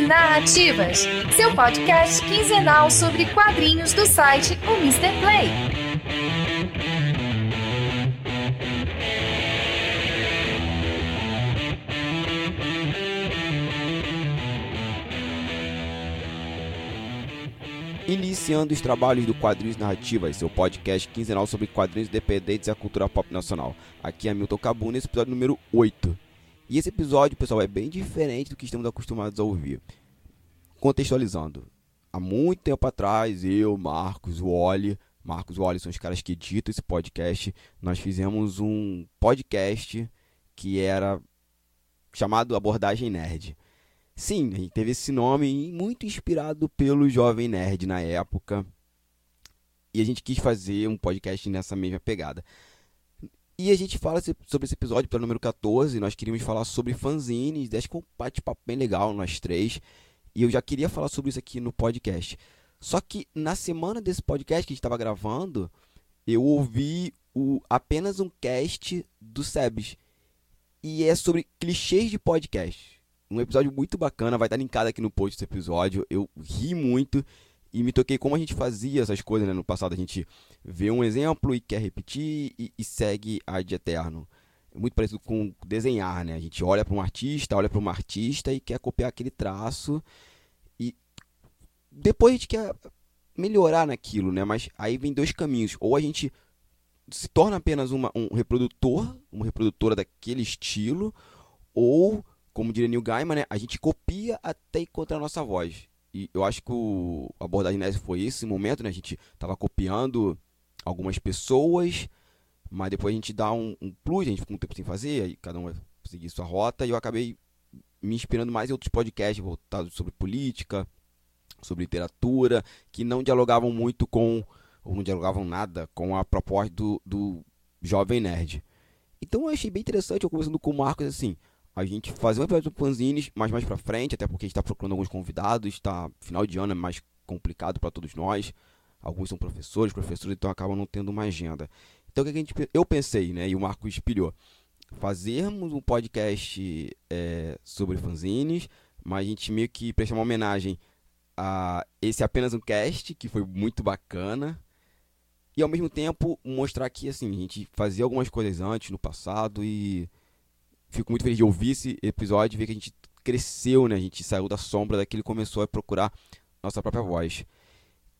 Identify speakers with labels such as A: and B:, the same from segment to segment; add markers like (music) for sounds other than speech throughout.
A: Narrativas, seu podcast quinzenal sobre quadrinhos do site O Mr. Play.
B: Iniciando os trabalhos do Quadrinhos Narrativas, seu podcast quinzenal sobre quadrinhos independentes e a cultura pop nacional. Aqui é Milton Cabu, nesse episódio número 8. E esse episódio, pessoal, é bem diferente do que estamos acostumados a ouvir. Contextualizando, há muito tempo atrás, eu, Marcos, o Oli, Marcos Oli são os caras que editam esse podcast, nós fizemos um podcast que era chamado Abordagem Nerd. Sim, a gente teve esse nome muito inspirado pelo Jovem Nerd na época. E a gente quis fazer um podcast nessa mesma pegada. E a gente fala sobre esse episódio pelo número 14. Nós queríamos falar sobre fanzines. Acho que foi um bate-papo bem legal, nós três. E eu já queria falar sobre isso aqui no podcast. Só que na semana desse podcast que a gente estava gravando, eu ouvi o, apenas um cast do Sebes. E é sobre clichês de podcast um episódio muito bacana, vai estar linkado aqui no post desse episódio. Eu ri muito e me toquei como a gente fazia essas coisas, né? No passado a gente vê um exemplo e quer repetir e, e segue ad eterno. É muito parecido com desenhar, né? A gente olha para um artista, olha para uma artista e quer copiar aquele traço depois a gente quer melhorar naquilo, né? Mas aí vem dois caminhos. Ou a gente se torna apenas uma, um reprodutor, uma reprodutora daquele estilo, ou como diria Neil Gaiman, né, a gente copia até encontrar a nossa voz. E eu acho que o a abordagem nessa foi esse momento, né? A gente estava copiando algumas pessoas, mas depois a gente dá um, um plus, a gente fica um tempo sem fazer, aí cada um vai seguir sua rota, e eu acabei me inspirando mais em outros podcasts voltados sobre política, sobre literatura, que não dialogavam muito com, ou não dialogavam nada com a proposta do, do Jovem Nerd. Então eu achei bem interessante, eu conversando com o Marcos, assim, a gente fazer um episódio do fanzines, mas mais pra frente, até porque a gente tá procurando alguns convidados, tá? Final de ano é mais complicado para todos nós. Alguns são professores, professores, então acabam não tendo uma agenda. Então o que a gente, eu pensei, né? E o Marco espelhou. Fazermos um podcast é, sobre fanzines, mas a gente meio que prestar uma homenagem a esse apenas um cast, que foi muito bacana. E ao mesmo tempo mostrar que assim, a gente fazia algumas coisas antes, no passado, e fico muito feliz de ouvir esse episódio e ver que a gente cresceu, né? A gente saiu da sombra daquele começou a procurar nossa própria voz.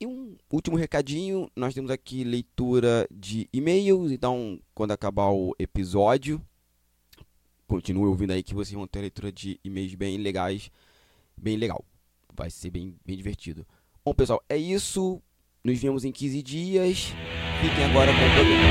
B: E um último recadinho, nós temos aqui leitura de e-mails, então quando acabar o episódio, continue ouvindo aí que vocês vão ter leitura de e-mails bem legais, bem legal. Vai ser bem, bem divertido. Bom, pessoal, é isso. Nos vemos em 15 dias. Fiquem agora com o programa.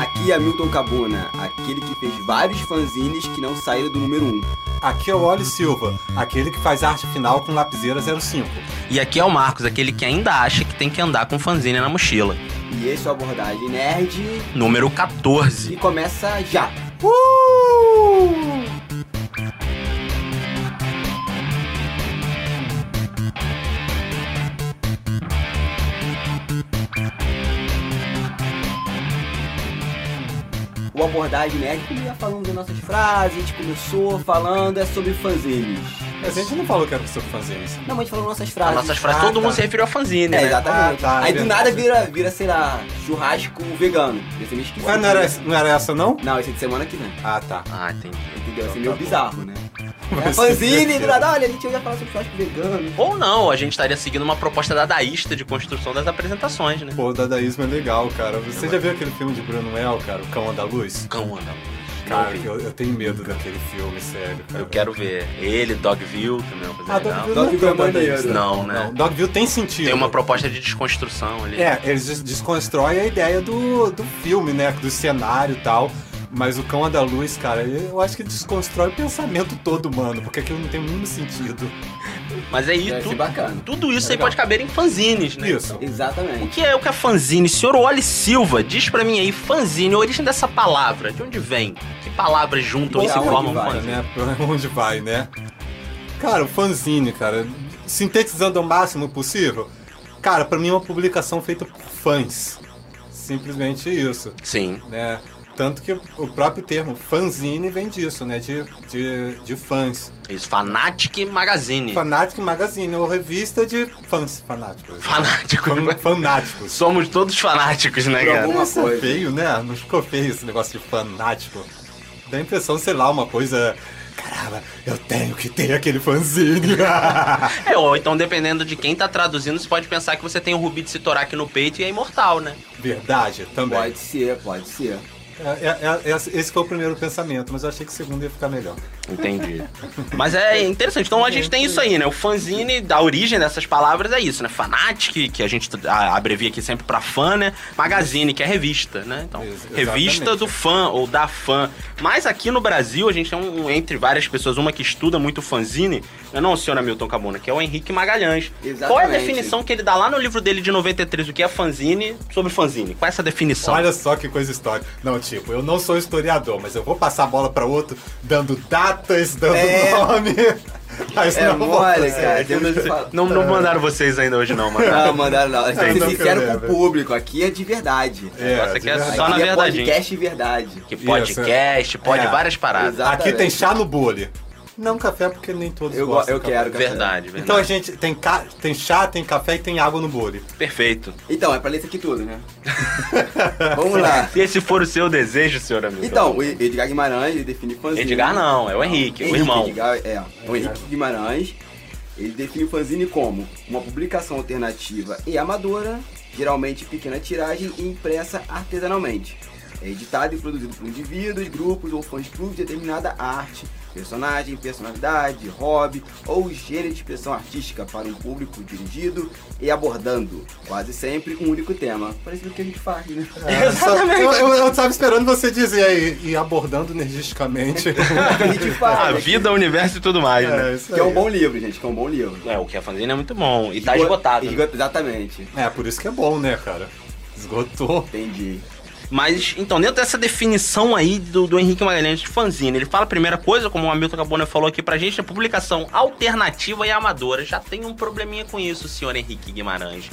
B: Aqui é Hamilton Cabuna, aquele que fez vários fanzines que não saíram do número 1.
C: Aqui é o Oli Silva, aquele que faz arte final com lapiseira 05.
D: E aqui é o Marcos, aquele que ainda acha que tem que andar com fanzine na mochila.
B: E esse é o Abordagem Nerd.
D: Número 14.
B: E começa já.
C: Uh!
B: Abordagem Nerd, como ia falando das nossas frases, a gente começou falando é sobre fanzines.
C: Mas a gente não falou que era sobre fanzines.
B: Não, mas a gente falou nossas
D: As
B: frases.
D: nossas frases,
C: Ah,
D: todo mundo
C: tá.
D: se referiu a fanzine,
B: É,
D: né?
B: exatamente.
C: Ah, tá,
B: Aí do
C: verdade.
B: nada vira, vira, sei lá, churrasco vegano. Meio esquisito.
C: Ué, não era, essa- não era essa não?
B: Não, esse é de semana que vem.
C: Ah, tá.
D: Ah, entendi.
B: Entendeu?
C: Então
B: meio
C: tá bom.
B: bizarro, né? (laughs) É fanzine,
C: sim,
B: do nada, olha, a gente ia falar sobre churrasco vegano.
D: Ou não, a gente estaria seguindo uma proposta dadaísta de construção das apresentações, né?
C: Pô, o dadaísmo é legal, cara. Você já viu aquele filme de Bruno Mel, cara, O Cão Andaluz?
D: Cão andaluz.
C: Cara,
D: Não
C: eu, eu tenho medo daquele filme, sério, cara.
D: Eu quero ver ele, Dogville, também é
C: Ah. Dogville
B: Dogville
C: não
B: é
C: é maneiro.
B: maneiro.
D: Não, né?
C: Não, Dogville tem sentido.
D: Tem uma proposta de desconstrução ali.
C: É, eles des- desconstroem a ideia do, do filme, né? Do cenário e tal. Mas o Cão Andaluz, cara, eu acho que desconstrói o pensamento todo humano, porque aquilo não tem o mínimo sentido.
D: Mas aí,
B: Deve ser
D: tu-
B: bacana.
D: tudo isso
C: É
D: aí pode caber em fanzines, né?
C: Isso.
D: O
B: Exatamente.
D: que é o que é fanzine? Senhor Wally Silva, diz pra mim aí, fanzine, a origem dessa palavra, de onde vem? Que palavras juntam e se
B: onde
D: formam um
B: vai,
D: fanzine?
C: né? Pra onde vai, né? Cara, o fanzine, cara, sintetizando ao máximo possível, cara, pra mim é uma publicação feita por fãs. Simplesmente isso,
D: Sim.
C: né? Tanto que o próprio termo fanzine vem disso, né? De, de, de fãs.
D: Isso, Fanatic Magazine.
C: Fanatic Magazine, ou revista de fãs fanáticos.
D: Fanático.
C: Fan- fanáticos.
D: Somos todos fanáticos, né,
B: Por
D: cara?
B: alguma coisa.
C: feio, né? Não ficou feio esse negócio de fanático. Dá a impressão, sei lá, uma coisa. Caramba, eu tenho que ter aquele fanzine. (laughs)
D: É, ou então, dependendo de quem tá traduzindo, você pode pensar que você tem o Rubi de Sitorak no peito e é imortal, né?
C: Verdade, também.
B: Pode ser, pode ser.
C: É, é, é, esse foi o primeiro pensamento, mas eu achei que o segundo ia ficar melhor.
D: Entendi. Mas é interessante. Então a gente tem isso aí, né? O fanzine, da origem dessas palavras é isso, né? Fanatic, que a gente a- abrevia aqui sempre pra fã, né? Magazine, que é revista, né? Então,
C: Ex-
D: revista
C: exatamente.
D: do fã ou da fã. Mas aqui no Brasil, a gente tem um, entre várias pessoas, uma que estuda muito fanzine, não é não, senhor Hamilton Cabuna, que é o Henrique Magalhães.
B: Exatamente.
D: Qual é a definição que ele dá lá no livro dele de 93, o que é fanzine, sobre fanzine? Qual é essa definição?
C: Olha só que coisa histórica. Não, tipo, eu não sou historiador, mas eu vou passar a bola pra outro, dando datas, dando
B: É.
C: nome. (laughs) Mas
B: É
C: não
B: mole, cara. Falar.
D: Não, não mandaram vocês ainda hoje, não, mano.
B: Não, mandaram não. Ser sincero
C: não,
B: com o público. Aqui é de verdade.
C: É,
D: Nossa,
C: de
D: que é
C: verdade.
D: só na
B: Aqui é
D: verdade.
B: podcast verdade.
D: Que podcast, pode
C: É.
D: várias paradas.
B: Exato.
C: Aqui tem
B: Exatamente.
C: chá no bule. Não café, porque nem todos
B: Eu, go-
C: gostam
B: eu quero café.
D: Verdade, verdade.
C: Então a gente tem, ca... tem chá, tem café e tem água no bule.
D: Perfeito.
B: Então, é pra ler isso aqui tudo, né? (laughs) Vamos lá.
D: Se esse for o seu desejo, senhor amigo.
B: Então, o Edgar Guimarães, ele define fanzine.
D: Edgar não, é o Henrique, o irmão.
B: Edgar, é, o Henrique Guimarães. Ele define o fanzine como uma publicação alternativa e amadora, geralmente pequena tiragem e impressa artesanalmente. É editado e produzido por indivíduos, grupos ou fãs clubes de determinada arte, personagem, personalidade, hobby ou gênero de expressão artística para um público dirigido e abordando, quase sempre, um único tema. Parece o que a gente faz, né?
C: É, só- eu, eu, eu tava esperando você dizer aí, e abordando energisticamente.
B: O (laughs) que a gente faz.
D: A
B: né?
D: vida, o universo e tudo mais, né?
C: É, isso
B: Que é um bom livro, gente, que é um bom livro.
D: É, o que a fanzine é muito bom. E tá
B: Esgo-
D: esgotado. né?
B: esgo- Exatamente.
C: É, por isso que é bom, né, cara? Esgotou.
B: Entendi.
D: Mas, então, dentro dessa definição aí do, do Henrique Magalhães de fanzine, ele fala a primeira coisa, como o Hamilton Cabona falou aqui pra gente, é publicação alternativa e amadora. Já tem um probleminha com isso, senhor Henrique Guimarães.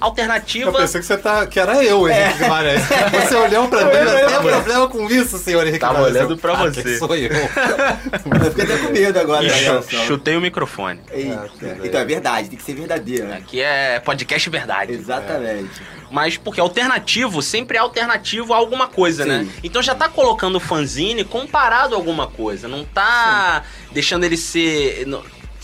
D: Alternativa.
C: Eu pensei que você tá. que era eu, Henrique Guimarães. Você olhou pra mim,
B: Eu-
C: tem problema com isso, senhor Henrique
D: Tava
C: Guimarães?
D: olhando pra
C: Ah,
D: você.
C: sou eu. (laughs)
B: Eu fiquei até com medo agora
D: E chu-
B: reação.
D: chutei o microfone.
B: Eita. Então é verdade, tem que ser verdadeiro. né?
D: Aqui é podcast verdade.
B: Exatamente.
D: Mas porque alternativo sempre é alternativo a alguma coisa,
B: Sim.
D: né? Então já tá colocando o fanzine comparado a alguma coisa. Não tá deixando ele ser.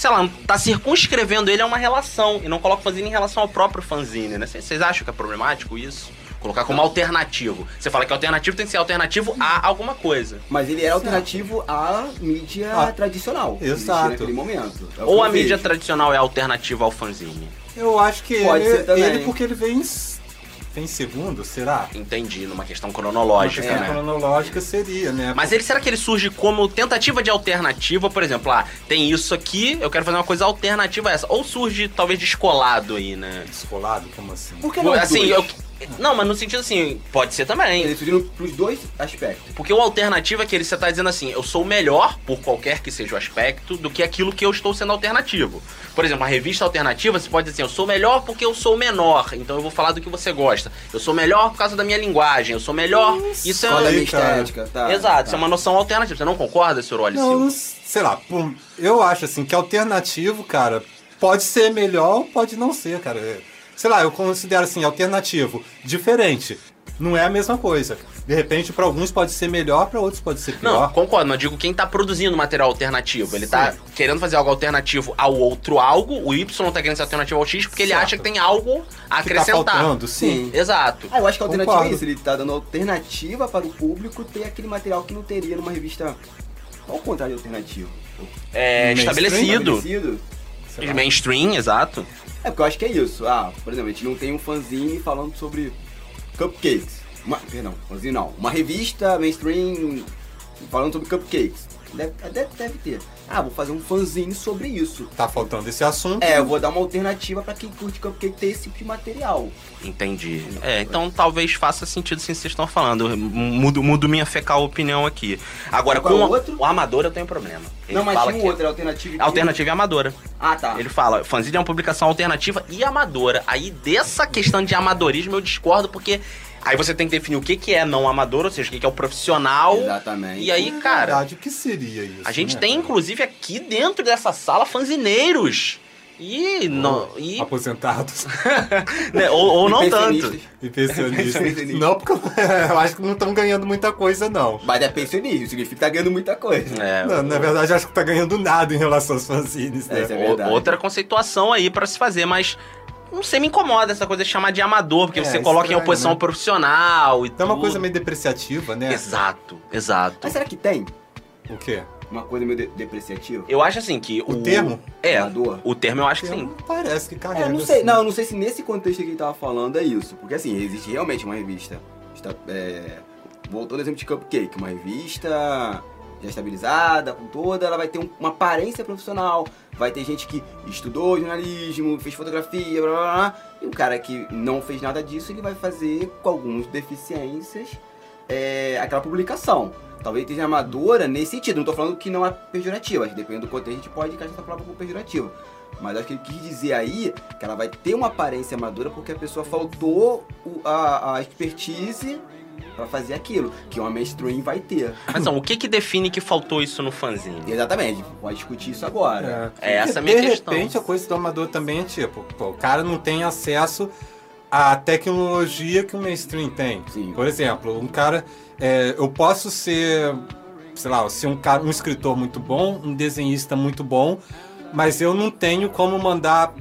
D: Não- Sei lá, não tá circunscrevendo ele a uma relação. E não coloca o fanzine em relação ao próprio fanzine, né? Vocês acham que é problemático isso? Colocar como alternativo. Você fala que alternativo tem que ser alternativo a alguma coisa.
B: Mas ele era alternativo à mídia
C: Ah,
B: tradicional.
C: exato.
B: Naquele momento. É
D: Ou a mídia
B: vejo.
D: tradicional é alternativa ao fanzine?
C: Eu acho que
B: Pode
C: ele,
B: ser também.
C: ele porque ele vem, em- vem em segundo, será?
D: Entendi, numa questão
C: Uma
D: cronológica,
C: questão
D: né?
C: cronológica seria, né?
D: Mas ele será que ele surge como tentativa de alternativa, por exemplo, ah, tem isso aqui, eu quero fazer uma coisa alternativa a essa. Ou surge talvez descolado aí, né?
C: Descolado, como assim?
B: Por que não
D: assim,
B: dois?
D: eu. Não, mas no sentido assim, pode ser também.
B: Eles surgiram pros dois aspectos.
D: Porque o alternativo é que ele você tá dizendo assim, eu sou melhor, por qualquer que seja o aspecto, do que aquilo que eu estou sendo alternativo. Por exemplo, uma revista alternativa, você pode dizer assim, eu sou melhor porque eu sou menor, então eu vou falar do que você gosta. Eu sou melhor por causa da minha linguagem, eu sou melhor. Isso é.
B: Qual a minha
C: aí, cara.
B: estética, tá?
D: Exato,
B: tá.
D: isso é uma noção alternativa. Você não concorda, senhor Wally
C: Não, sei lá, por- eu acho assim que alternativo, cara, pode ser melhor, pode não ser, cara. É, Sei lá, eu considero assim, alternativo, diferente. Não é a mesma coisa. De repente, para alguns pode ser melhor, para outros pode ser
D: Não,
C: pior.
D: concordo, mas eu digo quem tá produzindo material alternativo. Ele tá querendo fazer algo alternativo ao outro algo, o Y tá querendo ser alternativo ao X porque ele
C: Certo.
D: acha que tem algo a
C: que tá
D: acrescentar.
C: faltando, sim.
D: Exato.
B: Ah, eu acho que a alternativa
C: Concordo.
B: é isso. Ele tá dando alternativa para o público ter aquele material que não teria numa revista. Qual o contrário de alternativo?
D: É estabelecido.
B: Estabelecido?
D: Mainstream, exato.
B: É porque eu acho que é isso. Ah, por exemplo, a gente não tem um fanzine falando sobre cupcakes. Uma, perdão, fanzine não. Uma revista mainstream falando sobre cupcakes. Deve, deve, deve ter. Ah, vou fazer um fanzine sobre isso.
C: Tá faltando esse assunto.
B: É, eu vou dar uma alternativa pra quem curte cupcake ter esse tipo de material.
D: Entendi. É, então talvez faça sentido sim vocês estão falando. Eu Mudo, mudo minha fecal opinião aqui. Agora,
B: Qual
D: com
B: é o outro?
D: o amador eu tenho problema. Ele
B: não, mas
D: fala
B: tinha um
D: que
B: outro, era alternativa. que-
D: Alternativa e amadora.
B: Ah, tá.
D: Ele fala, fanzine é uma publicação alternativa e amadora. Aí dessa questão de amadorismo eu discordo porque aí você tem que definir o que, que é não amador, ou seja, o que, que é o profissional.
B: Exatamente.
D: E aí,
C: Na
D: cara,
C: verdade, o que seria isso?
D: a gente
C: né,
D: tem
C: cara?
D: inclusive aqui dentro dessa sala fanzineiros. E não. E,
C: Aposentados (laughs)
D: né, ou, ou não tanto.
C: E (laughs) pensionistas. Não, porque eu, (laughs) acho que não estão ganhando muita coisa, não.
B: Mas é pensionismo, significa que tá ganhando muita coisa.
D: É,
C: Não, na verdade, eu acho que tá ganhando nada em relação aos fanzines, né?
B: É
D: O-
B: verdade.
D: outra conceituação aí pra se fazer, mas não sei, me incomoda essa coisa de chamar de amador, porque
C: É,
D: você coloca em
C: estranho,
D: oposição
C: né?
D: ao profissional e
C: Então é uma
D: tudo.
C: coisa meio depreciativa, né?
D: Exato, exato.
B: Mas será que tem
C: O quê?
B: uma coisa meio de- depreciativa?
D: Eu acho assim que
C: O termo?
D: É,
B: Amador?
D: o termo eu acho que sim.
C: Parece que carrega.
B: É, não sei,
C: assim.
B: não, não sei se nesse contexto que ele tava falando é isso. Porque assim, existe realmente uma revista. Está, é, voltando ao exemplo de Cupcake, uma revista já estabilizada, com toda, ela vai ter um- uma aparência profissional. Vai ter gente que estudou jornalismo, fez fotografia, blá blá blá. E o cara que não fez nada disso, ele vai fazer com algumas deficiências é, aquela publicação. Talvez esteja amadora nesse sentido. Não tô falando que não é pejorativa. Dependendo do contexto, a gente pode encaixar essa palavra como pejorativa. Mas acho que ele quis dizer aí que ela vai ter uma aparência amadora porque a pessoa faltou a, a expertise pra fazer aquilo, que uma mainstream vai ter.
D: Mas não, o que que define que faltou isso no fanzine?
B: Exatamente, pode discutir isso agora.
D: É essa a
C: Porque,
D: minha
C: de
D: questão.
C: repente a coisa do amador também é tipo, pô, o cara não tem acesso à tecnologia que o mainstream tem.
B: Sim.
C: Por exemplo, um cara. é, eu posso ser, sei lá, ser um cara, um escritor muito bom, um desenhista muito bom, mas eu não tenho como mandar.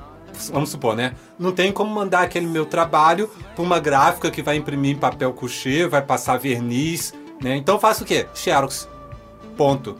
C: Vamos supor, né? Não tenho como mandar aquele meu trabalho para uma gráfica que vai imprimir em papel couché, vai passar verniz, né? Então eu faço o quê? Xerox. Ponto.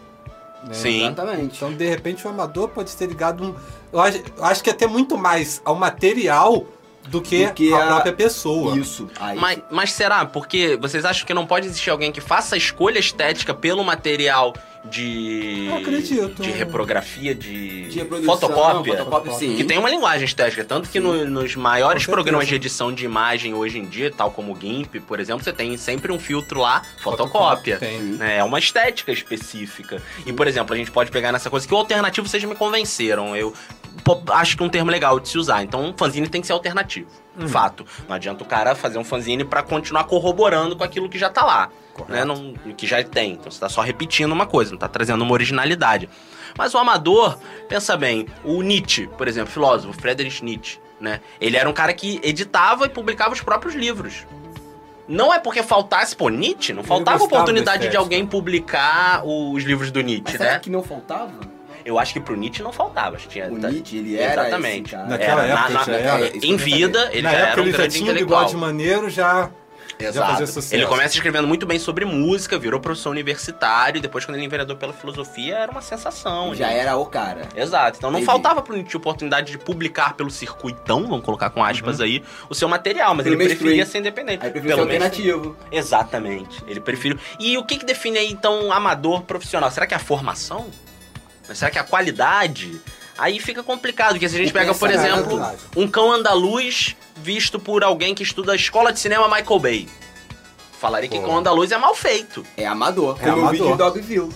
C: Né?
D: Sim.
B: Exatamente.
C: Então, de repente, o amador pode ser ligado. um- Eu acho, eu acho que até muito mais ao material do que,
B: Do que
C: a,
B: a-
C: própria pessoa.
B: Isso. Aí,
D: Mas, mas será? Porque vocês acham que não pode existir alguém que faça a escolha estética pelo material de.
C: Eu acredito.
D: De reprografia, de.
B: de
D: fotocópia.
B: fotocópia, sim.
D: Que tem uma linguagem estética, tanto que no- nos maiores programas de edição de imagem hoje em dia, tal como o GIMP, por exemplo, você tem sempre um filtro lá, fotocópia.
C: Tem.
D: né? É uma estética específica. E, por exemplo, a gente pode pegar nessa coisa que o alternativo vocês me convenceram. Eu acho que é um termo legal de se usar. Então, um fanzine tem que ser alternativo.
C: Uhum.
D: Fato. Não adianta o cara fazer um fanzine pra continuar corroborando com aquilo que já tá lá.
C: Correto.
D: Né? Não, que já tem. Então você tá só repetindo uma coisa, não tá trazendo uma originalidade. Mas o amador, pensa bem, o Nietzsche, por exemplo, filósofo, Friedrich Nietzsche, né? Ele era um cara que editava e publicava os próprios livros. Não é porque faltasse, pô, Nietzsche, não faltava oportunidade de alguém publicar os livros do
B: Mas
D: Nietzsche,
B: será
D: né?
B: que não faltava?
D: Eu acho que pro Nietzsche não faltava. Tinha,
B: O Nietzsche, ele era
D: Exatamente.
B: esse cara.
C: Naquela
D: Era,
C: época
D: na-
C: já
D: na-
C: era.
B: É,
D: Em vida, ele
C: Na
D: já
C: época
D: era um
C: ele já
D: grande
C: tinha um
D: intelectual.
C: bigode maneiro, já.
D: Exato. Ele começa escrevendo muito bem sobre música, virou professor universitário, e depois, quando ele enveredou pela filosofia, era uma sensação.
B: Já
D: gente.
B: era o cara.
D: Exato. Então não
B: Entendi.
D: faltava pro Nietzsche oportunidade de publicar pelo circuitão, vamos colocar com aspas aí, o seu material, mas
B: Pelo
D: ele preferia
B: mainstream.
D: ser independente.
B: Aí preferiu ser
D: Pelo mainstream.
B: alternativo.
D: Exatamente. Ele preferiu. E o que, que define aí, então, amador profissional? Será que é a formação? Será que é a qualidade? Aí fica complicado, porque se a gente
B: O
D: pega, por exemplo,
C: Verdade.
D: um cão andaluz visto por alguém que estuda a escola de cinema Michael Bay. Falaria que
C: Pô.
D: cão andaluz é mal feito.
B: É amador.
C: É
B: como o
C: amador.
B: vídeo de Dogville.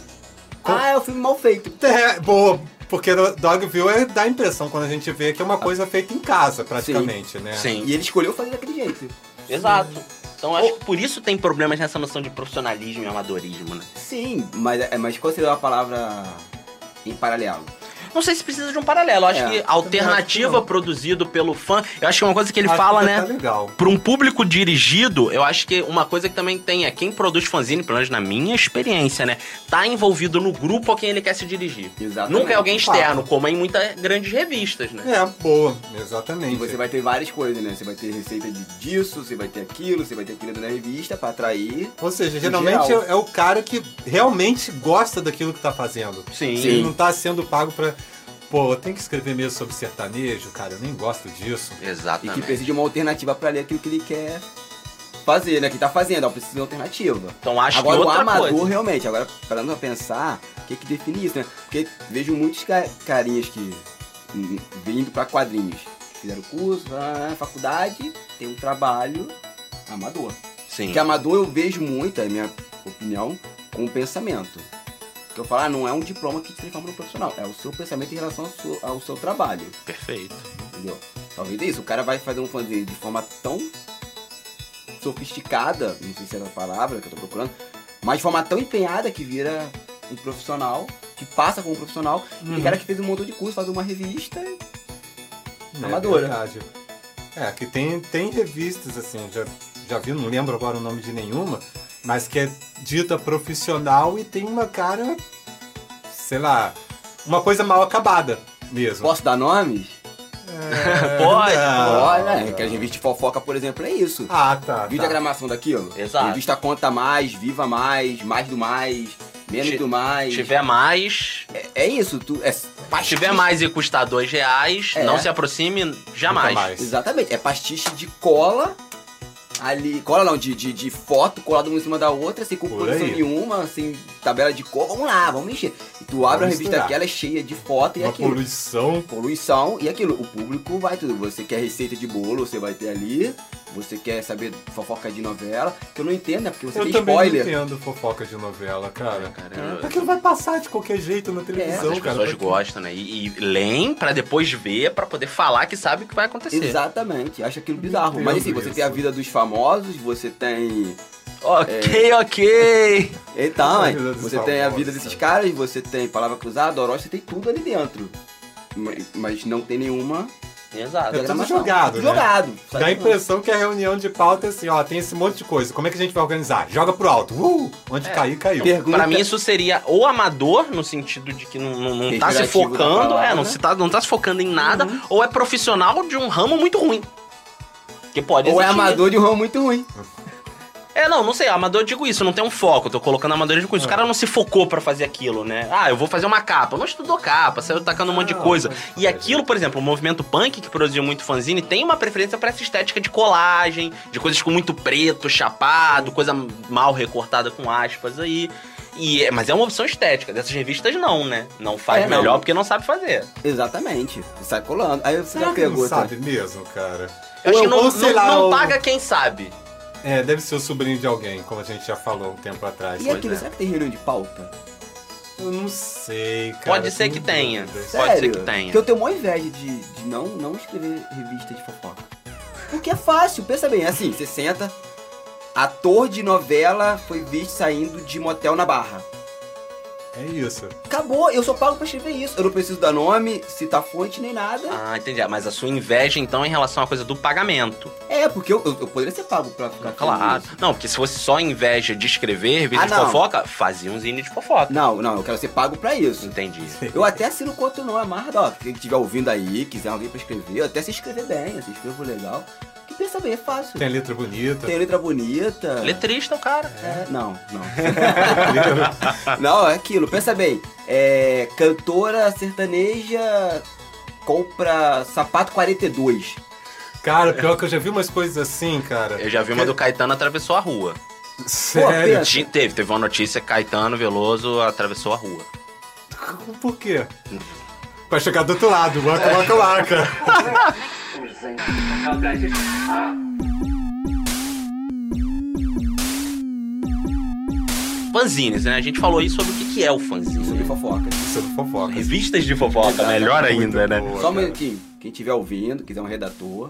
B: Ah, é um filme mal feito.
C: É, boa. Porque Dogville é, dá a impressão quando a gente vê que é uma coisa feita em casa, praticamente, né?
D: Sim.
B: E ele escolheu fazer daquele jeito.
D: Exato. Então acho que por isso tem problemas nessa noção de profissionalismo e amadorismo, né?
B: Sim, mas, é, mas qual seria a palavra em paralelo?
D: Não sei se precisa de um paralelo. Eu acho
B: É,
D: que a
C: acho que
D: alternativa produzido pelo fã. Eu acho que é uma coisa que ele
C: Acho
D: fala,
C: que
D: né?
C: Tá legal.
D: Para um público dirigido, eu acho que uma coisa que também tem é quem produz fanzine, pelo menos na minha experiência, né? Tá envolvido no grupo a quem ele quer se dirigir.
B: Exatamente.
D: Nunca é alguém externo, como é em muitas grandes revistas, né?
C: É, boa,
B: E
C: exatamente.
B: você vai ter várias coisas, né? Você vai ter receita de, disso, você vai ter aquilo, você vai ter aquilo na revista pra atrair.
C: Ou seja, geralmente
B: geral.
C: é, é o cara que realmente gosta daquilo que tá fazendo.
D: Sim.
C: Ele não tá sendo pago pra. Pô, eu tenho que escrever mesmo sobre sertanejo, cara, eu nem gosto disso.
B: E que
D: Exatamente.
B: precisa de uma alternativa pra ler aquilo que ele quer fazer, né? Quem tá fazendo, ó, precisa de uma alternativa.
D: Então acho
B: agora,
D: que
B: o
D: outra
B: amador,
D: coisa.
B: realmente, agora, parando pra pensar, o que que define isso, né? Porque vejo muitos ca- carinhas que hum, vindo pra quadrinhos, fizeram curso, faculdade, tem um trabalho amador.
D: Sim.
B: Porque amador eu vejo muito, é a minha opinião, com o pensamento. Que eu falo, ah, não é um diploma que te transforma no profissional, é o seu pensamento em relação ao seu, ao seu trabalho,
D: Perfeito.
B: entendeu? Talvez é isso, o cara vai fazer um fanzine de forma tão sofisticada, não sei se era a palavra que eu tô procurando, mas de forma tão empenhada que vira um profissional, que passa como um profissional, e
C: Uhum.
B: tem cara que fez um montão de curso, faz uma revista,
C: É
B: Amadora.
C: verdade. É, que tem, tem revistas, assim, já, já vi, não lembro agora o nome de nenhuma, mas que é dita profissional e tem uma cara, sei lá, uma coisa mal acabada mesmo.
B: posso dar nomes?
C: É, (laughs)
D: Pode.
B: Olha, é, que a revista de fofoca, por exemplo, é isso.
C: Ah, tá.
B: Viu
C: tá.
B: diagramação daquilo?
D: Exato.
B: Revista conta mais, viva mais, mais do mais, menos
D: Ti-
B: do mais.
D: Se tiver mais,
B: É, é isso, tu. É
D: se
B: pastiche.
D: tiver mais e custar dois reais,
B: É.
D: não se aproxime jamais.
C: mais.
B: Exatamente, é pastiche de cola. Ali, cola não, de, de, de foto colada uma em cima da outra, sem composição
C: aí.
B: nenhuma, sem tabela de cor, vamos lá, vamos mexer. E tu abre a revista
C: misturar.
B: aqui, ela é cheia de foto e
C: Uma
B: aquilo.
C: poluição.
B: Poluição e aquilo. O público vai tudo. Você quer receita de bolo, você vai ter ali. Você quer saber fofoca de novela, que eu não entendo, né? Porque você
C: Eu
B: tem
C: também
B: spoiler.
C: não entendo fofoca de novela, cara.
D: Cara, eu-
C: Aquilo vai passar de qualquer jeito na
D: Mas
C: televisão,
D: as
C: cara.
D: pessoas
C: Pra quê?
D: gostam, né? E, e leem pra depois ver, pra poder falar que sabe o que vai acontecer.
B: Exatamente, acho aquilo bizarro. Mas assim, você
C: isso.
B: tem a vida dos famosos, você tem.
D: Ok, ok.
B: Então, é,
C: dos
B: você tem a vida desses
C: cara.
B: caras, você tem palavra cruzada, Orochi, você tem tudo ali dentro. Mas, mas não tem nenhuma
D: Exato.
C: É tudo
B: diagramação.
C: jogado,
B: Tudo
C: né?
B: jogado.
C: Dá a impressão que a reunião de pauta é assim, ó, tem esse monte de coisa. Como é que a gente vai organizar? Joga pro alto. Uh! Onde
D: É.
C: cair, caiu.
B: Pergunta-
D: Pra mim isso seria ou amador, no sentido de que não, não, não tá se focando,
B: palavra.
D: é, não, se tá, não tá se focando em nada,
B: Uhum.
D: ou é profissional de um ramo muito ruim. Que pode
B: Ou é
D: existir.
B: amador de um ramo muito ruim.
D: É, não, não sei, amador eu digo isso, não tem um foco, eu tô colocando amador de coisa. O
C: É.
D: cara não se focou pra fazer aquilo, né? Ah, eu vou fazer uma capa. Não estudou capa, saiu tacando um monte de
C: Não,
D: coisa. E aquilo, por exemplo, o movimento punk, que produziu muito fanzine, tem uma preferência pra essa estética de colagem, de coisas com muito preto, chapado, coisa mal recortada com aspas aí. E, é- mas é uma opção estética. Dessas revistas, não, né? Não faz
B: É, não.
D: melhor porque não sabe fazer.
B: Exatamente. Sai colando. Aí você já
C: que não
B: pergunta.
C: sabe mesmo, cara?
D: Eu acho que não, não-
C: lá,
D: não
C: o-
D: paga quem sabe.
C: É, deve ser o sobrinho de alguém, como a gente já falou um tempo atrás.
B: E aquilo,
D: é.
B: será que tem reunião de pauta?
C: Eu não sei, cara.
D: Pode ser que tenha.
C: dúvidas.
D: Pode
B: Sério?
D: ser que tenha.
B: Porque eu tenho uma inveja de, de não, não escrever revista de fofoca. Porque é fácil, pensa bem, é assim, você senta, ator de novela foi visto saindo de motel na barra.
C: É isso.
B: Acabou, eu só pago pra escrever isso. Eu não preciso dar nome, citar fonte, nem nada.
D: Ah, entendi. Mas a sua inveja, então, é em relação à coisa do pagamento.
B: É, porque eu, eu, eu poderia ser pago pra ficar
D: Claro. Não, porque se fosse só inveja de escrever revista
B: Ah,
D: de
B: não.
D: fofoca, fazia um zine de fofoca.
B: Não, não, eu quero ser pago pra isso.
D: Entendi.
B: Eu até assino quanto não, é mais, ó, quem estiver ouvindo aí, quiser alguém pra escrever, eu até se escrever bem, se escrevo legal. Pensa bem, é fácil.
C: Tem letra bonita.
B: Tem letra bonita.
D: Letrista, o cara.
B: É, não, não. (laughs) não, é aquilo, pensa bem. É, cantora sertaneja compra sapato 42.
C: Cara, pior que eu já vi umas coisas assim, cara.
D: Eu já vi uma do Caetano atravessou a rua.
C: Sério?
D: Ti- Teve, teve uma notícia que Caetano Veloso atravessou a rua.
C: Por quê? Pra chegar do outro lado, waka waka waka. (laughs)
D: Fanzines, né? A gente falou aí sobre o que que é o fanzine.
B: Sobre fofoca.
C: Sobre fofoca.
D: Revistas de fofoca, melhor ainda, né?
C: boa.
B: Só um minutinho. Quem estiver ouvindo, quiser um redator,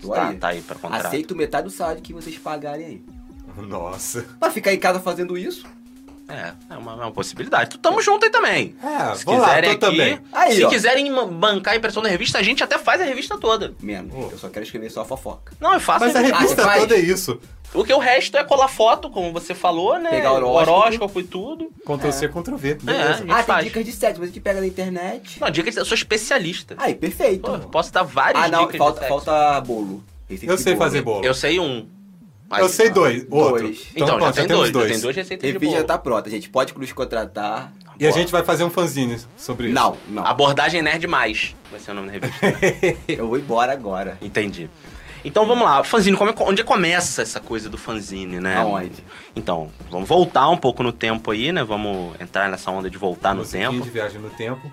B: tô
D: Tá,
B: aí.
D: tá aí pra contrato.
B: Aceito metade do salário que vocês pagarem aí.
C: Nossa.
B: Pra ficar em casa fazendo isso?
D: É, é uma, é uma possibilidade. Tu tamo junto aí também.
C: É,
D: Se
C: vou lá,
D: quiserem
C: tô
D: aqui,
C: também.
B: Aí,
D: se
B: ó.
D: quiserem bancar a impressão da revista, a gente até faz a revista toda.
B: Menos.
C: Oh.
B: Eu só quero escrever só fofoca.
D: Não, eu faço
C: Mas a
D: revista.
C: revista
B: você faz?
C: toda é isso.
D: Porque o resto é colar foto, como você falou, né?
B: Pegar horóscopo.
D: horóscopo e tudo.
C: Ctrl C, Ctrl V.
D: É,
C: Beleza.
D: a gente
B: Ah, tem
D: faz.
B: dicas de sexo, mas a gente pega na internet.
D: Não, dica de eu sou especialista.
B: Aí, perfeito.
D: Pô, posso dar várias
B: ah, não,
D: dicas
B: falta,
D: de sexo.
B: falta bolo. Receita
C: Eu
B: de
C: sei
B: bolo.
C: fazer bolo.
D: Eu sei um. Aí,
C: Eu sei dois. Outro.
B: Dois.
D: Então, já
C: pronto,
D: tem
C: temos
D: dois. Já tem duas receitas de
B: Revista
D: bolo.
B: já tá pronta, gente. Pode nos contratar.
C: E a gente vai fazer um fanzine sobre isso.
B: Não, não.
D: Abordagem Nerd Mais vai ser o nome da revista. (laughs)
B: Eu vou embora agora.
D: Entendi. Então vamos lá, fanzine, como é- onde começa essa coisa do fanzine, né?
E: Aonde?
D: Então, vamos voltar um pouco no tempo aí, né? Vamos entrar nessa onda de voltar no tempo.
C: de viagem no tempo.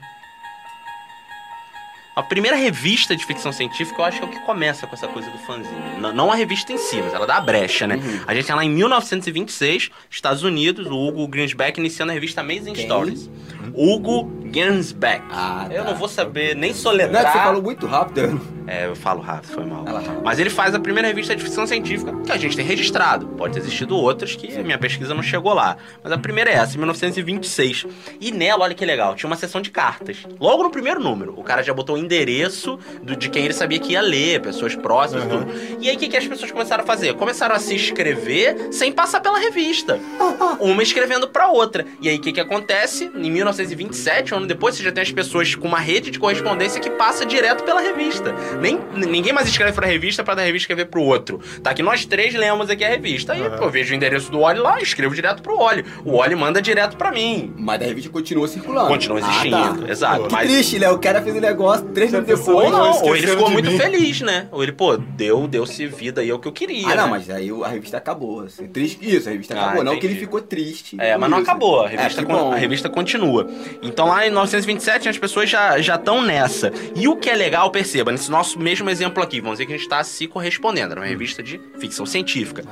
D: A primeira revista de ficção científica, eu acho que é o que começa com essa coisa do fanzine. Não a revista em si, mas ela dá a brecha, né?
E: Uhum.
D: A gente tá lá em 1926, Estados Unidos, o Hugo Greensback iniciando a revista Amazing
E: Quem?
D: Stories. Hugo Greensback.
E: Ah,
D: Eu
E: tá.
D: não vou saber nem
E: Não,
D: soletrar.
E: é que você falou muito rápido.
D: É, eu falo rápido, foi mal. Mas ele faz a primeira revista de ficção científica que a gente tem registrado. Pode ter existido outras que a minha pesquisa não chegou lá. Mas a primeira é essa, em 1926. E nela, olha que legal, tinha uma seção de cartas. Logo no primeiro número, o cara já botou endereço do- de quem ele sabia que ia ler, pessoas próximas e
C: Uhum.
D: tudo. E aí, o que, que as pessoas começaram a fazer? Começaram a se escrever sem passar pela revista. (laughs) Uma escrevendo pra outra. E aí, o que, que acontece? Em 1927, um ano depois, você já tem as pessoas com uma rede de correspondência que passa direto pela revista. Nem, ninguém mais escreve pra revista pra da revista escrever pro outro. Tá que nós três lemos aqui a revista. Aí,
C: Uhum.
D: eu vejo o endereço do Oli lá, escrevo direto pro Oli. O Oli manda direto pra mim.
E: Mas a revista continua circulando.
D: Continua existindo,
E: Ah, tá.
D: exato.
E: Que
D: mas...
E: triste, né? O cara fez o negócio três minutos
C: pensou?
D: Ou
E: depois.
C: Não,
D: ou ele ficou muito
C: mim.
D: feliz, né? Ou ele, pô, deu, deu-se vida aí é o que eu queria.
E: Ah, não,
D: né?
E: mas aí a revista acabou. Assim, triste. Isso, a revista
D: Ah,
E: acabou. não que
D: entendi.
E: ele ficou triste.
D: É, mas não
E: isso.
D: acabou. A revista,
E: é,
D: con- a revista continua. Então lá em 1927 as pessoas já estão nessa. E o que é legal, perceba, nesse nosso mesmo exemplo aqui, vamos dizer que a gente está se correspondendo. Era uma revista de ficção científica.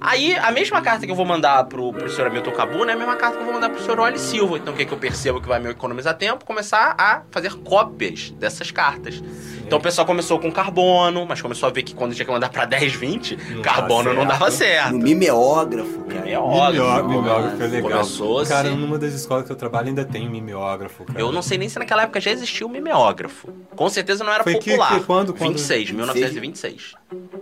D: Aí, a mesma carta que eu vou mandar pro, pro senhor Hamilton Cabu, né? A mesma carta que eu vou mandar pro senhor Oli Silva. Então o que, que eu percebo que vai me economizar tempo? Começar a fazer cópias dessas cartas. Então o pessoal começou com carbono, mas começou a ver que quando tinha que mandar pra 10, 20,
C: Não
D: carbono não dava
E: No
D: certo.
E: mimeógrafo, cara.
D: Mimeógrafo.
C: Mimeógrafo é legal.
D: Começou
C: Cara,
D: assim.
C: numa das escolas que eu trabalho ainda tem mimeógrafo, cara.
D: Eu não sei nem se naquela época já existia o mimeógrafo. Com certeza não era
C: Foi que-
D: popular.
C: que quando- quando-
D: 26, 1926.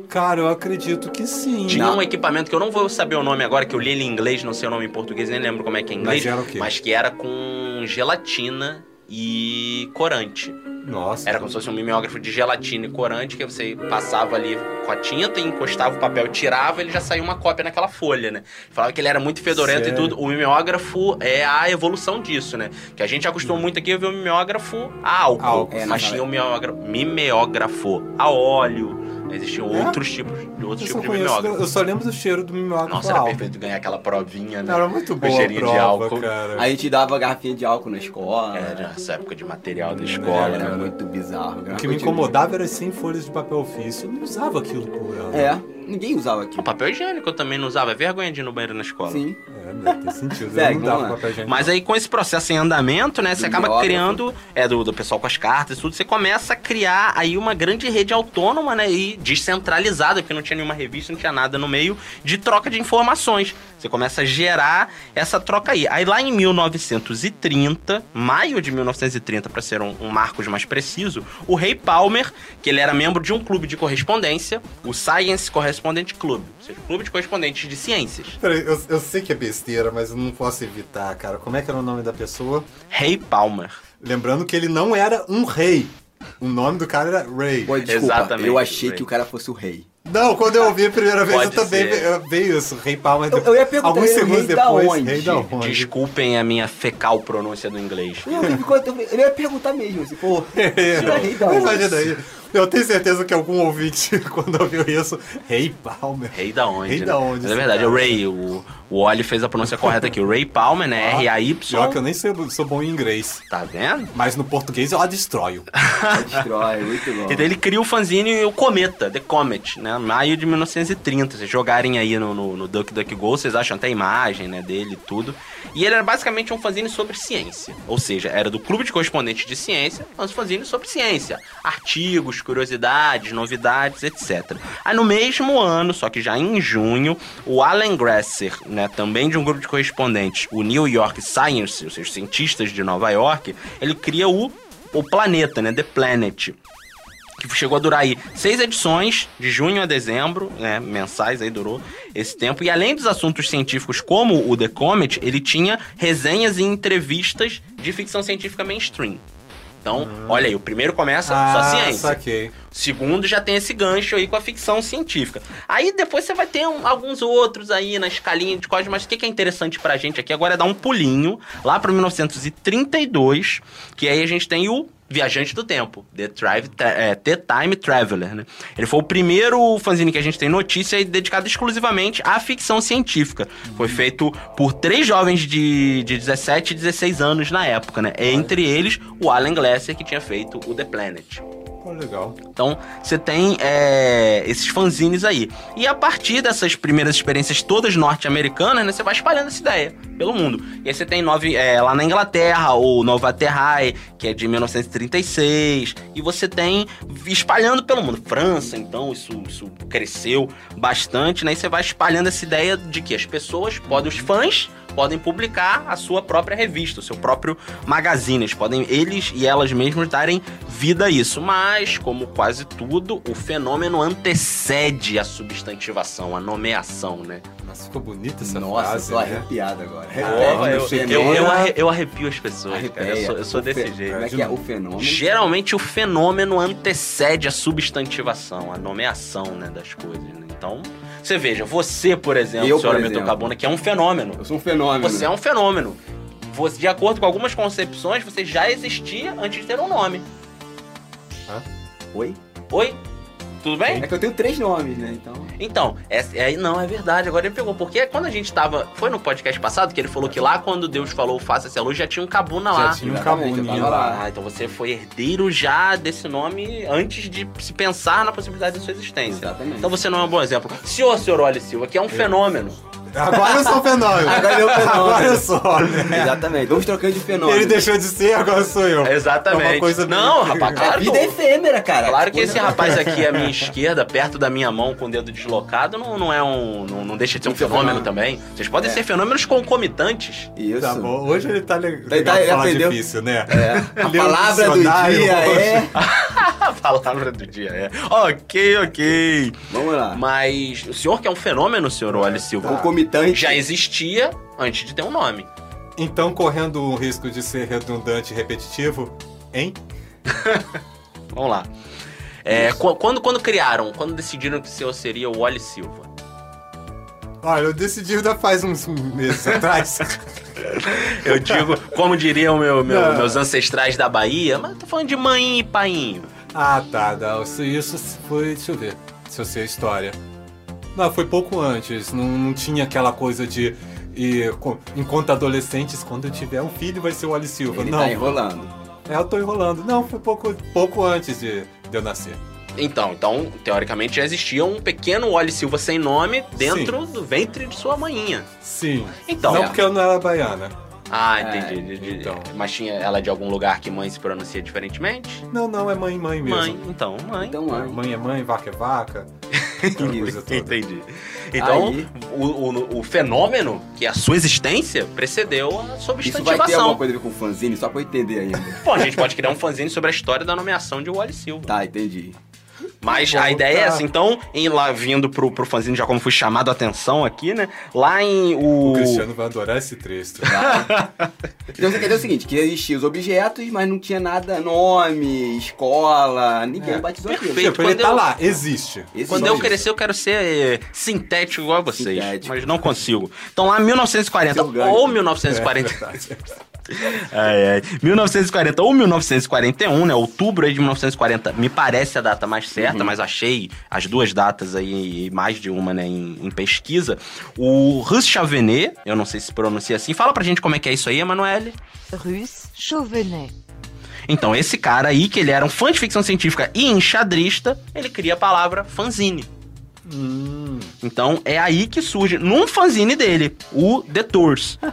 C: Cara, eu acredito que sim.
D: Tinha
E: Não.
D: um equipamento que eu não vou saber o nome agora, que eu li ele em inglês, não sei o nome em português, nem lembro como é que é em inglês.
C: Mas era o quê?
D: mas que era com gelatina e corante.
C: Nossa.
D: Era como se fosse um mimeógrafo de gelatina e corante, que você passava ali com a tinta e encostava o papel, tirava, ele já saía uma cópia naquela folha, né? Falava que ele era muito fedorento
C: Sério?
D: e tudo. O mimeógrafo é a evolução disso, né? Que a gente acostumou muito aqui a ver o mimeógrafo a álcool.
C: Álcool.
E: É,
D: mas tinha o mimeógrafo, mimeógrafo a óleo. Existiam
C: É?
D: outros tipos, outros
C: Eu só,
D: tipos de mimeógrafo.
C: eu só lembro do cheiro do mimeógrafo
D: Nossa, era
C: álcool.
D: perfeito ganhar aquela provinha, né?
C: Era muito boa a
D: cheirinho de
C: prova,
D: álcool.
C: cara.
E: A gente dava garrafinha de álcool na escola.
D: Era nessa época de material da
C: É,
D: escola,
E: Era
D: né?
E: muito bizarro.
C: O que me incomodava era as 100 folhas de papel ofício. Eu não usava aquilo por.
E: É, ninguém usava
D: O
E: aquilo.
D: papel higiênico eu também não usava. É vergonha de ir no banheiro na escola.
E: Sim.
C: É, deve ter sentido. Eu não dava
E: vamos lá.
C: papel higiênico.
D: Mas aí com esse processo em andamento, né, você
E: Do
D: acaba
E: biógrafo.
D: criando, é do, do pessoal com as cartas e tudo, você começa a criar aí uma grande rede autônoma, né, e descentralizada, porque não tinha nenhuma revista, não tinha nada no meio, de troca de informações. Você começa a gerar essa troca aí. Aí lá em 1930, maio de 1930, para ser um, um Marcos mais preciso, o Ray Palmer, que ele era membro de um clube de correspondência, o Science Correspondent Club, ou seja, um clube de correspondentes de ciências.
C: Peraí, eu, eu sei que é besteira, mas eu não posso evitar, cara. Como é que era o nome da pessoa?
D: Ray Palmer.
C: Lembrando que ele não era um rei. O nome do cara era Ray.
E: Pô, desculpa,
D: Exatamente,
E: eu achei
D: Ray.
E: que o cara fosse o rei.
C: Não, quando eu ouvi a primeira vez,
D: Pode
C: eu também
D: ser.
C: veio isso, Rei Palmer.
E: Eu- eu ia perguntar,
C: Alguns
E: é o
C: segundos
E: rei da
C: depois,
E: onde?
C: rei da onde?
D: Desculpem a minha fecal pronúncia do inglês.
E: Não, ele ficou. Ele ia perguntar mesmo, assim, pô.
C: É,
E: Tira rei da onde?
C: Imagina aí. Eu tenho certeza que algum ouvinte, (laughs) quando ouviu isso, Rei Palmer.
D: Rei da onde?
C: Rei
D: né?
C: da onde
D: Mas é verdade,
C: cara?
D: o Ray. O, o Oli fez a pronúncia correta aqui. O Ray Palmer, né?
C: Ó,
D: R-A-Y.
C: Pior que eu nem sou, sou bom em inglês.
D: Tá vendo?
C: Mas no português eu a destroio. (laughs)
E: Destrói, muito bom.
D: Então ele cria o fanzine o Cometa, The Comet, né? Maio de 1930. Vocês jogarem aí no, no, no DuckDuckGo, vocês acham até a imagem, né, dele e tudo. E ele era basicamente um fanzine sobre ciência. Ou seja, era do clube de correspondentes de ciência, mas um fanzine sobre ciência. Artigos, curiosidades, novidades, etc. Aí no mesmo ano, só que já em junho, o Alan Grasser, né, também de um grupo de correspondentes, o New York Science, ou seja, cientistas de Nova York, ele cria o, o planeta, né, The Planet que chegou a durar aí seis edições, de junho a dezembro, né, mensais aí durou esse tempo. E além dos assuntos científicos como o The Comet, ele tinha resenhas e entrevistas de ficção científica mainstream. Então, olha aí, o primeiro começa só
C: ah,
D: ciência.
C: saquei.
D: O segundo já tem esse gancho aí com a ficção científica. Aí depois você vai ter um- alguns outros aí na escalinha de código, mas o que, que é interessante pra gente aqui agora é dar um pulinho lá pra 1932, que aí a gente tem o Viajante do Tempo, The, é, The Time Traveler, né? Ele foi o primeiro fanzine que a gente tem notícia e dedicado exclusivamente à ficção científica. Foi feito por três jovens de, de 17 e 16 anos na época, né? Entre eles, o Alan Glasser, que tinha feito o The Planet.
C: Legal.
D: Então, você tem é, esses fanzines aí. E a partir dessas primeiras experiências todas norte-americanas, né, você vai espalhando essa ideia pelo mundo. E aí você tem nove, é, lá na Inglaterra, o Nova Terrae, que é de 1936. E você tem espalhando pelo mundo. França, então, isso, isso cresceu bastante, né? E você vai espalhando essa ideia de que as pessoas podem, os fãs podem publicar a sua própria revista, o seu próprio magazine. Eles podem, eles e elas mesmos, darem vida a isso. Mas, como quase tudo, o fenômeno antecede a substantivação, a nomeação, né?
C: Nossa, ficou bonita essa
B: Nossa,
C: frase,
B: tô
C: né?
B: arrepiado agora.
D: Porra, eu, eu, eu, arre- eu arrepio as pessoas, cara. Eu sou, eu sou desse
B: fe-
D: jeito.
B: Como é que é? O fenômeno.
D: Geralmente o fenômeno antecede a substantivação, a nomeação né, das coisas. né? Então, você veja, você, por exemplo,
B: Eu,
D: senhora. Metocabona, que é um fenômeno.
B: Eu sou um fenômeno.
D: Você é um fenômeno. Você, de acordo com algumas concepções, você já existia antes de ter um nome.
B: Oi?
D: Oi? Tudo bem?
B: É que eu tenho três nomes, né? Então.
D: Então, é, é- não, é verdade, agora ele pegou. Porque quando a gente tava. Foi no podcast passado que ele falou que lá quando Deus falou faça-se a luz já tinha um cabuna lá.
C: Já tinha um
B: eu
C: cabuninho
B: tava
C: lá.
B: lá.
D: Ah, então você foi herdeiro já desse nome antes de se pensar na possibilidade de sua existência.
B: Exatamente.
D: Então você não é um bom exemplo. Senhor, senhor Oli Silva, que é um fenômeno.
C: Agora eu sou fenômeno.
B: Agora eu fenômeno.
C: Agora eu sou, né?
B: Exatamente. Vamos trocando de fenômeno.
C: Ele deixou de ser, agora sou eu.
D: Exatamente.
C: É uma coisa bem-
D: Não, rapaz,
B: A
D: claro que
B: vida é efêmera, cara.
D: Claro que esse
B: Coisa-
D: rapaz aqui à minha esquerda, perto da minha mão, com o dedo deslocado, não, não é um. Não, não deixa de ser um
B: é um
D: fenômeno
B: fenômeno.
D: também. Vocês podem
B: É.
D: ser fenômenos concomitantes.
B: Isso.
C: Tá bom, hoje ele tá le-
B: Tá-
C: legal
B: ele
C: falar
B: aprendeu.
C: difícil, né?
B: É. (laughs) A
C: Leu o
B: palavra do dia
C: hoje.
B: é. (laughs)
D: A palavra do dia é. Ok, ok.
B: Vamos lá.
D: Mas o senhor que é um fenômeno, senhor Wally Silva,
B: Concomitante.
D: já existia antes de ter um nome.
C: Então, correndo o risco de ser redundante e repetitivo, hein? (laughs)
D: Vamos lá. É, qu- quando, quando criaram, quando decidiram que o senhor seria o Wally Silva?
C: Olha, eu decidi ainda faz uns meses atrás. (laughs)
D: Eu digo, como diriam meu, meu- meus ancestrais da Bahia, mas tô falando de mãe e painho.
C: ah, tá, não, isso, isso foi, deixa eu ver, se eu sei a história. Não, foi pouco antes, não, não tinha aquela coisa de... E, enquanto adolescentes, quando eu tiver um filho, vai ser o Ali Silva.
B: Ele
C: não,
B: tá enrolando.
C: é, eu tô enrolando. Não, foi pouco, pouco antes de, de eu nascer.
D: Então, então, teoricamente já existia um pequeno Wally Silva sem nome dentro do ventre de sua manhinha.
C: Sim.
D: Então.
C: não porque eu não era baiana.
D: Ah,
B: É,
D: entendi. de- de-
C: então.
D: Mas tinha ela de algum lugar que mãe se pronuncia diferentemente?
C: Não, não, é mãe, mãe mesmo.
D: Mãe, então, mãe.
B: Então, mãe.
C: Mãe é mãe, vaca é vaca. aquela coisa toda.
D: Entendi. Então,
B: Aí-
D: o, o- o fenômeno, que é a sua existência, precedeu a
B: Isso vai ter
D: substantivação.
B: alguma coisa a ver com fanzine, só pra eu entender ainda.
D: Bom, a gente pode criar um fanzine sobre a história da nomeação de Wally Silva.
B: Tá, entendi.
D: Mas
C: Vou
D: a ideia é
C: voltar.
D: essa. Então, em lá vindo pro, pro fanzine, já como fui chamado a atenção aqui, né? Lá em o.
C: O Cristiano vai adorar esse trecho. (laughs)
B: Então você quer dizer o seguinte, que existiam os objetos, mas não tinha nada, nome, escola, ninguém
C: É.
B: batizou aquilo.
D: Perfeito.
C: tipo, ele tá
D: eu-
C: lá, existe.
B: Existe.
D: Quando eu crescer, eu quero ser eh, sintético igual a vocês.
B: Sintético.
D: Mas não consigo. Então lá em 1940
B: Seu ganho.
D: ou
C: É,
D: 1940.
C: verdade.
D: Ai, ai. 1940 ou 1941, né? Outubro aí de 1940, me parece a data mais certa,
B: Uhum.
D: mas achei as duas datas aí, mais de uma, né, em, em pesquisa. O Russ Chavenet, eu não sei se pronuncia assim. Fala pra gente como é que é isso aí, Emanuele.
F: Russe Chauvenet.
D: Então, esse cara aí, que ele era um fã de ficção científica e enxadrista, ele cria a palavra fanzine.
C: Hum,
D: Então é aí que surge, num fanzine dele, o The Tours. (laughs)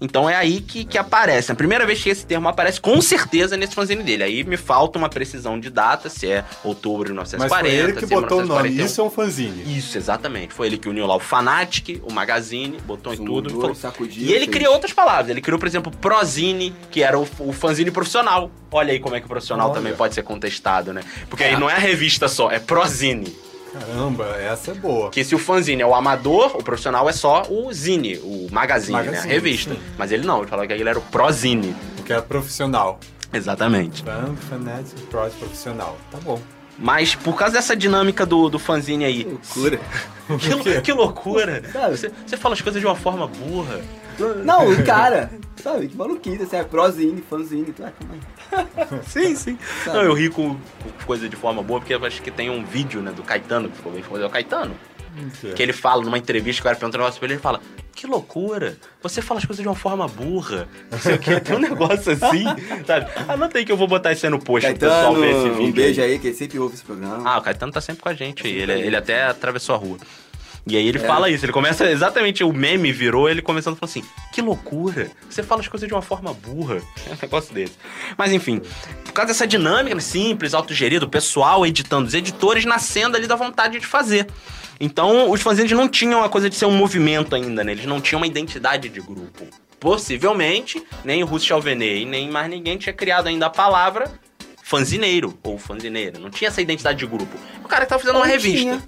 D: Então é aí que, que aparece. A primeira vez que esse termo aparece, com certeza, nesse fanzine dele. Aí me falta uma precisão de data, se é outubro de
C: mas
D: 1940.
C: foi ele que
D: é
C: botou o nome.
D: 1941.
C: Isso é um fanzine.
D: Isso, exatamente. Foi ele que uniu lá o Fanatic, o Magazine, botou em tudo. Falou-
B: sacudiu,
D: E ele
B: fez.
D: criou outras palavras. Ele criou, por exemplo, Prozine, que era o, o fanzine profissional. Olha aí como é que o profissional
C: Olha.
D: também pode ser contestado, né? Porque aí não é a revista só, é Prozine.
C: Caramba, essa é boa.
D: Que se o fanzine é o amador, o profissional é só o zine, o magazine, né? A
C: Magazine,
D: revista.
C: sim.
D: Mas ele não, ele falou que ele era o prozine.
C: Porque é profissional.
D: Exatamente.
C: Fan, Fanatic, Prod profissional. Tá bom.
D: Mas por causa dessa dinâmica do, do fanzine aí,
B: Loucura.
D: que, que loucura! (laughs) Você, você fala as coisas de uma forma burra.
B: Não, cara, sabe, que maluquice, assim, é prozine, fanzine, tu, calma (laughs) aí.
D: Sim, sim.
B: Sabe?
D: Não, eu ri com, com coisa de forma boa, porque eu acho que tem um vídeo, né, do Caetano, que ficou bem famoso. É o Caetano. Que ele fala numa entrevista, que o cara pergunta um negócio pra ele, ele fala: Que loucura, você fala as coisas de uma forma burra. Não sei o que, tem um negócio assim, (laughs) sabe? Anota aí que eu vou botar isso aí no post pro pessoal
B: Caetano,
D: ver esse vídeo.
B: um beijo aí, que ele sempre ouve esse programa.
D: Ah, o Caetano tá sempre com a gente aí. Ele, ele até atravessou a rua. E aí
B: É.
D: ele fala isso, ele começa exatamente, o meme virou ele começando falando assim, que loucura, você fala as coisas de uma forma burra. (laughs) É um negócio desse. Mas enfim, por causa dessa dinâmica simples, autogerido, o pessoal editando, os editores nascendo ali da vontade de fazer. Então, os fanzines não tinham a coisa de ser um movimento ainda, né? Eles não tinham uma identidade de grupo. Possivelmente, nem o Russo Chalvenet, nem mais ninguém tinha criado ainda a palavra fanzineiro ou fanzineira. Não tinha essa identidade de grupo. O cara que tava fazendo uma
B: Não
D: revista.
B: tinha.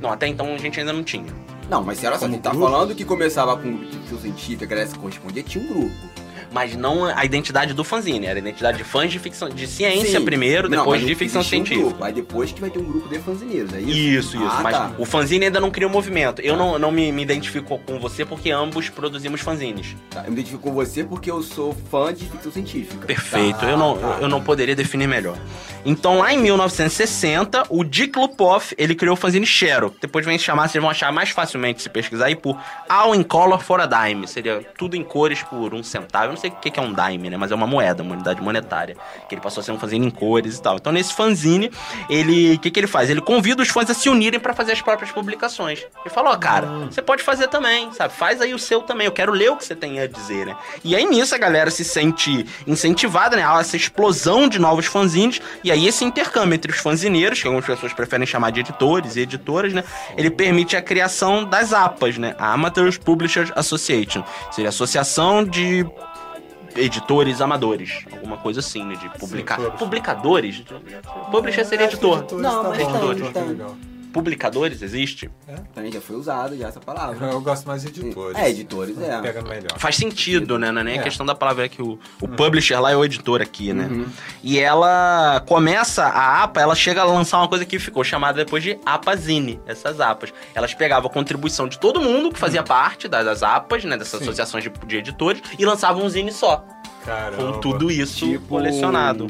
D: Não, até então a gente ainda não tinha.
B: Não, mas se era só, a gente tá falando que começava com ficção científica, a galera se correspondia, tinha um grupo.
D: Mas não a identidade do fanzine, era a identidade de fãs de ficção de ciência
B: Sim.
D: primeiro,
B: Não,
D: depois
B: mas
D: de ficção
B: existia um
D: científica.
B: grupo, Aí depois que vai ter um grupo de fanzineiros, é isso?
D: Isso, isso.
B: Ah,
D: mas
B: tá.
D: o fanzine ainda não cria um movimento. Eu não, não me, me identifico com você porque ambos produzimos fanzines.
B: Tá, Eu me identifico com você porque eu sou fã de ficção científica.
D: Perfeito,
B: Tá,
D: eu, não,
B: tá.
D: eu não poderia definir melhor. Então, lá em 1960, o Dick Lupoff, ele criou o fanzine Shero. Depois vem se chamar, vocês vão achar mais facilmente se pesquisar aí por All in Color for a Dime. Seria tudo em cores por um centavo. Sei o que é um dime, né? Mas é uma moeda, uma unidade monetária. Que ele passou a ser um fanzine em cores e tal. Então, nesse fanzine, ele... O que que ele faz? Ele convida os fãs a se unirem pra fazer as próprias publicações. Ele fala, ó, cara, você pode fazer também, sabe? Faz aí o seu também. Eu quero ler o que você tem a dizer, né? E aí, nisso, a galera se sente incentivada, né? A essa explosão de novos fanzines. E aí, esse intercâmbio entre os fanzineiros, que algumas pessoas preferem chamar de editores e editoras, né? Ele permite a criação das APAs, né? A Amateurs Publishers Association. Seria a Associação de Editores Amadores. Alguma coisa assim, né? De publicar. Publicadores? Publisher seria editor.
B: Não, mas
C: bom,
B: tem,
C: editor tá legal.
D: Publicadores existe?
B: Também já foi usado já essa palavra.
C: Eu gosto mais de editores.
B: É, editores, é.
C: Pega melhor.
D: Faz sentido, né? Não é nem a
C: É.
D: questão da palavra, é que o, o publisher lá é o editor aqui, né? E ela começa, a APA, ela chega a lançar uma coisa que ficou chamada depois de APAZine, essas APAs. Elas pegavam a contribuição de todo mundo que fazia parte das, das APAs, né? Dessas
C: Sim.
D: associações de, de editores, e lançavam um zine só,
C: Caramba.
D: com tudo isso
B: Tipo,
D: colecionado.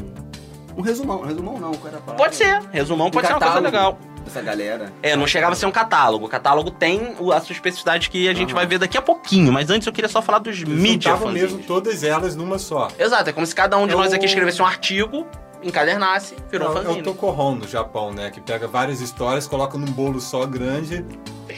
B: Um resumão, um resumão não, qual era a palavra?
D: Pode ser, resumão pode
B: Um
D: ser uma coisa
B: catálogo
D: legal.
B: Dessa galera.
D: É, não chegava a ser um catálogo. O catálogo tem a sua especificidade que a gente
B: Aham.
D: vai ver daqui a pouquinho, mas antes eu queria só falar dos
C: Eles
D: mídia
C: juntavam
D: fanzines.
C: mesmo todas elas numa só.
D: Exato, é como se cada um de
C: É
D: nós aqui escrevesse um artigo, encadernasse, virou um
C: É, o- é
D: fanzine.
C: o Tokohon no Japão, né? Que pega várias histórias, coloca num bolo só grande.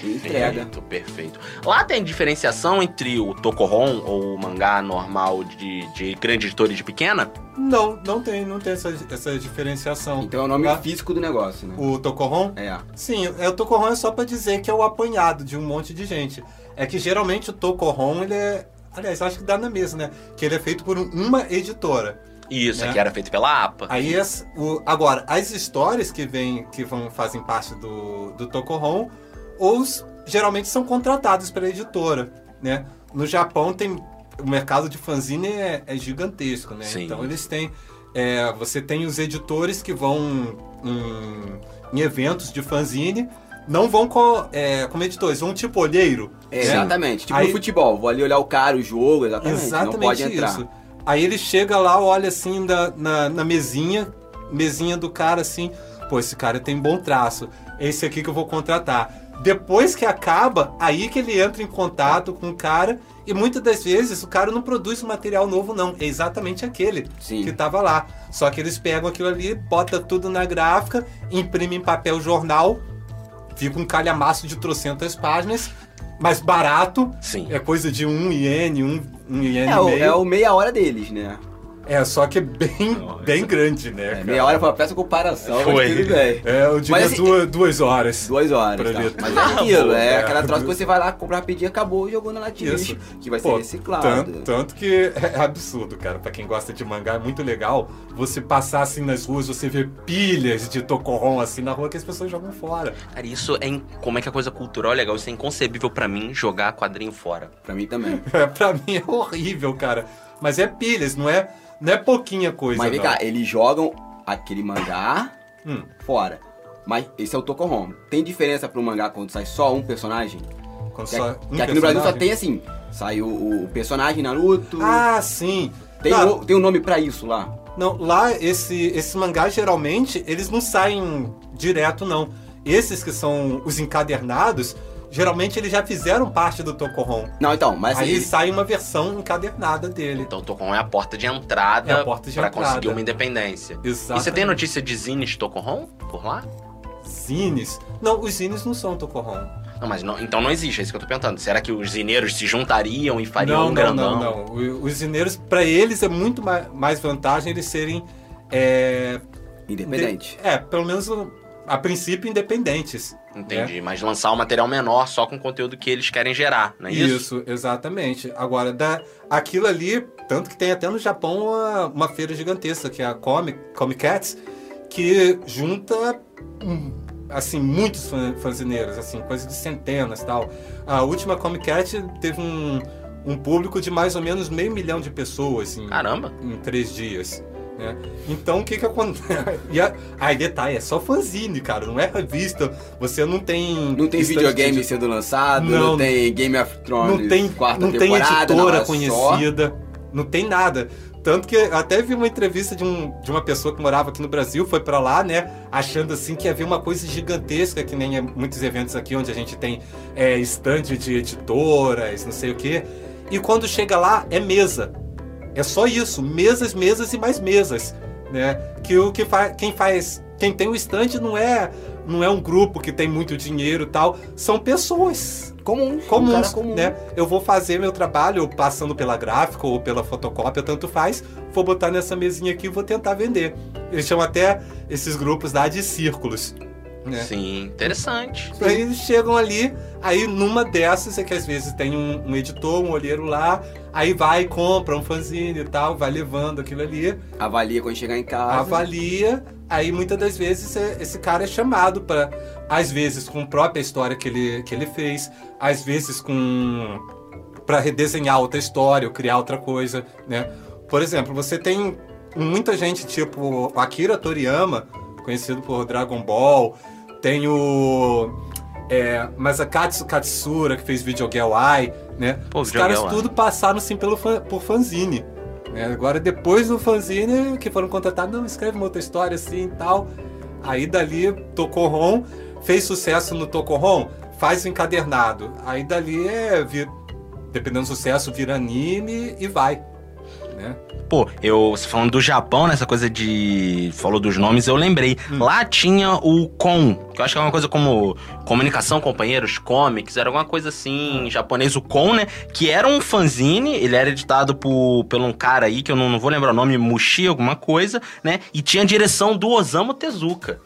B: Entrega.
D: Perfeito, perfeito. Lá tem diferenciação entre o Tokohon ou o mangá normal de, de grande editor e de pequena?
C: Não, não tem, não tem essa, essa diferenciação.
B: Então é o nome
C: Lá,
B: físico do negócio, né?
C: O Tokohon?
B: É.
C: Sim, é, o Tokohon é só pra dizer que é o apanhado de um monte de gente. É que geralmente o Tokohon, ele é... Aliás, acho que dá na mesma, né? Que ele é feito por um- uma editora.
D: Isso,
C: Né?
D: aqui era feito pela APA.
C: Aí, as- o- agora, as histórias que vêm, que vão, fazem parte do, do Tokohon, os geralmente são contratados pela editora, né? No Japão tem o mercado de fanzine é, é gigantesco, né?
D: Sim.
C: Então eles têm, é, você tem os editores que vão em, em eventos de fanzine, não vão com, é, como editores, vão tipo olheiro.
B: É,
C: né?
B: exatamente. Tipo
C: Aí-
B: no futebol. Vou ali olhar o cara, o jogo, exatamente.
C: Exatamente
B: não pode entrar.
C: Aí ele chega lá, olha assim da- na, na mesinha, mesinha do cara assim, pô, esse cara tem bom traço, esse aqui que eu vou contratar. Depois que acaba, aí que ele entra em contato com o cara e muitas das vezes o cara não produz um material novo não, é exatamente aquele
B: Sim.
C: que tava lá. Só que eles pegam aquilo ali, bota tudo na gráfica, imprimem em papel jornal, fica um calhamaço de trocentas páginas, mais barato,
D: Sim.
C: é coisa de um iene, um, um iene
B: É,
C: e meio.
B: é o meia hora deles, né?
C: É, só que é bem, bem grande, né?
B: É,
C: cara?
B: meia hora foi uma peça comparação,
D: Foi.
B: mas tudo bem.
C: É, eu diria
B: Mas, assim,
C: duas, duas horas.
B: Duas horas,
C: Pra
B: tá?
C: ler.
B: Mas é aquilo, é
C: É.
B: aquela troça que você vai lá, comprar rapidinho, acabou e jogou na lixo, que vai ser
C: Pô,
B: reciclado.
C: Tanto, tanto que é absurdo, cara. Pra quem gosta de mangá, é muito legal você passar assim nas ruas, você vê pilhas de Tokohon assim na rua que as pessoas jogam fora.
D: Cara, isso é. in- Como é que a coisa cultural é legal? Isso é inconcebível pra mim jogar quadrinho fora.
B: Pra mim também.
C: É, (laughs) pra mim é horrível, cara. Mas é pilhas, não é, não é pouquinha coisa.
B: Mas vem
C: não.
B: cá, eles jogam aquele mangá
C: Hum.
B: fora. Mas esse é o Tokohon. Tem diferença pro mangá quando sai só um personagem?
C: Quando
B: Que, aqui-
C: um
B: que aqui no Brasil só
C: personagem.
B: tem assim, sai o, o personagem Naruto,
C: Ah, sim.
B: tem,
C: Tá,
B: o- tem um nome pra isso lá.
C: Não, lá esse, esse mangá geralmente eles não saem direto não. Esses que são os encadernados, geralmente eles já fizeram parte do Tokohon.
B: Não, então, mas
C: Aí
B: ele-
C: sai uma versão encadernada dele.
D: Então o Tokohon é a porta de entrada
C: É a porta de
D: pra
C: entrada.
D: conseguir uma independência. E
C: Exatamente.
D: você tem notícia de zines Tokohon por lá?
C: Zines? Não, os zines não são Tokohon.
D: Não, mas não- então não existe, é isso que eu tô perguntando. Será que os zineiros se juntariam e fariam
C: não,
D: um
C: não,
D: grandão?
C: não, não. O- Os zineiros, pra eles é muito ma- mais vantagem eles serem é,
B: independente.
C: É, pelo menos a princípio independentes.
D: Entendi, mas lançar um material menor só com o conteúdo que eles querem gerar, não é isso?
C: Isso, exatamente. Agora, da, aquilo ali, tanto que tem até no Japão uma, uma feira gigantesca, que é a Comic, Comic Cats, que junta hum, assim, muitos fan- fanzineiros, assim, coisa de centenas e tal. A última Comic Cat teve um, um público de mais ou menos meio milhão de pessoas em,
D: Caramba.
C: em três dias. Né? Então o que que acontece? (laughs) E a- aí detalhe, é só fanzine, cara, não é revista. Você não tem.
B: Não tem videogame
C: de-
B: sendo lançado, não,
C: Não.
B: tem Game of Thrones
C: não tem,
B: quarta
C: não tem editora
B: é só-
C: conhecida, não tem nada. Tanto que até vi uma entrevista de, um, de uma pessoa que morava aqui no Brasil, foi pra lá, né, achando assim que havia uma coisa gigantesca, que nem é muitos eventos aqui onde a gente tem é, de editoras, não sei o quê. E quando chega lá, é mesa. É só isso, mesas, mesas e mais mesas, né? Que o que faz, quem faz, quem tem o stand não é, não é um grupo que tem muito dinheiro e tal, são pessoas
B: comum, um
C: comuns,
B: cara comum.
C: né? Eu vou fazer meu trabalho passando pela gráfica ou pela fotocópia, tanto faz, vou botar nessa mesinha aqui e vou tentar vender. Eles chamam até esses grupos lá de círculos, né?
D: Sim, interessante.
C: Aí eles chegam ali, aí numa dessas é que às vezes tem um, um editor, um olheiro lá, aí vai, compra um fanzine e tal, vai levando aquilo ali,
B: Avalia quando chegar em casa.
C: avalia, aí muitas das vezes é- esse cara é chamado para às vezes com a própria história que ele, que ele fez, às vezes com para redesenhar outra história ou criar outra coisa, né? Por exemplo, você tem muita gente tipo Akira Toriyama, conhecido por Dragon Ball, tem o é, Masakatsu Katsura, que fez Video Girl Eye, né?
D: Pô,
C: Os caras tudo passaram assim pelo fan- por fanzine. né? Agora, depois do fanzine, que foram contratados, não, escreve uma outra história assim e tal. Aí dali, Tokohon fez sucesso no Tokohon, faz o encadernado. Aí dali é, vi- dependendo do sucesso, vira anime e vai. Né?
D: Pô, eu você falando do Japão, nessa coisa de. Falou dos nomes, eu lembrei.
C: Hum.
D: Lá tinha o KON, que eu acho que é uma coisa como comunicação, companheiros, comics, era alguma coisa assim, em japonês, o KON, né? Que era um fanzine, ele era editado por, por um cara aí, que eu não, não vou lembrar o nome, Mushi, alguma coisa, né? E tinha a direção do Osamu Tezuka.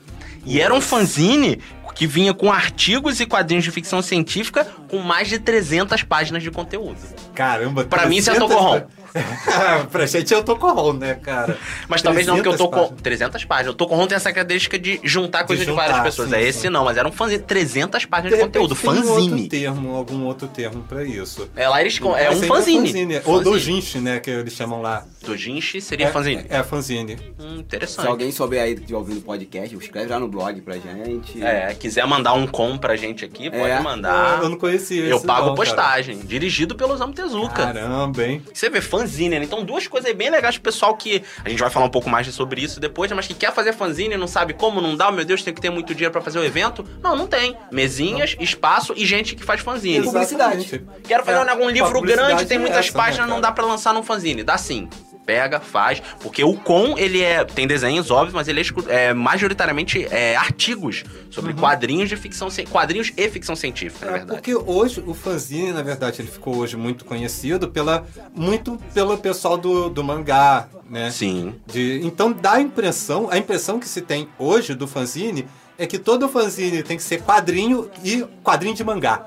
D: E era um fanzine que vinha com artigos e quadrinhos de ficção científica com mais de 300 páginas de conteúdo.
C: Caramba,
D: Pra mim, isso é
C: 300
D: Tokohon. (laughs)
C: pra gente é o Tokohon, né, cara?
D: Mas talvez não, porque eu tô
C: 300
D: com
C: páginas.
D: 300 páginas. O Tokohon tem essa característica de juntar coisas de,
C: juntar,
D: várias pessoas.
C: sim,
D: é esse
C: sim.
D: não, mas era um fanzine. 300 páginas de,
C: repente
D: conteúdo.
C: tem um outro
D: Fanzine.
C: termo, algum outro termo pra isso.
D: É, lá eles. com- É
C: Mas
D: um
C: sempre
D: fanzine.
C: Ou
D: Fanzine.
C: dojinshi, né, que eles chamam lá.
D: Dojinshi seria
C: é,
D: fanzine.
C: É, fanzine.
D: Hum,
B: Se
D: interessante.
B: alguém souber aí que estiver ouvindo o podcast, escreve lá no blog pra gente.
D: É, quiser mandar um com pra gente aqui, pode
B: É.
D: mandar.
C: eu não conhecia
D: Eu
C: esse
D: pago
C: não, cara.
D: postagem. Dirigido pelo Osamu Tezuka.
C: Caramba, hein?
D: Você vê fanzine, né? Então, duas coisas aí bem legais pro pessoal que. A gente vai falar um pouco mais sobre isso depois, né? mas que quer fazer fanzine e não sabe como, não dá, meu Deus, tem que ter muito dinheiro pra fazer o evento. Não, não tem. Mesinhas, espaço e gente que faz fanzine.
B: Publicidade.
C: Exatamente.
D: Quero fazer
C: É,
D: um, livro
C: publicidade
D: grande, tem
C: é
D: muitas
C: essa, né,
D: páginas, não
C: cara?
D: dá pra lançar num fanzine. Dá sim. Pega, faz. Porque o com, ele é. Tem desenhos, óbvio, mas ele é, é majoritariamente é, artigos sobre quadrinhos de ficção Quadrinhos e ficção científica, na
C: É,
D: verdade.
C: porque hoje o fanzine, na verdade, ele ficou hoje muito conhecido pela muito pelo pessoal do, do mangá, né?
D: Sim.
C: De, então dá a impressão, a impressão que se tem hoje do fanzine é que todo fanzine tem que ser quadrinho e quadrinho de mangá.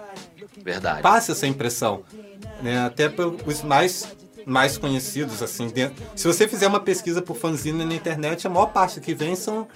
D: Verdade.
C: Passa essa impressão, né? Até pelos mais mais conhecidos assim. dentro- Se você fizer uma pesquisa por fanzine na internet, a maior parte que vem são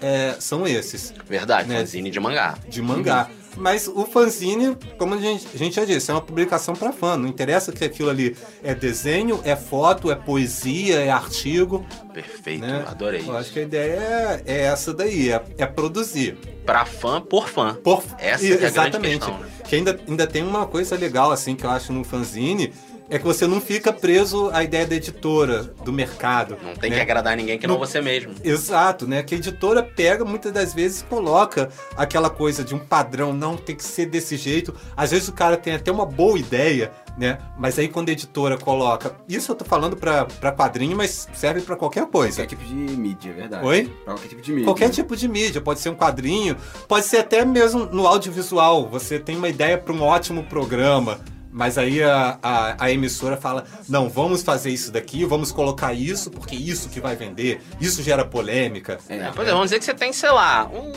C: é, são esses
D: Verdade,
C: né?
D: fanzine de mangá.
C: de mangá. Mas o fanzine, como a gente, a gente já disse, é uma publicação para fã. Não interessa que aquilo ali é desenho, é foto, é poesia, é artigo.
D: Perfeito,
C: Né?
D: adorei.
C: Eu acho que a ideia é, é essa daí, é, é produzir.
D: Pra fã, por fã.
C: Por...
D: Essa
C: E-
D: é a
C: exatamente.
D: questão, né?
C: Que ainda, ainda tem uma coisa legal, assim, que eu acho no fanzine, é que você não fica preso à ideia da editora, do mercado.
D: Não tem
C: né?
D: que agradar ninguém que não
C: Não-
D: você mesmo.
C: Exato, né? Que a editora pega muitas das vezes e coloca aquela coisa de um padrão, não tem que ser desse jeito. Às vezes o cara tem até uma boa ideia, né? Mas aí quando a editora coloca. Isso eu tô falando pra, pra quadrinho, mas serve pra qualquer coisa.
B: Qualquer tipo de mídia, é verdade.
C: Oi?
B: Pra qualquer tipo de mídia.
C: Qualquer tipo de mídia, pode ser um quadrinho, pode ser até mesmo no audiovisual. Você tem uma ideia para um ótimo programa, mas aí a, a, a emissora fala: não, vamos fazer isso daqui, vamos colocar isso, porque isso que vai vender, isso gera polêmica.
B: É,
D: É, pois é, vamos dizer que você tem, sei lá, um-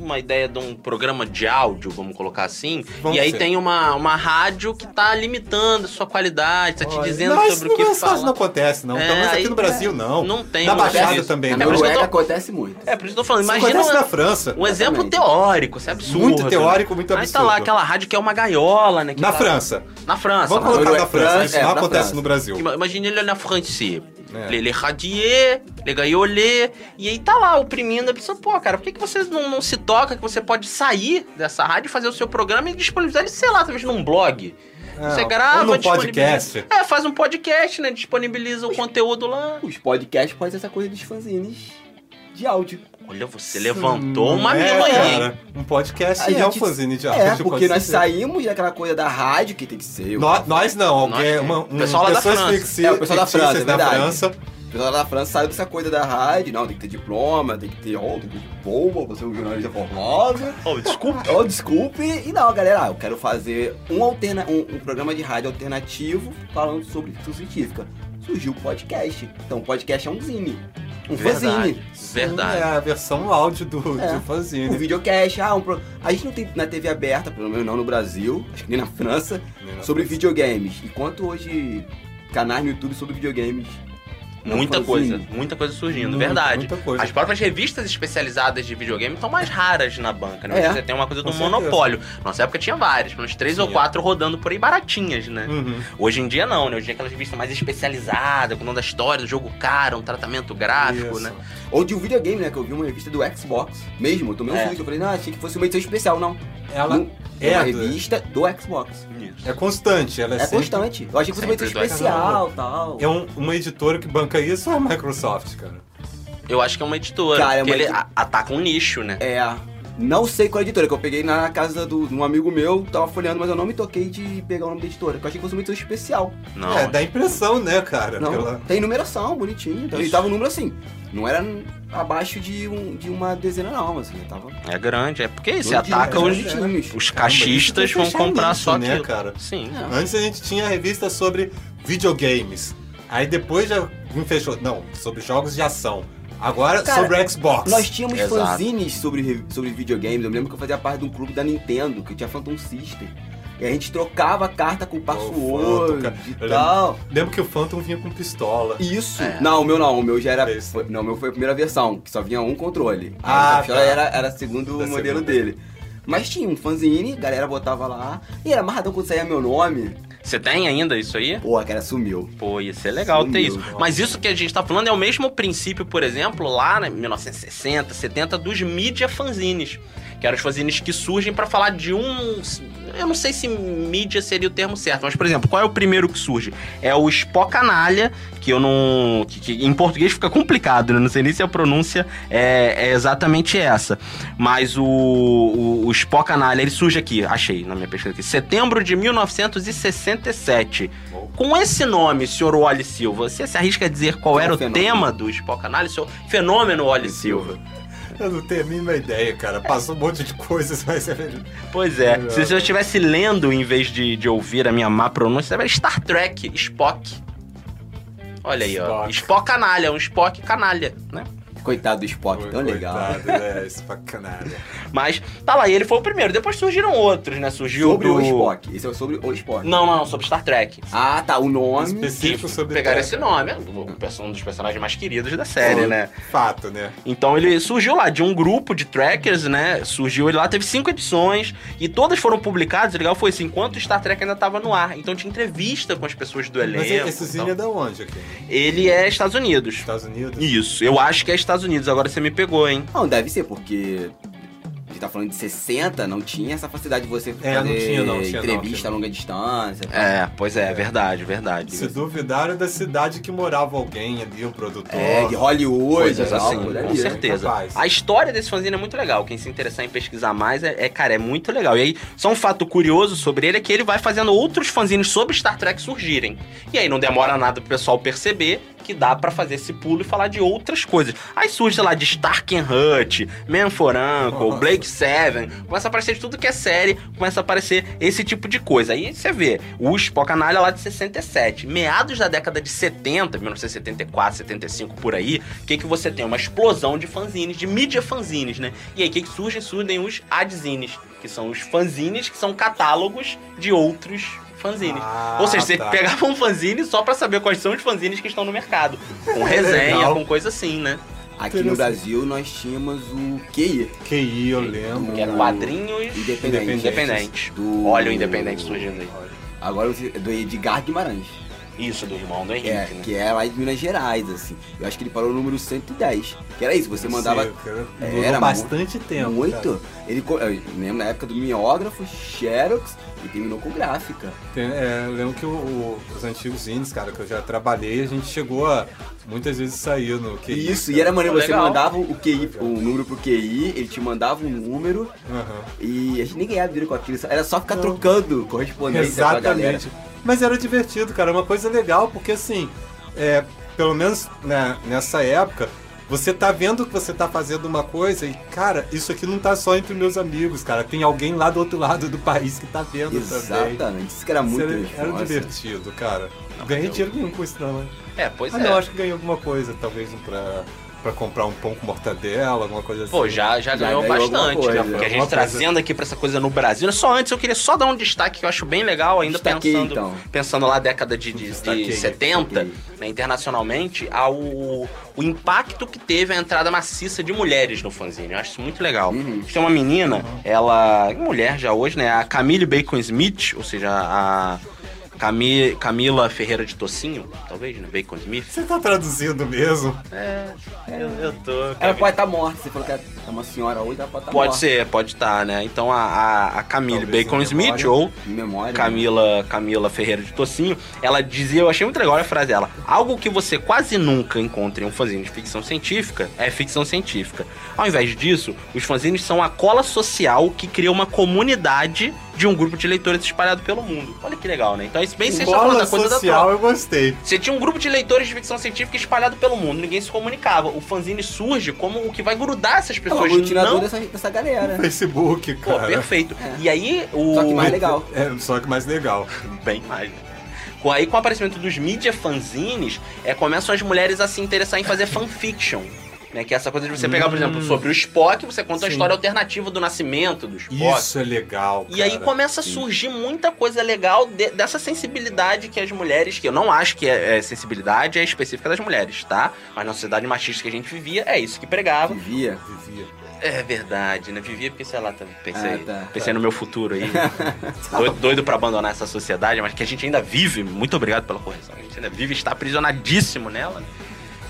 D: uma ideia de um programa de áudio, vamos colocar assim,
C: Vamos
D: e aí
C: ser.
D: tem uma, uma rádio que tá limitando a sua qualidade, tá te dizendo
C: não,
D: sobre o que
C: não,
D: falar.
C: Isso não acontece, não.
D: É,
C: Pelo menos aqui
D: aí-
C: no Brasil, não.
D: Não tem.
C: Na
D: não
C: Baixada
D: tem.
C: também,
D: É,
C: né?
D: eu
B: Noruega acontece muito.
D: É, por isso que eu tô falando,
C: Isso
D: imagina
C: acontece
D: um,
C: na França.
D: um exemplo teórico, isso é absurdo.
C: Muito teórico,
D: né?
C: muito
D: Aí tá lá
C: absurdo.
D: aquela rádio que é uma gaiola, né? que
C: Na
D: tá-
C: França.
D: Na França.
C: Vamos colocar na França.
B: França,
C: Isso
B: é,
C: não acontece
B: França.
C: no Brasil.
D: Ima- Imagine ele na francês.
C: É.
D: Les radier, les gaioler, e aí tá lá oprimindo a pessoa. Pô, cara, por que, que você não, não se toca que você pode sair dessa rádio, fazer o seu programa e disponibilizar ele, sei lá, talvez num blog? Você
C: É,
D: grava,
C: ou num
D: disponibiliza-
C: podcast.
D: É, faz um podcast, né? Disponibiliza o conteúdo lá.
B: Os podcasts podem ser essa coisa dos fanzines de áudio.
D: Olha, você levantou
C: Não
D: uma
C: é,
D: mamilo aí, hein?
C: Um podcast
B: A
C: é um fanzine de
B: É,
C: áudio.
B: porque
C: pode
B: nós
C: ser.
B: saímos daquela coisa da rádio que tem que ser. o
C: Nós, não, alguém,
D: Nós-
C: uma,
D: o pessoal lá da França.
B: É, o pessoal da França, é
C: da
B: verdade.
C: França.
B: O pessoal da França saiu dessa coisa da rádio. Não, tem que ter diploma, tem que ter. Oh, tem que ter diploma, você é um jornalista formado.
D: Oh, desculpa.
B: Oh, desculpe. E não, galera, eu quero fazer um, alterna, um, um programa de rádio alternativo falando sobre ficção científica. Surgiu o podcast. Então, o podcast é um zine. Um
D: Verdade.
B: fanzine.
D: Verdade.
C: É a versão áudio do,
B: É.
C: do
B: Um
C: fanzine.
B: videocast, ah, um pro... A gente não tem na TV aberta, pelo menos não no Brasil, acho que nem na França,
C: Nem na
B: sobre
C: França.
B: videogames. Enquanto hoje canais no YouTube sobre videogames.
D: Muita coisa, muita coisa surgindo,
C: Muita,
D: verdade.
C: muita coisa.
D: As próprias revistas especializadas de videogame estão mais raras na banca, né?
B: É.
D: Você tem uma coisa do monopólio. Nossa época tinha várias, uns três ou
C: Tinha.
D: quatro rodando por aí baratinhas, né?
C: Uhum.
D: Hoje em dia não, né? Hoje em dia aquelas revistas mais especializadas, contando a história do jogo caro, um tratamento gráfico,
C: Isso.
D: né?
B: Ou de um videogame, né? Que eu vi uma revista do Xbox mesmo. Eu tomei um
D: É.
B: susto. Eu falei, não, achei que fosse uma edição especial. Não.
C: Ela é,
B: uma
C: do-
B: revista do Xbox.
C: é constante, ela é,
B: É,
C: sempre-
B: constante. Eu achei que fosse
D: do
B: especial tal.
C: É um- uma editora que banca isso ou é a Microsoft, cara?
D: Eu acho que é uma editora.
B: Cara, é
D: porque
B: uma
D: ele a- ataca um nicho, né?
B: É. Não sei qual é a editora, que eu peguei na casa do, de um amigo meu, tava folheando, mas eu não me toquei de pegar o nome da editora, que eu achei que fosse uma edição especial.
D: Não.
C: É, dá impressão, né, cara?
B: Não,
C: Pela-
B: tem numeração, bonitinho. Então, e
C: Isso.
B: tava um número assim. Não era abaixo de, um, de uma dezena, não, assim. Tava.
D: É grande, é porque você
B: doidinho,
D: ataca
B: é,
D: os, os cachistas vão comprar
C: fechar
D: só
C: nisso, né,
D: aquilo.
C: cara?
D: Sim.
B: É.
C: Antes a gente tinha revista sobre videogames. Aí depois já me fechou. Não, sobre jogos de ação. Agora
B: Cara,
C: sobre Xbox.
B: Nós tínhamos
D: Exato.
B: fanzines sobre, re- sobre videogames. Eu me lembro que eu fazia parte de um clube da Nintendo, que tinha Phantom System. E a gente trocava carta com
C: Phantom,
B: password e tal.
C: Lembro que o Phantom vinha com pistola.
B: Isso.
D: É.
B: Não, o meu não. O meu já era.
C: Esse.
B: foi- não, o meu foi a primeira versão, que só vinha um controle.
C: Ah,
B: a pistola
C: tá.
B: era, era segundo
C: Da
B: modelo
C: segunda.
B: dele. Mas tinha um fanzine, a galera botava lá. E era amarradão quando saía meu nome.
D: Você tem ainda isso aí?
B: Pô, a cara sumiu.
D: Pô, ia ser legal ter
B: Sumiu,
D: isso.
B: nossa.
D: Mas isso que a gente tá falando é o mesmo princípio, por exemplo, lá em 1960, 70, dos mídia fanzines. Que eram os fanzines que surgem pra falar de um. Eu não sei se mídia seria o termo certo, mas, por exemplo, qual é o primeiro que surge? É o Spó Canalha, que eu não. Que, que em português fica complicado, né? Não sei nem se a pronúncia é, é exatamente essa. Mas o, o, o Spó Canalha, ele surge aqui, achei na minha pesquisa aqui, setembro de 1967. Com esse nome, senhor Wally Silva, você se arrisca a dizer qual
B: É
D: era o
B: fenômeno.
D: tema do Spó Canalha? Seu fenômeno Wally Silva.
C: Eu não tenho a mínima ideia, cara. Passou um monte de coisas, mas é.
D: Pois é, se eu estivesse lendo em vez de, de ouvir a minha má pronúncia, era Star Trek, Spock. Olha aí, ó.
C: Spock.
D: Spock canalha, um Spock canalha, né?
B: Coitado do Spock, tão legal.
C: Coitado, né? (laughs) Isso pra canalha.
D: Mas tá lá, e ele foi o primeiro. Depois surgiram outros, né? Surgiu
B: Sobre
D: do...
B: o Spock. Esse é sobre o Spock.
D: Não, não, sobre Star Trek.
B: Ah, tá. O nome.
C: Específico sobre
D: pegaram
C: Trek.
D: esse nome. é um dos personagens mais queridos da série,
C: Foi
D: né?
C: Fato, né?
D: Então ele surgiu lá de um grupo de trackers, né? Surgiu ele lá, teve cinco edições e todas foram publicadas. O legal foi assim, enquanto Star Trek ainda tava no ar. Então tinha entrevista com as pessoas do elenco.
C: Mas esse
D: e tal.
C: é da onde aqui?
D: Ele é Estados Unidos.
C: Estados Unidos?
D: Isso, eu acho que é Estados Unidos. Agora você me pegou, hein?
B: Não, deve ser, porque. A gente tá falando de 60, não tinha essa facilidade de você
C: É,
B: fazer
C: não tinha, não, tinha, não,
B: entrevista
C: tinha.
B: a longa distância.
D: É, pois é, verdade, verdade.
C: Se duvidaram é da cidade que morava alguém ali, o produtor.
B: É, de Hollywood,
D: Coisas
B: tal,
D: assim, com
B: ali, né?
D: certeza. A história desse fanzine é muito legal. Quem se interessar em pesquisar mais, é, é, cara, é muito legal. E aí, só um fato curioso sobre ele é que ele vai fazendo outros fanzines sobre Star Trek surgirem. E aí não demora nada pro pessoal perceber que dá pra fazer esse pulo e falar de outras coisas. Aí surge, sei lá, de Stark and Hutch, Man for Uncle. Blake Seven, começa a aparecer de tudo que é série, começa a aparecer esse tipo de coisa. Aí você vê, o Spock Canalha lá de 67, meados da década de 70, 1974, 75, por aí, o que que você tem? Uma explosão de fanzines, de mídia fanzines, né? E aí o que que surge? Surgem os adzines, que são os fanzines, que são catálogos de outros fanzines.
C: Ah,
D: Ou seja, você
C: tá.
D: pegava um fanzine só pra saber quais são os fanzines que estão no mercado. Com (laughs) resenha,
C: Legal.
D: com coisa assim, né?
B: Aqui no Brasil nós tínhamos o QI,
C: QI, eu lembro.
D: Que é quadrinhos
B: Independente.
D: independentes.
B: Do-
D: Olha o independente surgindo aí.
B: agora do Edgar Guimarães.
D: Isso, do irmão do Henrique,
B: É,
D: né?
B: que é lá de Minas Gerais, assim. Eu acho que ele parou no número 110. Que era isso, você mandava
C: Sei, cara,
B: Era mu-
C: bastante tempo.
B: muito.
C: cara.
B: Ele, eu lembro na época do miógrafo, Xerox, e terminou com gráfica.
C: Tem- é, eu lembro que o- o- os antigos zines, cara, que eu já trabalhei, a gente chegou a muitas vezes sair no QI.
B: Isso, e era maneiro, você
D: legal.
B: mandava o QI, o número pro QI, ele te mandava um número,
C: Aham.
B: e a gente nem ganhava dinheiro com aquilo, era só ficar trocando correspondência com a galera.
C: Exatamente. Mas era divertido, cara. É uma coisa legal, porque assim, é, pelo menos né, nessa época, você tá vendo que você tá fazendo uma coisa e, cara, isso aqui não tá só entre meus amigos, cara. Tem alguém lá do outro (laughs) lado do país que tá vendo também.
B: Exatamente, isso que era
C: Isso
B: muito
C: era, era
B: nossa.
C: divertido, cara. Ganhei dinheiro nenhum com isso, não, né?
D: É, pois
C: Ah,
D: é.
C: não, acho que ganhei alguma coisa, talvez pra, pra comprar um pão com mortadela, alguma coisa assim.
D: Pô, já, já,
B: Já
D: ganhou
B: ganhou
D: bastante,
B: coisa.
D: né? Porque a gente
C: coisa.
D: trazendo aqui pra essa coisa no Brasil. Só antes eu queria só dar um destaque que eu acho bem legal, ainda
B: Destaquei,
D: pensando,
B: então.
D: pensando lá década de, de, de
C: Destaquei,
D: 70,
B: destaquei.
D: né, internacionalmente, ao o impacto que teve a entrada maciça de mulheres no fanzine. Eu acho isso muito legal.
B: Uhum.
D: Tem uma menina, ela, mulher já hoje, né? A Camille Bacon Smith, ou seja, a Cami, Camila Ferreira de Tocinho, talvez, né? Bacon Smith.
C: Você tá traduzindo mesmo?
D: É, eu, eu tô.
B: Ela pode estar morta, você falou que é uma senhora hoje, ela pode estar
D: Pode
B: morta.
D: ser, pode estar, né? Então a, a, a Camille
C: Talvez
D: Bacon Smith ou
B: Em memória. né?
D: Camila, Camila Ferreira de Tocinho, ela dizia, eu achei muito legal a frase dela, algo que você quase nunca encontra em um fanzine de ficção científica é ficção científica. Ao invés disso, os fanzines são a cola social que cria uma comunidade de um grupo de leitores espalhado pelo mundo. Olha que legal, né? Então isso bem você já falou
C: Bola
D: da coisa da
C: social
D: troca.
C: eu gostei.
D: Você tinha um grupo de leitores de ficção científica espalhado pelo mundo, ninguém se comunicava. O fanzine surge como o que vai grudar essas
B: É um
D: pessoas. não...
B: dessa, dessa galera. (laughs)
C: Facebook,
D: Pô,
C: cara.
D: perfeito. E aí, o.
B: Só que mais legal.
C: É, só que mais legal.
D: Bem mais. né? Com- Aí, com o aparecimento dos mídia fanzines, é, começam as mulheres a se interessar em fazer fanfiction. Né, que é essa coisa de você pegar, por exemplo, sobre o Spock, você conta a
C: Hum. Sim.
D: história alternativa do nascimento do Spock.
C: Isso é legal,
D: E aí começa a surgir muita coisa legal de- dessa sensibilidade que as mulheres, que eu não acho que é, é sensibilidade, é específica das mulheres, tá? Mas na sociedade machista que a gente vivia, é isso que pregava.
B: Vivia.
C: Vivia.
D: É verdade, né? Vivia porque, sei lá, tá- pensei,
B: Ah, tá.
D: pensei no meu futuro aí. (laughs) doido, doido pra abandonar essa sociedade, mas que a gente ainda vive. Muito obrigado pela correção. A gente ainda vive está aprisionadíssimo nela.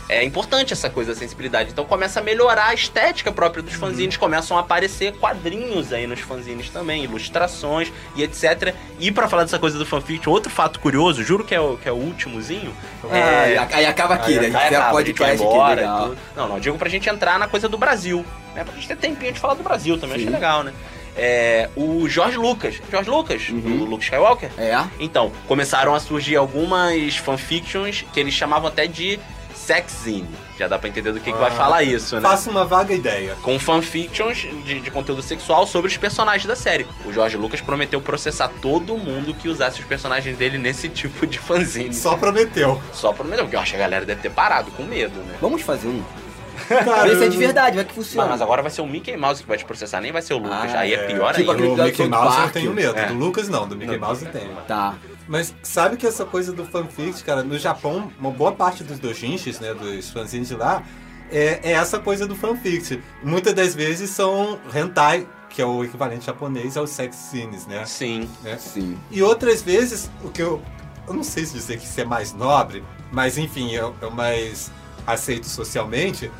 D: É importante essa coisa da sensibilidade. Então começa a melhorar a estética própria dos fanzines. Começam a aparecer quadrinhos aí nos fanzines também, ilustrações e etc. E pra falar dessa coisa do fanfiction, outro fato curioso, juro que é o, que é o últimozinho.
B: Ah,
D: é,
B: aí acaba aqui, né? A gente
D: Aí acaba, a gente vai
B: podcast aqui,
D: embora
B: legal.
D: Não, não, digo pra gente entrar na coisa do Brasil. Né? Pra gente ter tempinho de falar do Brasil também,
B: Sim.
D: achei legal, né? É, o Jorge Lucas. Jorge Lucas,
B: Uhum.
D: o Luke Skywalker.
B: É?
D: Então, começaram a surgir algumas fanfictions que eles chamavam até de sexzine. Já dá pra entender do que, que vai
C: Ah,
D: falar isso, né?
C: Faça uma vaga ideia.
D: Com fanfictions de, de conteúdo sexual sobre os personagens da série. O Jorge Lucas prometeu processar todo mundo que usasse os personagens dele nesse tipo de fanzine.
C: Só prometeu.
D: Só prometeu, porque eu acho que a galera deve ter parado com medo, né?
B: Vamos fazer um.
C: Cara,
B: Esse é de verdade, vai que funciona.
D: mas agora vai ser o Mickey Mouse que vai te processar, nem vai ser o Lucas.
B: Ah,
D: Aí é pior
B: Tipo
D: ainda.
C: Do
B: do
C: Mickey Mouse eu tenho medo.
D: É.
C: Do Lucas não, do Mickey Mouse eu tenho.
B: Tá.
C: Mas sabe que essa coisa do fanfic, cara, no Japão, uma boa parte dos doujinshis, né, dos fanzines de lá, é, é essa coisa do fanfic. Muitas das vezes são hentai, que é o equivalente japonês aos sex scenes, né?
D: Sim.
C: né?
B: Sim.
C: E outras vezes, o que eu. Eu não sei se dizer que isso é mais nobre, mas enfim, é, é o mais aceito socialmente.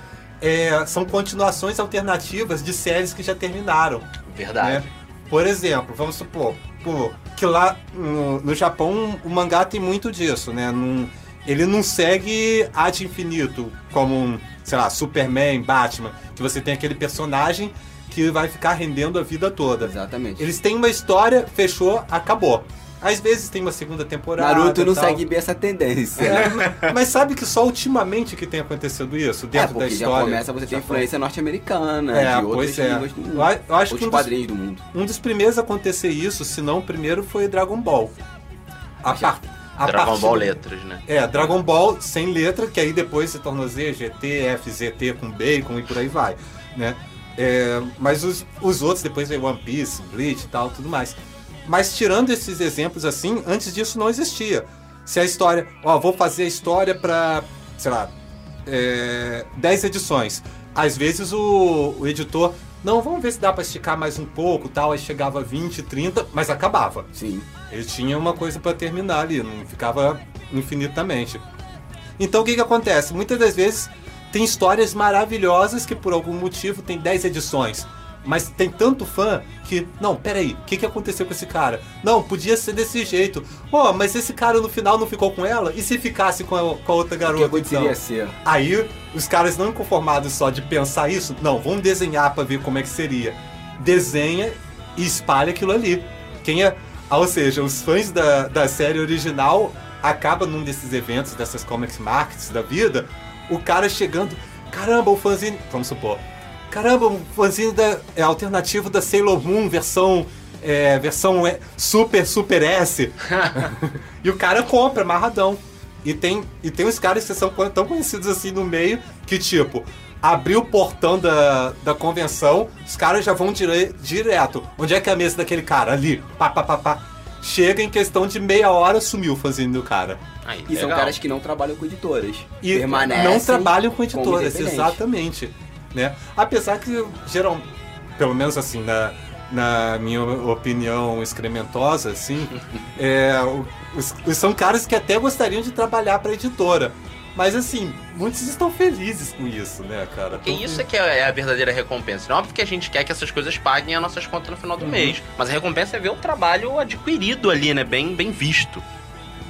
C: é, são continuações alternativas de séries que já terminaram.
D: Verdade.
C: né? Por exemplo, vamos supor pô, que lá no, no Japão o mangá tem muito disso, né? Não- ele não segue ad infinito, como um, sei lá, Superman, Batman, que você tem aquele personagem que vai ficar rendendo a vida toda.
B: Exatamente.
C: Eles têm uma história, fechou, acabou. Às vezes tem uma segunda temporada.
B: Naruto não segue bem essa tendência.
C: É, mas sabe que só ultimamente que tem acontecido isso
B: É,
C: dentro da
B: porque já
C: história?
B: começa você ter influência norte-americana,
C: É,
B: de outras
C: é.
B: línguas do mundo.
C: Eu acho que
B: outros
C: um dos-
B: quadrinhos do mundo.
C: Um dos primeiros a acontecer isso, se não o primeiro, foi Dragon Ball. A, par- a
D: Dragon
C: partir-
D: Ball letras, né?
C: É, Dragon Ball sem letra, que aí depois se tornou Z, GT, FZT com bacon e por aí vai, né? É, mas os, os outros, depois veio One Piece, Bleach e tal, tudo mais. Mas tirando esses exemplos assim, antes disso não existia. Se a história, ó, vou fazer a história pra, sei lá, é, 10 edições. Às vezes o, o editor, não, vamos ver se dá pra esticar mais um pouco, tal, aí chegava a 20, 30, mas acabava.
B: Sim.
C: Ele tinha uma coisa pra terminar ali, não ficava infinitamente. Então o que que acontece? Muitas das vezes tem histórias maravilhosas que por algum motivo tem 10 edições. Mas tem tanto fã que, não, peraí, o que, que aconteceu com esse cara? Não, podia ser desse jeito. Pô, mas esse cara no final não ficou com ela? E se ficasse com a, com a outra
B: O que
C: garota?
B: aconteceria
C: então?
B: ser?
C: Aí os caras não conformados só de pensar isso, não, vamos desenhar pra ver como é que seria. Desenha e espalha aquilo ali. Quem é, ah, ou seja, os fãs da, da série original acabam num desses eventos, dessas comics markets da vida, o cara chegando, caramba, o fanzine, vamos supor, caramba, o fanzine da, é alternativo da Sailor Moon versão é, versão é, super super S. (laughs) e o cara compra amarradão. E tem, e tem uns caras que são tão conhecidos assim no meio que, tipo, abriu o portão da, da convenção, os caras já vão dire, direto. Onde é que é a mesa daquele cara? Ali. Pá, pá, pá, pá. Chega em questão de meia hora, sumiu o fanzine do cara.
D: Aí,
B: E são
D: legal.
B: caras que não trabalham com editoras.
C: E
B: Permanecem
C: não trabalham com editoras, exatamente. Né? Apesar que, geral, pelo menos assim, na, na minha opinião excrementosa, assim, (laughs) é, os, os- são caras que até gostariam de trabalhar para editora. Mas assim, muitos estão felizes com isso, né, cara?
D: Porque isso é que é a verdadeira recompensa. Não é porque a gente quer que essas coisas paguem as nossas contas no final do
C: Uhum.
D: mês. Mas a recompensa é ver o trabalho adquirido ali, né? Bem, bem visto.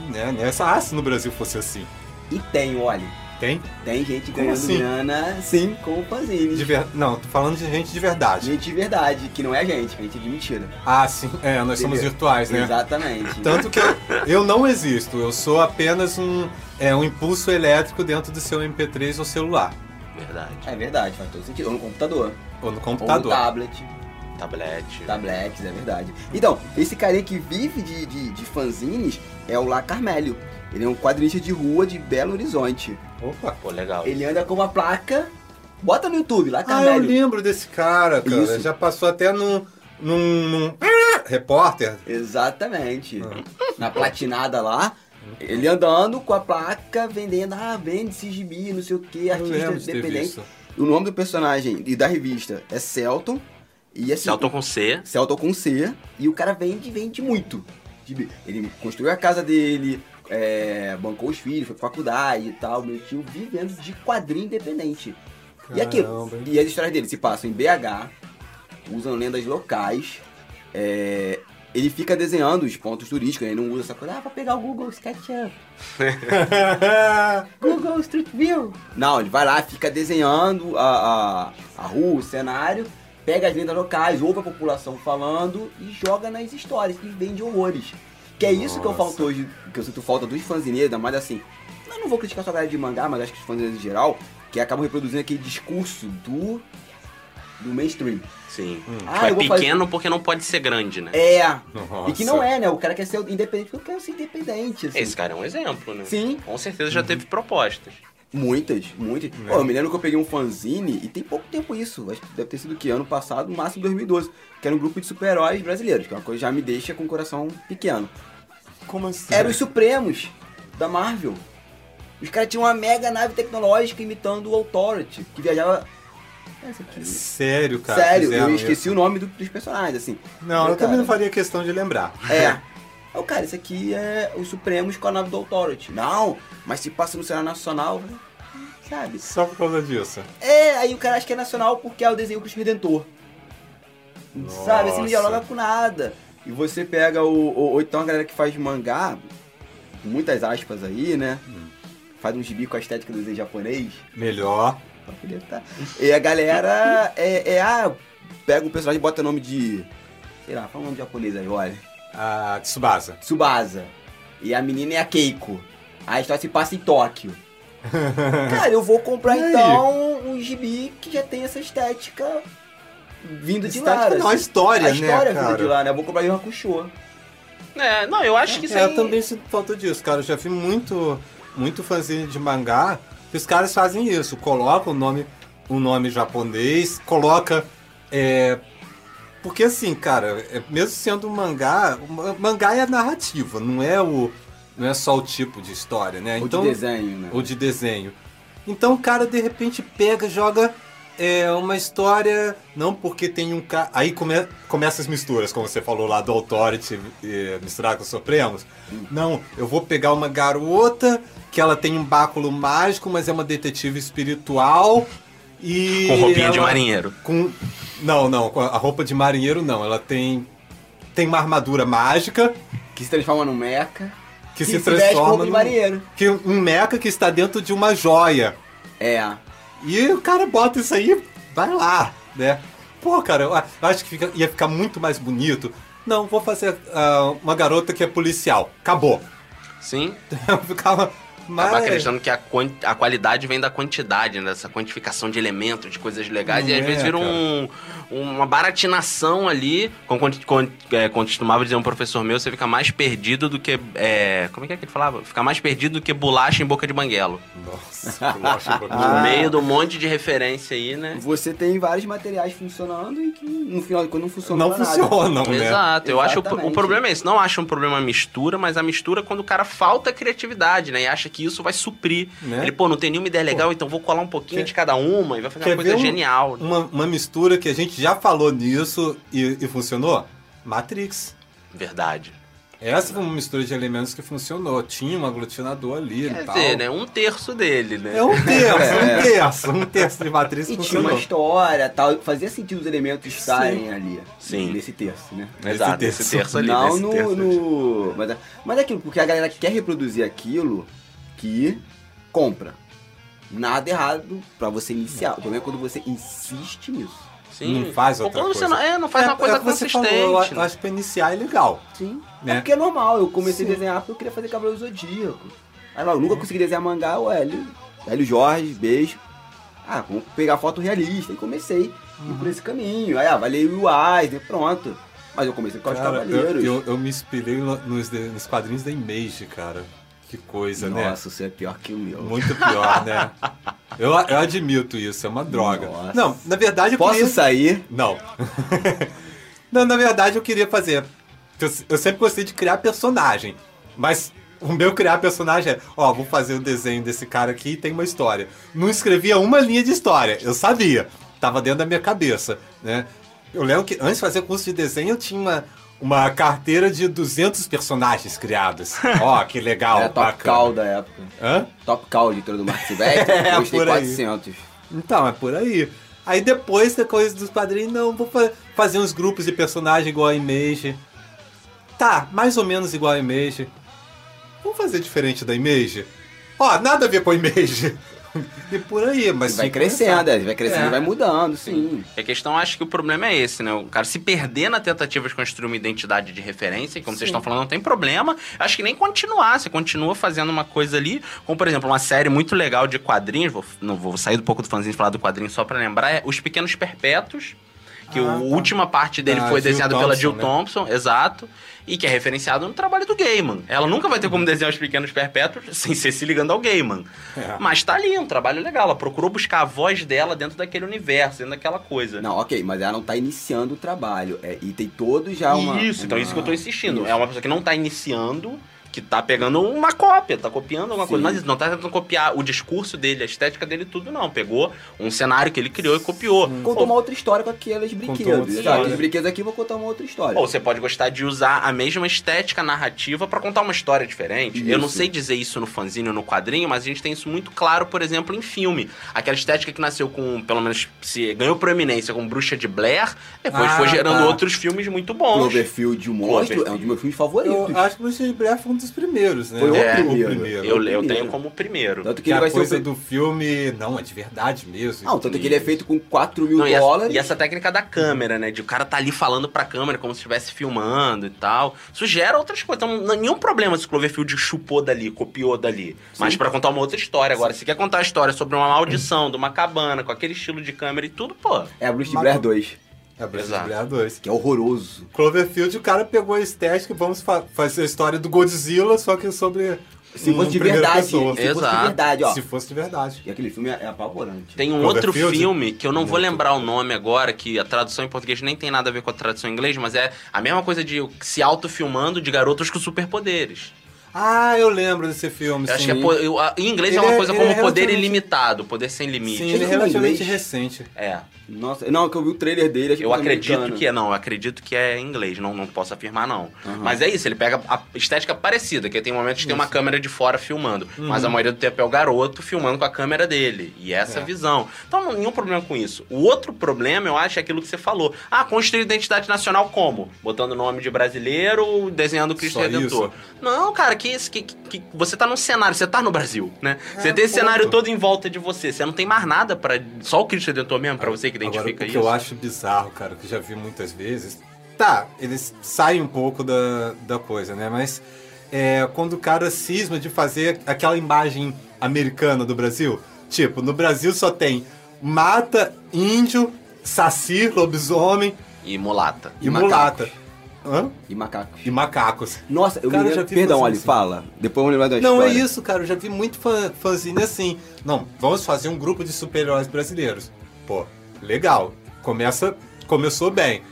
C: Né, nessa, ah, se no Brasil fosse assim.
B: E tem, olha.
C: Tem?
B: Tem gente
C: Como
B: ganhando
C: assim?
B: grana, sim, com fanzines.
C: De ver... Não, tô falando de gente de verdade.
B: Gente de verdade, que não é gente, gente de mentira.
C: Ah, sim. É, nós somos
B: Entendeu?
C: virtuais, né?
B: Exatamente.
C: Tanto que eu, (laughs) eu não existo, eu sou apenas um, é, um impulso elétrico dentro do seu MP3 ou celular.
D: Verdade.
B: É verdade, faz todo sentido. Ou no computador.
C: Ou no
B: Ou no
C: computador.
B: tablet.
D: Tablet.
B: Tablets, é verdade. Então, esse carinha que vive de, de, de fanzines é o La Carmelio. Ele é um quadrinista de rua de Belo Horizonte.
C: Opa.
D: Pô, legal.
B: Ele anda com uma placa. Bota no YouTube, La
C: Ah, eu lembro desse cara, cara.
B: Isso.
C: Já passou até num. num, num (laughs) repórter.
B: Exatamente.
C: Ah.
B: Na platinada lá. Ele andando com a placa, vendendo, ah, vende esse gibi, não sei o que, artista independente. O nome do personagem e da revista é Celton. E assim,
D: Celton com C.
B: Celton com C. E o cara vende, vende muito. Ele construiu a casa dele, é, bancou os filhos, foi pra faculdade e tal. Meu tio vivendo de quadrinho independente. E aquilo.
C: Caramba, hein?
B: E as histórias dele se passam em BH, usam lendas locais. é, ele fica desenhando os pontos turísticos, ele não usa essa coisa, ah, pra pegar o Google SketchUp. (laughs) Google Street View. Não, ele vai lá, fica desenhando a, a, a rua, o cenário, pega as lendas locais, ouve a população falando e joga nas histórias e vende horrores. Que é isso que eu falto hoje, que eu sinto falta dos fanzineiros, mais assim. Eu não vou criticar só a galera de mangá, mas acho que os fanzineiros em geral, que acabam reproduzindo aquele discurso do, do mainstream.
D: Sim.
B: Ah,
D: Tipo, é
B: vou fazer-
D: pequeno porque não pode ser grande, né?
B: É,
C: Nossa.
B: e que não é, né? O cara quer ser independente porque eu quero ser independente, assim.
D: Esse cara é um exemplo, né?
B: Sim.
D: Com certeza já teve propostas.
B: Muitas, muitas. Pô, eu me lembro que eu peguei um fanzine e tem pouco tempo isso. Acho que deve ter sido que ano passado, no máximo 2012. Que era um grupo de super-heróis brasileiros, que é uma coisa que já me deixa com o coração pequeno.
C: Como assim?
B: Era os Supremos da Marvel. Os caras tinham uma mega nave tecnológica imitando o Authority, que viajava.
C: Sério, cara.
B: Sério, eu
C: isso?
B: esqueci o nome do- dos personagens, assim.
C: Não, eu
B: Cara,
C: também não faria questão de lembrar.
B: É. (laughs) Aí o cara, isso aqui é os Supremos com a nave do Authority. Não, mas se passa no cenário nacional, sabe?
C: Só por causa disso.
B: É, aí o cara acha que é nacional porque é o desenho Cristo Redentor. Sabe, assim, não
C: Nossa.
B: dialoga com nada. E você pega o, o. Ou então a galera que faz mangá, com muitas aspas aí, né? Faz um gibi com a estética do desenho japonês.
C: Melhor.
B: tá. E a galera é, é ah, pega o personagem e bota nome de. Sei lá, fala um nome japonês aí, olha.
C: A Tsubasa.
B: Tsubasa. E a menina é a Keiko. A história se passa em Tóquio. (laughs) Cara, eu vou comprar então um gibi que já tem essa estética vindo de lá.
C: Estética não, a história,
B: a história
C: né,
B: vindo
C: cara?
B: de lá, né? Eu vou comprar Yu Hakusho.
D: É, não, eu acho que isso
C: É,
D: aí...
C: eu também sinto falta disso, cara. Eu já vi muito, muito fanzine de mangá que os caras fazem isso. Colocam o nome, o nome japonês, coloca. É, porque assim, cara, é, mesmo sendo um mangá, mangá é a narrativa, não é o. Não é só o tipo de história, né?
B: Ou de desenho, né?
C: Ou de desenho. Então o cara de repente pega, joga é, uma história, não porque tem um cara. Aí come, começa as misturas, como você falou lá do Authority eh, misturar com os Supremos. Não, eu vou pegar uma garota que ela tem um báculo mágico, mas é uma detetive espiritual. E
D: Com roupinha de
C: ela-
D: marinheiro.
C: Com, não, não, a roupa de marinheiro não. Ela tem tem uma armadura mágica
B: Que se transforma num mecha.
C: que,
B: Que
C: se
B: se veste com
C: transforma
B: roupa de
C: num-
B: marinheiro.
C: que um mecha que está dentro de uma joia.
B: É.
C: E o cara bota isso aí, vai lá, né? Pô, cara, eu acho que fica- ia ficar muito mais bonito. Não, vou fazer ah, uma garota que é policial. Acabou.
D: Sim.
C: Eu (laughs) ficava. Mas...
D: Acaba acreditando que a, a qualidade vem da quantidade, né? Dessa quantificação de elementos, de coisas legais.
C: Não
D: e às
C: é,
D: vezes vira um, uma baratinação ali. Como quando, quando, é, quando costumava dizer um professor meu, você fica mais perdido do que. é, como é que é que ele falava? Fica mais perdido do que bolacha em boca de banguelo.
C: Nossa, (laughs) bolacha um pouquinho.
D: No meio do monte de referência aí, né?
B: Você tem vários materiais funcionando e que no final de contas não funcionam
C: Não
B: pra nada.
C: funcionam, né?
D: Exato, eu acho o, o problema é esse. Não acho um problema a mistura, mas a mistura é quando o cara falta criatividade, né? E acha que isso vai suprir.
C: Né?
D: Ele, pô, não tem nenhuma ideia legal, então vou colar um pouquinho
C: Quer-
D: de cada uma e vai fazer uma coisa
C: um-
D: genial.
C: Uma, uma mistura que a gente já falou nisso e, e funcionou? Matrix.
D: Verdade.
C: Essa foi uma mistura de elementos que funcionou. Tinha um aglutinador ali
D: Quer
C: e tal.
D: dizer, né? Um terço dele, né?
C: É um terço,
B: É. (laughs)
C: um terço. Um terço de Matrix
B: E tinha uma
C: funcionou.
B: história tal. Fazia sentido os elementos estarem ali.
D: Sim.
B: Nesse terço, né?
D: Exato,
C: terço.
D: esse terço ali.
B: não
D: nesse
B: no.
D: terço
B: no... Mas, é- mas é aquilo, porque a galera quer reproduzir aquilo que compra. Nada errado pra você iniciar. O problema é quando você insiste nisso.
D: Sim.
C: Não faz
D: Ou
C: outra
D: quando você
C: coisa.
D: não, é, não faz
C: É-
D: uma coisa
C: é que você
D: consistente.
C: falou, eu
D: né?
C: acho que pra iniciar é legal.
B: Sim.
C: Né?
B: É porque é normal. Eu comecei
C: Sim.
B: a desenhar porque eu queria fazer cabelo zodíaco. Aí lá, eu nunca consegui desenhar mangá, o Hélio. Hélio Jorge, beijo. Ah, vamos pegar foto realista. E comecei a ir por esse caminho. Aí, ah, valei o Eisner, pronto. Mas eu comecei com os
C: Cara, eu,
B: cavaleiros.
C: eu, eu me inspirei no- nos, nos quadrinhos da Image, cara. Que coisa, né?
B: Nossa, você é pior que o meu.
C: Muito pior, né? (laughs) Eu, eu admito isso, é uma droga.
B: Nossa.
C: Não, na verdade eu
B: Posso
C: queria...
B: sair?
C: Não. (laughs) Não, na verdade eu queria fazer. Eu, eu sempre gostei de criar personagem. Mas o meu criar personagem é, ó, vou fazer o desenho desse cara aqui e tem uma história. Não escrevia uma linha de história, eu sabia. Tava dentro da minha cabeça, né? Eu lembro que antes de fazer curso de desenho eu tinha uma, uma carteira de 200 personagens criados. (laughs) Ó, que legal,
B: Era É top
C: bacana.
B: call da época.
C: Hã?
B: Top call de todo do Mark Silvestre. (laughs)
C: É,
B: Hoje tem
C: por aí.
B: 400.
C: Então, é por aí. Aí depois da coisa dos quadrinhos, não, vou fa- fazer uns grupos de personagem igual a Image. Tá, mais ou menos igual a Image. Vamos fazer diferente da Image? Ó, nada a ver com a Image. (laughs) (laughs) E por aí, mas
B: vai crescendo, é, vai crescendo
C: É.
B: e vai mudando, sim.
D: A questão, acho que o problema é esse, né? O cara se perder na tentativa de construir uma identidade de referência, e como vocês estão falando, não tem problema. Acho que nem continuar. Você continua fazendo uma coisa ali, como por exemplo, uma série muito legal de quadrinhos. Vou, não vou sair um pouco do fanzinho e falar do quadrinho só pra lembrar, é Os Pequenos Perpétuos. Que
C: Ah,
D: a
C: tá.
D: última parte dele
C: Da
D: foi
C: Jill
D: desenhada pela Jill
C: né?
D: Thompson, exato, e que é referenciado no trabalho do Gaiman. Ela nunca vai ter como desenhar os pequenos perpétuos sem ser se ligando ao Gaiman.
C: É.
D: Mas tá ali, um trabalho legal. Ela procurou buscar a voz dela dentro daquele universo, dentro daquela coisa.
B: Não, ok, mas ela não tá iniciando o trabalho. É, e tem todo já uma.
D: isso, então
B: uma-
D: isso que eu tô insistindo.
B: Isso.
D: É uma pessoa que não tá iniciando, que tá pegando uma cópia, tá copiando alguma
B: Sim.
D: coisa. Mas não tá tentando copiar o discurso dele, a estética dele, tudo não. Pegou um cenário que ele criou e copiou.
B: Contou uma outra história com aqueles
C: outra
B: brinquedos. Exato, aqueles brinquedos aqui vou contar uma outra história.
D: Ou você pode gostar de usar a mesma estética narrativa pra contar uma história diferente. Eu não
B: Isso.
D: sei dizer isso no fanzine ou no quadrinho, mas a gente tem isso muito claro, por exemplo, em filme. Aquela estética que nasceu com, pelo menos, se ganhou proeminência com Bruxa de Blair, depois
C: Ah,
D: foi gerando
C: tá.
D: outros filmes muito bons.
B: Cloverfield, o monstro, é um dos meus filmes favoritos.
C: Eu acho que o Bruxa de Blair foi um dos primeiros, né?
B: Foi o
D: É,
B: primeiro.
D: Eu,
B: o
D: eu
B: primeiro.
D: tenho como primeiro.
B: Tanto que
C: Que
B: ele
C: a
B: vai ser o
C: coisa
B: pri-
C: do filme, não, é de verdade mesmo.
B: Não, tanto que ele é feito com 4 mil
D: Não, e, essa,
B: dólares.
D: e essa técnica da câmera, né? De o cara tá ali falando pra câmera como se estivesse filmando e tal. Isso gera outras coisas. Então, não- nenhum problema se o Cloverfield chupou dali, copiou dali. Mas pra contar uma outra história. Agora, se quer contar a história sobre uma maldição de uma cabana, com aquele estilo de câmera e tudo, pô.
B: É a Bruce Blair 2,
C: É a Bruxa
D: Exato.
C: de Blair 2.
B: que é horroroso.
C: Cloverfield, o cara pegou a estética e vamos fa- fazer a história do Godzilla, só que sobre.
B: Se fosse de verdade,
C: pessoa.
B: se fosse de verdade, ó.
C: Se fosse de verdade.
B: E aquele filme é, é apavorante.
D: Tem um outro filme que eu não vou lembrar o nome agora, que a tradução em português nem tem nada a ver com a tradução em inglês, mas é a mesma coisa de se autofilmando de garotos com superpoderes.
C: Ah, eu lembro desse filme.
D: Eu acho que é, em inglês é
C: Ele
D: uma
C: é-
D: coisa
C: ele
D: como
C: é
D: poder ilimitado, poder sem limite.
C: Sim, ele é relativamente recente.
D: É.
B: Nossa, não, que eu vi o trailer dele, acho
D: Eu acredito que é, não, eu acredito que é em inglês, não, não posso afirmar não.
B: Aham.
D: Mas é isso, ele pega a estética parecida, que tem momentos que tem uma câmera de fora filmando, mas
C: Uhum.
D: a maioria do tempo é o garoto filmando com a câmera dele, e essa
C: É.
D: visão. Então, não, nenhum problema com isso. O outro problema, eu acho, é aquilo que você falou. Ah, construir identidade nacional como? Botando o nome de brasileiro, desenhando o Cristo
C: Só
D: Redentor.
C: isso?
D: Não, cara, que isso, que, que, que- você tá num cenário, você tá no Brasil, né? você tem esse
C: ponto.
D: cenário todo em volta de você, você não tem mais nada para Só o Cristo Redentor mesmo, pra você que
C: Agora,
D: identifica
C: o que
D: isso.
C: eu acho bizarro, cara, que já vi muitas vezes. Tá, eles saem um pouco da, da coisa, né? Mas é, quando o cara cisma de fazer aquela imagem americana do Brasil, tipo, no Brasil só tem mata, índio, saci, lobisomem
D: E mulata.
C: e,
B: E
C: mulata.
B: macacos.
C: Hã?
B: E macacos.
C: E macacos.
B: Nossa, eu
C: Cara,
B: me
C: já vi
B: Perdão, Ali,
C: isso.
B: fala. Depois eu vou lembrar da
C: Não, é isso, cara. Eu já vi muito fã, fanzine assim. Não, vamos fazer um grupo de super-heróis brasileiros. Pô, legal. Começa, começou bem.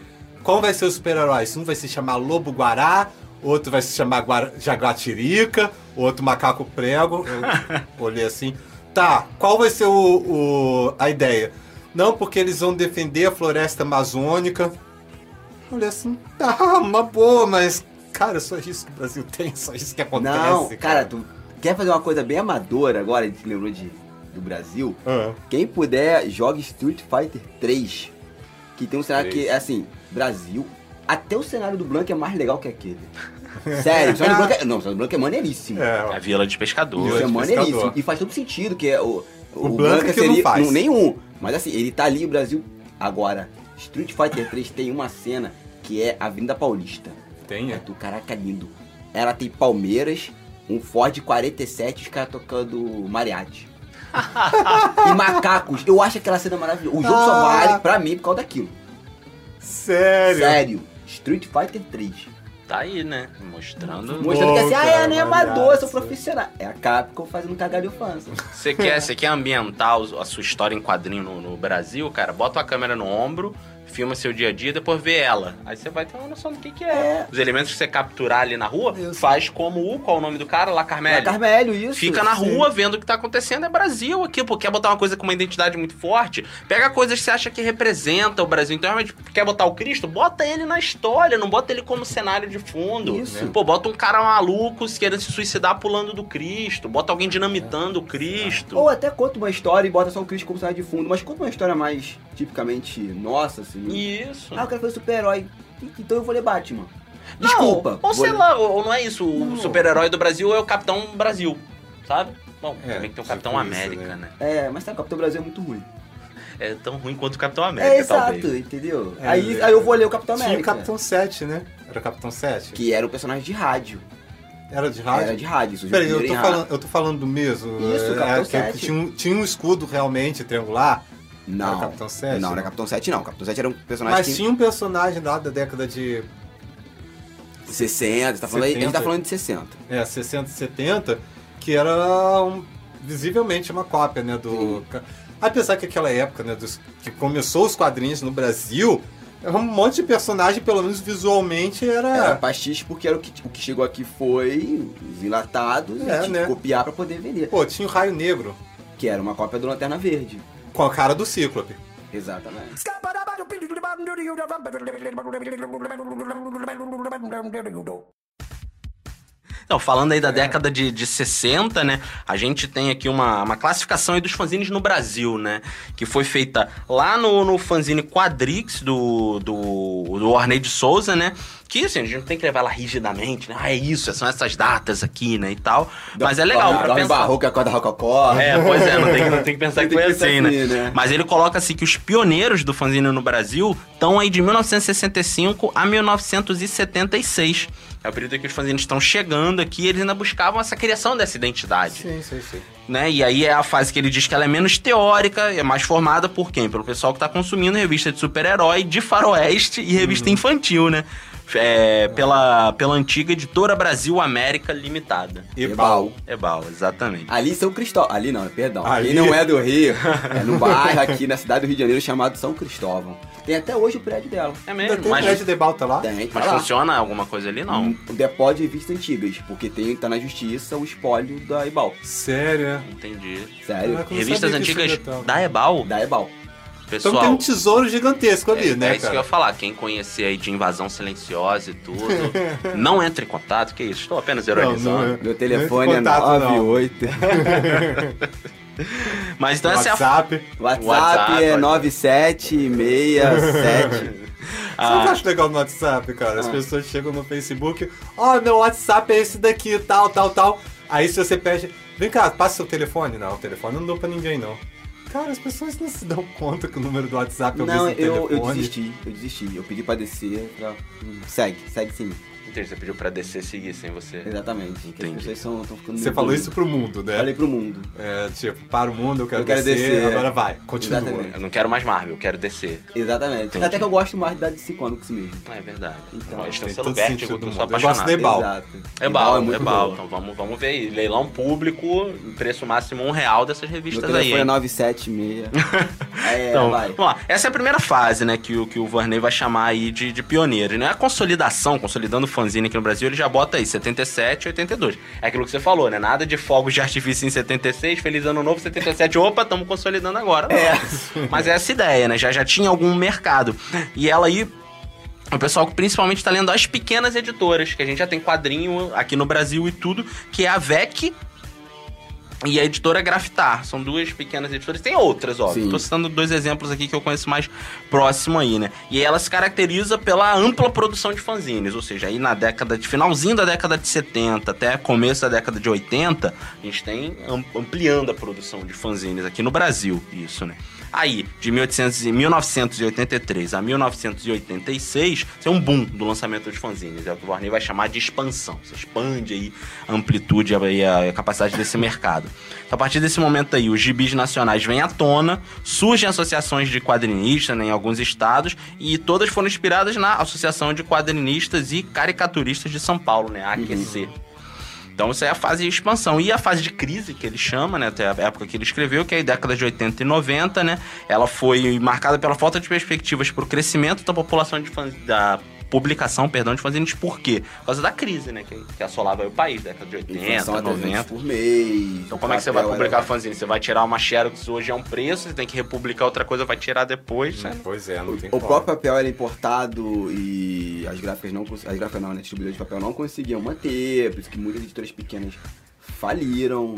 C: Qual vai ser o super-herói? Um vai se chamar Lobo Guará, outro vai se chamar Guara, Jaguatirica, outro Macaco Prego. Eu (laughs) olhei assim. Tá, qual vai ser o, o- a ideia? Não, porque eles vão defender a floresta amazônica. Eu olhei assim, tá, uma boa, mas, cara, só isso que o Brasil tem, só isso que acontece.
B: Não, cara, tu quer fazer uma coisa bem amadora agora, a gente lembrou de, do Brasil?
C: Ah.
B: Quem puder, jogue Street Fighter 3. Que tem um cenário que
C: Três.
B: é assim, Brasil. Até o cenário do Blanco é mais legal que aquele. Sério, o cenário do Blanco é, não, o cenário do Blanco é maneiríssimo.
C: É,
D: A Vila de Pescador.
B: Isso é maneiríssimo.
C: pescador.
B: E faz todo sentido, que é o.
C: O Blanca que não faz.
B: nenhum. Mas assim, ele tá ali, o Brasil. Agora, Street Fighter 3 tem uma cena que é a Avenida Paulista.
C: tem,
B: É
C: é.
B: do caraca lindo. Ela tem Palmeiras, um Ford 47 os caras tocando mariachi. (laughs) e macacos. Eu acho aquela cena maravilhosa. O jogo só
C: Ah.
B: vale pra mim por causa daquilo.
C: Sério?
B: Sério. Street Fighter 3.
D: Tá aí, né? Mostrando.
B: Mostrando que assim, ah, é, não é amador, eu sou profissional. É a Capcom fazendo fãs.
D: Você quer, você quer ambientar a sua história em quadrinho no, no Brasil, cara? Bota a câmera no ombro, filma seu dia a dia, depois vê ela. Aí você vai ter uma noção do que, que é.
B: É.
D: Os elementos que você capturar ali na rua,
C: Isso.
D: faz como o. Qual é o nome do cara? Lá
B: É
D: Carmelho.
B: Carmelho, isso.
D: Fica na
C: sim.
D: rua vendo o que tá acontecendo. É Brasil aqui, pô. Quer botar uma coisa com uma identidade muito forte? Pega coisas que você acha que representa o Brasil. Então, realmente, quer botar o Cristo? Bota ele na história, não bota ele como cenário de fundo.
B: Isso.
D: Pô, bota um cara maluco querendo se suicidar pulando do Cristo. Bota alguém dinamitando o Cristo.
B: Ou até conta uma história e bota só o Chris como cenário de fundo, mas conta uma história mais tipicamente nossa, assim.
D: Isso.
B: Ah, eu quero fazer super-herói. Então eu vou ler Batman.
D: Não,
B: Desculpa.
D: ou sei lá, ou, não é isso. O
C: Não.
D: super-herói do Brasil é o Capitão Brasil, sabe? Bom,
C: É,
D: também tem o Capitão
C: isso,
D: América,
C: né?
D: né?
B: É, mas sabe, o Capitão Brasil é muito ruim.
D: É tão ruim quanto o Capitão América,
B: é, exato,
D: talvez.
B: entendeu?
C: É,
B: aí,
C: ele-
B: aí eu vou ler o Capitão
C: Tinha
B: América.
C: o Capitão 7, né? Era o Capitão 7?
B: Que era um personagem de rádio.
C: Era de rádio?
B: Era de rádio.
C: Peraí, eu tô, falando, eu tô falando do mesmo.
B: Isso,
C: é,
B: Capitão
C: que
B: 7.
C: tinha, um, tinha um escudo realmente triangular.
B: Não.
C: Era Capitão 7?
B: Não, não era Capitão 7 não. Capitão 7 era um personagem
C: Mas
B: que...
C: tinha um personagem lá da década de
B: 60, tá falando, a gente
C: 70.
B: tá falando de 60.
C: é, 60, 70, que era um- visivelmente uma cópia, né, do... Apesar que aquela época, né, dos, que começou os quadrinhos no Brasil, era um monte de personagem, pelo menos visualmente, era...
B: Era pastiche porque era o que, o que chegou aqui foi os enlatados
C: É,
B: e tinha
C: né?
B: que copiar pra poder vender.
C: Pô, tinha o Raio Negro,
B: Que era uma cópia do Lanterna Verde.
C: Com a cara do Cíclope.
B: Exatamente.
D: Então, falando aí da década de, de 60, né? A gente tem aqui uma, uma classificação aí dos fanzines no Brasil, né? Que foi feita lá no, no fanzine Quadrix do, do, do Ornei de Souza, né? Que, assim, a gente não tem que levar ela rigidamente, né? Ah, é isso, são essas datas aqui, né? E tal. Mas é legal pra
B: Dorme
D: pensar.
B: barroco, acorda rococó.
D: É, pois é, não tem, não tem que pensar que
B: tem
D: foi
B: que pensar
D: assim, né?
B: assim, né?
D: Mas ele coloca assim que os pioneiros do fanzine no Brasil estão aí de 1965 a 1976. É o período que os fanzines estão chegando aqui e eles ainda buscavam essa criação dessa identidade
C: Sim, sim, sim.
D: né? E aí é a fase que ele diz que ela é menos teórica, é mais formada por quem? Pelo pessoal que tá consumindo revista de super-herói, de faroeste e revista infantil, né? É, pela, pela antiga editora Brasil América Limitada.
C: Ebal.
D: Ebal, exatamente.
B: Ali São Cristóvão. Ali não, perdão.
C: Ali.
B: Quem não é do Rio, é no bairro aqui na cidade do Rio de Janeiro chamado São Cristóvão. Tem até hoje o prédio dela.
D: É
C: Ainda
D: mesmo,
C: tem
D: mas,
C: prédio de Balta lá?
B: Tem, tá
D: mas
B: lá.
D: funciona alguma coisa ali? Não.
B: Um depósito de revistas antigas, porque tem, tá na justiça o espólio da Ebal.
C: Sério? é?
D: Entendi.
B: Sério?
D: Revistas antigas
C: tava.
D: da Ebal,
B: Da Ebal.
D: Pessoal.
C: Então tem um tesouro gigantesco ali,
D: é,
C: né,
D: é isso que eu
C: cara?
D: ia falar. Quem conhecer aí de invasão silenciosa e tudo, (laughs) não entre em contato, que isso? Estou apenas ironizando.
C: Não, não.
B: Meu telefone é
C: contato, não.
B: 98. (laughs)
D: Mas então essa é a
C: WhatsApp.
B: WhatsApp,
D: WhatsApp,
B: é
D: pode-
B: 9767.
C: Sabe o que eu acho legal no WhatsApp, cara? As
B: Ah.
C: pessoas chegam no Facebook, ó, meu WhatsApp é esse daqui, tal, tal, tal. Aí se você pede, vem cá, passa seu telefone. Não, o telefone não dou pra ninguém, não. Cara, as pessoas não se dão conta que o número do WhatsApp é o
B: Não,
C: mesmo
B: eu, eu
C: telefone.
B: desisti, eu desisti. Eu pedi pra descer. Pra... Segue, segue sim.
D: Você pediu pra descer seguir sem você.
B: Exatamente. Que as
D: Entendi.
B: pessoas estão ficando.
C: Você falou isso pro mundo, né?
B: Falei pro mundo.
C: É, tipo, para o mundo, eu quero,
B: Eu quero
C: descer,
B: descer,
C: agora
B: é.
C: vai, continua.
B: Exatamente.
D: Eu não quero mais Marvel, eu quero descer.
B: Exatamente.
D: Entendi.
B: Até que eu gosto mais da DC Comics mesmo.
D: Ah, é verdade.
B: Então,
D: Ó, eles
C: tem todo sentido
D: eu
C: do
D: sou
C: mundo. Eu gosto
D: apaixonado.
C: de Ebal.
B: Exato.
D: É bal, é bal.
B: boa.
D: Então vamos, vamos ver aí. Leilão público, preço máximo um real dessas
B: Meu
D: revistas
B: telefone
D: aí.
B: é
D: hein?
B: 976. (laughs) é,
D: Então,
B: vai.
D: vamos lá. Essa é a primeira fase, né, que o, que o Varney vai chamar aí de, de pioneiro, né? A consolidação, consolidando o fanzine aqui no Brasil, ele já bota aí 77 82. É aquilo que você falou, né? Nada de fogos de artifício em 76, feliz ano novo 77. Opa, estamos consolidando agora. Não.
B: É.
D: Mas é essa ideia, né? Já, já tinha algum mercado. E ela aí o pessoal que principalmente está lendo as pequenas editoras, que a gente já tem quadrinho aqui no Brasil e tudo, que é a VEC e a editora Grafitar. São duas pequenas editoras. Tem outras, ó.
B: Sim.
D: Tô citando dois exemplos aqui que eu conheço mais próximo aí, né? E ela se caracteriza pela ampla produção de fanzines, ou seja, aí na década de finalzinho da década de 70 até começo da década de 80, a gente tem am- ampliando a produção de fanzines aqui no Brasil, isso, né? Aí, de 1800 e 1983 a 1986, tem um boom do lançamento de fanzines. É o que o Varney vai chamar de expansão. Você expande aí a amplitude e a, a capacidade desse mercado. Então, a partir desse momento aí, os gibis nacionais vêm à tona, surgem associações de quadrinistas né, em alguns estados, e todas foram inspiradas na Associação de Quadrinistas e Caricaturistas de São Paulo, né? A AQC. Então isso é a fase de expansão. E a fase de crise, que ele chama, né? Até a época que ele escreveu, que é a década de 80 e 90, né? Ela foi marcada pela falta de perspectivas para o crescimento da população de da publicação, perdão, de fanzines. Por quê? Por causa da crise, né? Que, que assolava aí o país, década de 80,
B: Inflação a 300
D: 90.
B: por mês.
D: Então como é que você vai publicar
B: era-
D: fanzine? Você vai tirar uma Xerox hoje é um preço, você tem que republicar outra coisa, vai tirar depois. né?
C: Pois é, não tem
B: O
C: como.
B: próprio papel era importado e as gráficas não as gráficas não, né? Distribuidores de papel não conseguiam manter, por isso que muitas editoras pequenas faliram.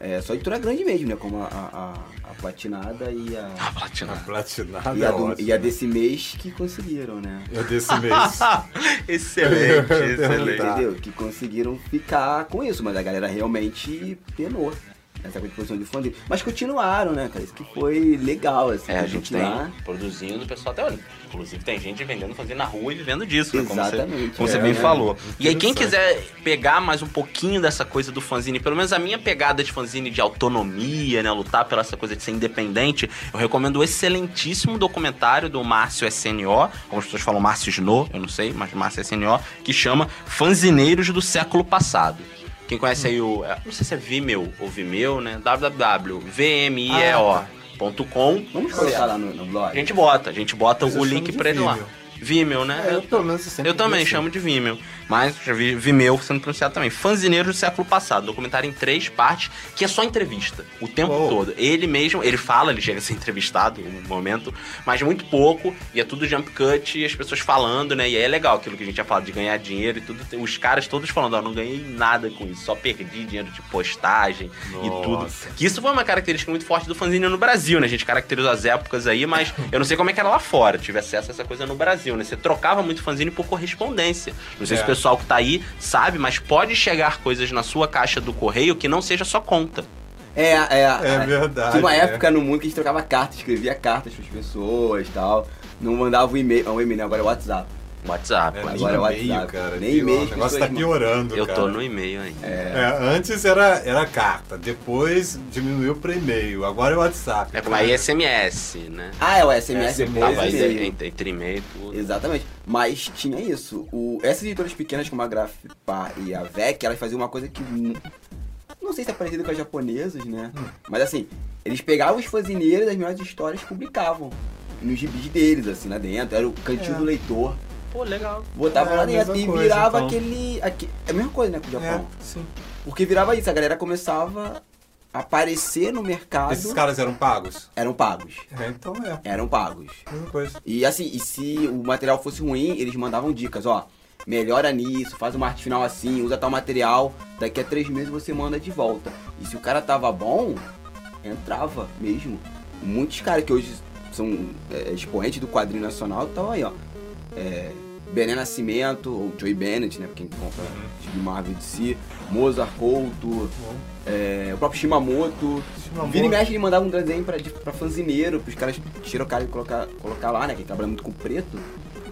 B: É, só editora grande mesmo, né? Como a, a, a- a Platinada e a,
D: Ah, platina.
C: A platinada
B: e
C: é
B: a, do-
C: ótimo.
B: e a desse mês que conseguiram, né?
C: É desse mês. (laughs)
D: excelente, excelente.
B: Entendeu? Que conseguiram ficar com isso, mas a galera realmente penou. Essa coisa de fanzine. Mas continuaram, né, cara? Isso que foi legal, assim.
D: É, a gente tem
B: continuar.
D: produzindo, o pessoal até olha. Inclusive tem gente vendendo fanzine na rua e vivendo disso, né? Como você,
B: Exatamente.
D: como você
C: É,
D: bem
C: né?
D: falou. E aí, quem quiser pegar mais um pouquinho dessa coisa do fanzine, pelo menos a minha pegada de fanzine de autonomia, né? Lutar pela essa coisa de ser independente, eu recomendo o excelentíssimo documentário do Márcio SNO, como as pessoas falam Márcio Snow, eu não sei, mas Márcio SNO, que chama Fanzineiros do Século Passado. Quem conhece aí o. é, Não sei se é Vimeo ou Vimeo, né? www.vmeo.com.
B: Vamos colocar lá no, no blog.
D: A gente bota, a gente bota
C: Mas
D: o link pra ele lá.
C: Vimeo.
D: Né?
C: É, eu, pelo menos, sempre
D: Eu também
C: assim.
D: chamo de Vimeo, mas já vi Vimeo sendo pronunciado também. Fanzineiros do século passado, documentário em três partes, que é só entrevista, o tempo
C: Uou.
D: todo. Ele mesmo, ele fala, ele chega a ser (laughs) entrevistado em um momento, mas muito pouco, e é tudo jump cut e as pessoas falando, né? E aí é legal aquilo que a gente já falado de ganhar dinheiro e tudo. Os caras todos falando, ó, não ganhei nada com isso, só perdi dinheiro de postagem e tudo.
C: Nossa.
D: Que isso foi uma característica muito forte do fanzine no Brasil, né? A gente caracterizou as épocas aí, mas eu não sei como é que era lá fora. Eu tive acesso a essa coisa no Brasil, né? Você trocava muito fanzine por correspondência. Não sei se
C: É.
D: o pessoal que tá aí sabe, mas pode chegar coisas na sua caixa do correio que não seja só conta.
B: É, é,
C: É verdade,
B: Tinha uma
C: é.
B: época no mundo que a gente trocava cartas, escrevia cartas pras pessoas e tal. Não mandava um e-mail, um e-mail, né? agora é WhatsApp.
D: WhatsApp.
C: É,
D: mas
C: nem
B: Agora é
C: e-mail,
B: WhatsApp.
C: cara.
B: Nem
C: pior.
B: e-mail,
C: O negócio tá piorando,
D: eu
C: cara.
D: tô no e-mail ainda.
C: É, antes era, era carta, depois diminuiu para e-mail, agora é WhatsApp.
D: É como aí SMS, né?
B: Ah, é o SMS
C: SMS,
D: aí
B: e-mail.
D: entre, entre e-mail e tudo.
B: Exatamente. Mas tinha isso. O, essas editoras pequenas como a Grafipá e a VEC, elas faziam uma coisa que. Não sei se é parecido com as japonesas, né? Mas assim, eles pegavam os fanzineiros das melhores histórias e publicavam. Nos gibis deles, assim, lá dentro. Era o cantinho
C: É.
B: do leitor.
D: Pô, legal.
B: Botava
C: É,
B: lá dentro e
C: coisa,
B: virava
C: então.
B: aquele, aque- É a mesma coisa, né, com o
C: É,
B: Japão.
C: sim.
B: Porque virava isso, a galera começava a aparecer no mercado.
C: Esses caras eram pagos?
B: Eram pagos.
C: É, então é,
B: Eram pagos.
C: mesma coisa.
B: E assim, e se o material fosse ruim, eles mandavam dicas, ó. Melhora nisso, faz uma arte final assim, usa tal material, daqui a três meses você manda de volta. E se o cara tava bom, entrava mesmo. Muitos caras que hoje são é, expoentes do quadrinho nacional estavam aí, ó. É, Bené Nascimento, ou Joey Bennett, né? pra Quem compra de Marvel de si, Mozart Couto, é, o próprio Shimamoto.
C: Shimamoto.
B: Vira e mexe, ele mandava um desenho pra, de- pra fanzineiro, pros caras tirar o cara e colocar, colocar lá, né? Que ele trabalha muito com preto.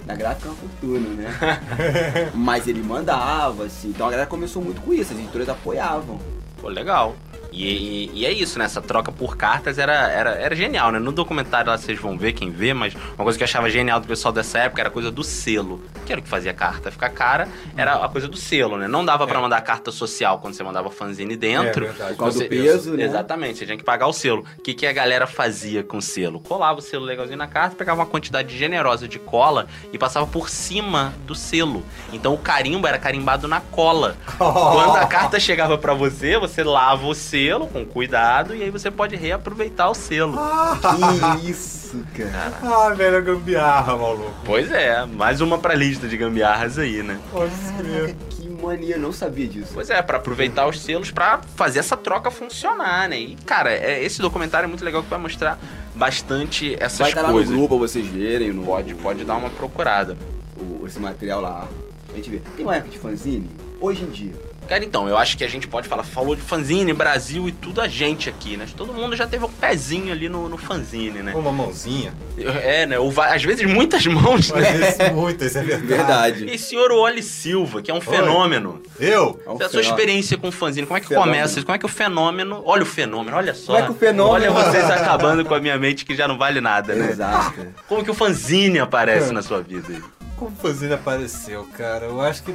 B: Na gráfica é uma fortuna, né? (laughs) Mas ele mandava, assim. Então a galera começou muito com isso, as editoras apoiavam.
D: Pô, legal. E, e- e é isso, né? Essa troca por cartas era, era, era genial, né? No documentário lá vocês vão ver, quem vê, mas uma coisa que eu achava genial do pessoal dessa época era a coisa do selo. Que era o que fazia a carta ficar cara, era a coisa do selo, né? Não dava pra mandar carta social quando você mandava fanzine dentro.
C: É verdade.
B: Por causa
D: Você-
B: do peso, né?
D: Exatamente, você tinha que pagar o selo. O que, que a galera fazia com o selo? Colava o selo legalzinho na carta, pegava uma quantidade generosa de cola e passava por cima do selo. Então o carimbo era carimbado na cola. (laughs) Quando a carta chegava pra você, você lava o selo com cuidado e aí você pode reaproveitar o selo. (laughs)
B: Que isso, cara.
C: Ah, velho, gambiarra, maluco.
D: Pois é, mais uma pra lista de gambiarras aí, né?
C: Pode crer.
B: Que mania, eu não sabia disso.
D: Pois é, pra aproveitar os selos pra fazer essa troca funcionar, né? E, cara, é- esse documentário é muito legal que vai mostrar bastante essas
B: Vai estar lá no
D: coisas.
B: grupo pra vocês verem. No,
D: Pode, pode dar uma procurada.
B: o- esse material lá. A gente vê. Tem uma época de fanzine? Hoje em dia.
D: Cara, então, eu acho que a gente pode falar, falou de fanzine, Brasil e tudo a gente aqui, né? Todo mundo já teve um pezinho ali no, no fanzine, né?
C: Uma mãozinha.
D: É, né? Ou às vezes muitas (laughs) mãos, né?
C: esse muito, isso é verdade.
B: Verdade.
D: E senhor Wally Silva, que é um fenômeno.
C: Eu?
B: É um
D: a sua experiência com fanzine, como é que
B: Fenômeno.
D: começa? Como é que o fenômeno. Olha o fenômeno, olha só.
B: Como é que o fenômeno-
D: Olha (laughs) vocês acabando com a minha mente que já não vale nada, né?
B: Exato.
D: Como que o fanzine aparece na sua vida? aí?
C: Como o fanzine apareceu, cara? Eu acho que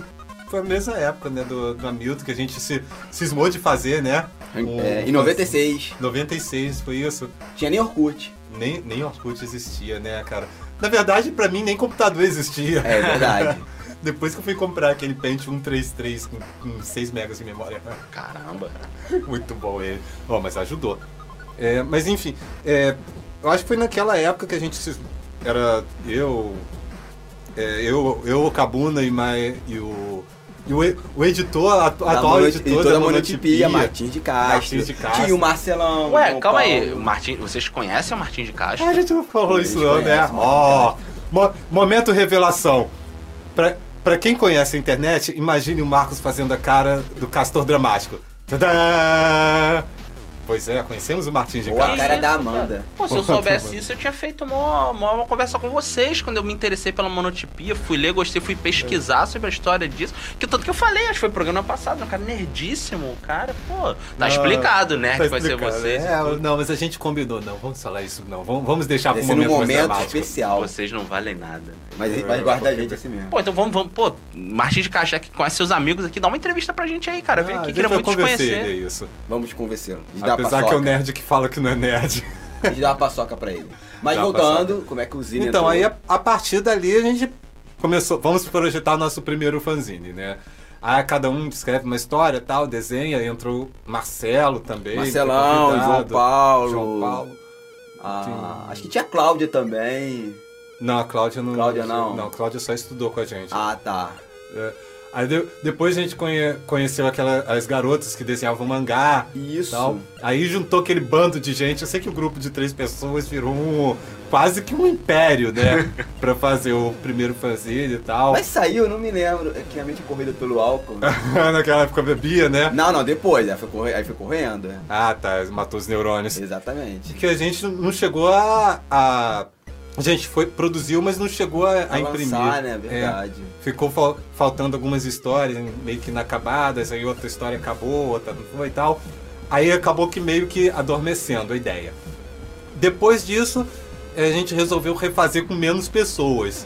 C: foi a mesma época, né, do, do Hamilton, que a gente se cismou de fazer, né? O-
B: É, em 96,
C: 96, foi isso?
B: tinha nem Orkut.
C: Nem, nem Orkut existia, né, cara? Na verdade, pra mim, nem computador existia.
B: É verdade. (laughs)
C: Depois que eu fui comprar aquele Pentium 133 com, com 6 megas de memória.
D: Caramba.
C: Muito bom ele. Ó, mas ajudou. É, mas enfim, é, eu acho que foi naquela época que a gente se, era eu, é, eu, eu, o Cabuna e, mai, e o e o, o editor, a,
B: Da
C: atual
B: mono-
C: editor
B: editor
C: da
B: da
C: Monotipia,
B: Martins de Castro.
C: Martins de Castro.
B: Tinha o Marcelão.
D: Ué, calma aí.
B: Paulo.
D: O Martin, vocês conhecem o Martin de Castro?
C: Ah, a gente não falou
B: A
C: isso não, né? Ó, mo- momento revelação. Pra, pra quem conhece a internet, imagine o Marcos fazendo a cara do Castor Dramático. Tadã! Pois é, conhecemos o Martins de
B: Ou a
C: Castro.
B: cara
D: isso,
B: da
D: cara?
B: Amanda.
D: Pô, se eu (laughs) soubesse isso, eu tinha feito uma, uma, uma conversa com vocês quando eu me interessei pela monotipia. Fui ler, gostei, fui pesquisar sobre a história disso. Que tanto que eu falei, acho que foi programa passado, um cara nerdíssimo. Cara, pô, tá
C: Não,
D: explicado, nerd
C: Tá
D: vai ser vocês.
C: É, não, mas a gente combinou, não, vamos falar isso, não. Vamos, vamos deixar para
B: Vai
C: um momento,
B: especial.
D: Vocês não valem nada.
B: Mas, mas guarda a gente assim mesmo.
D: Pô, então vamos, vamos. Pô, Martins de Cachá que conhece seus amigos aqui, dá uma entrevista pra gente aí, cara. Vem
C: Ah,
D: aqui,
C: a
D: queria muito te
C: convencer
D: conhecer.
C: ele, é isso.
B: Vamos convencê-lo. Dá
C: Apesar que é o
B: paçoca.
C: nerd que fala que não é nerd. (laughs)
B: A gente dá uma paçoca pra ele. Mas
C: Dá
B: voltando, como é que o Zine
C: Então,
B: entrou?
C: aí a, a partir dali a gente começou. Vamos projetar nosso primeiro fanzine, né? Aí cada um escreve uma história tal, desenha, entrou Marcelo também.
B: Marcelão, João Paulo.
C: João Paulo.
B: Ah, acho que tinha a Cláudia também.
C: Não, a Cláudia não.
B: Cláudia não?
C: Não, a Cláudia só estudou com a gente.
B: Ah, tá.
C: É. Aí de- depois a gente conhe- conheceu aquela, as garotas que desenhavam mangá.
B: Isso.
C: Tal. Aí juntou aquele bando de gente. Eu sei que o grupo de três pessoas virou um, quase que um império, né? (laughs) pra fazer o primeiro fanzine e tal.
B: Mas saiu, eu não me lembro. É que a mente é corrida pelo álcool. (laughs)
C: Naquela época bebia, né?
B: não, não, depois. Aí foi, corre... aí foi correndo. é.
C: Ah, tá. Matou os neurônios.
B: Exatamente.
C: Que a gente não chegou a. a... A gente foi, produziu, mas não chegou a, a
B: A
C: imprimir.
B: lançar, né? Verdade.
C: É, ficou fal- faltando algumas histórias meio que inacabadas, aí outra história acabou, outra não foi e tal. Aí acabou que meio que adormecendo a ideia. Depois disso, a gente resolveu refazer com menos pessoas.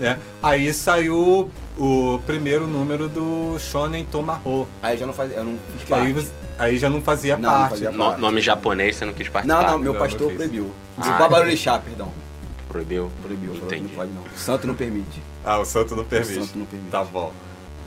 C: Né? Aí saiu o primeiro número do Shonen Tomahawk.
B: Aí já não fazia, eu não fiz
C: aí,
B: parte.
C: aí já não fazia
B: Não, não
C: parte.
B: fazia
D: No- nome japonês, você não quis participar.
B: Não, não, meu
C: Não,
B: pastor
C: não
B: proibiu.
D: Ah.
B: Barulhar, perdão.
D: Proibiu.
B: Proibiu,
D: Entendi.
B: não pode não. O santo não permite.
C: Ah, o santo não permite.
B: O santo não permite.
C: Tá bom.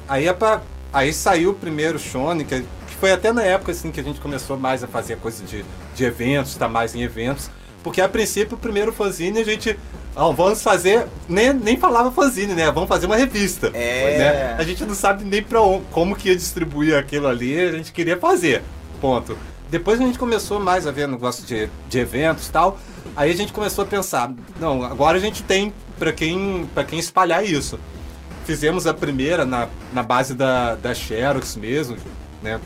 C: Aí, é pra- aí saiu o primeiro Shonen, que, que foi até na época assim, que a gente começou mais a fazer coisa de, de eventos, estar mais em eventos. Porque a princípio, o primeiro fanzine a gente. ah, vamos fazer. Nem, nem falava fanzine, né? Vamos fazer uma revista.
B: É.
C: né? A gente não sabe nem pra onde, como que ia distribuir aquilo ali, a gente queria fazer. Ponto. Depois a gente começou mais a ver negócio de, de eventos e tal. Aí a gente começou a pensar, não, agora a gente tem pra quem, quem espalhar isso. Fizemos a primeira na, na base da, da Xerox mesmo, né?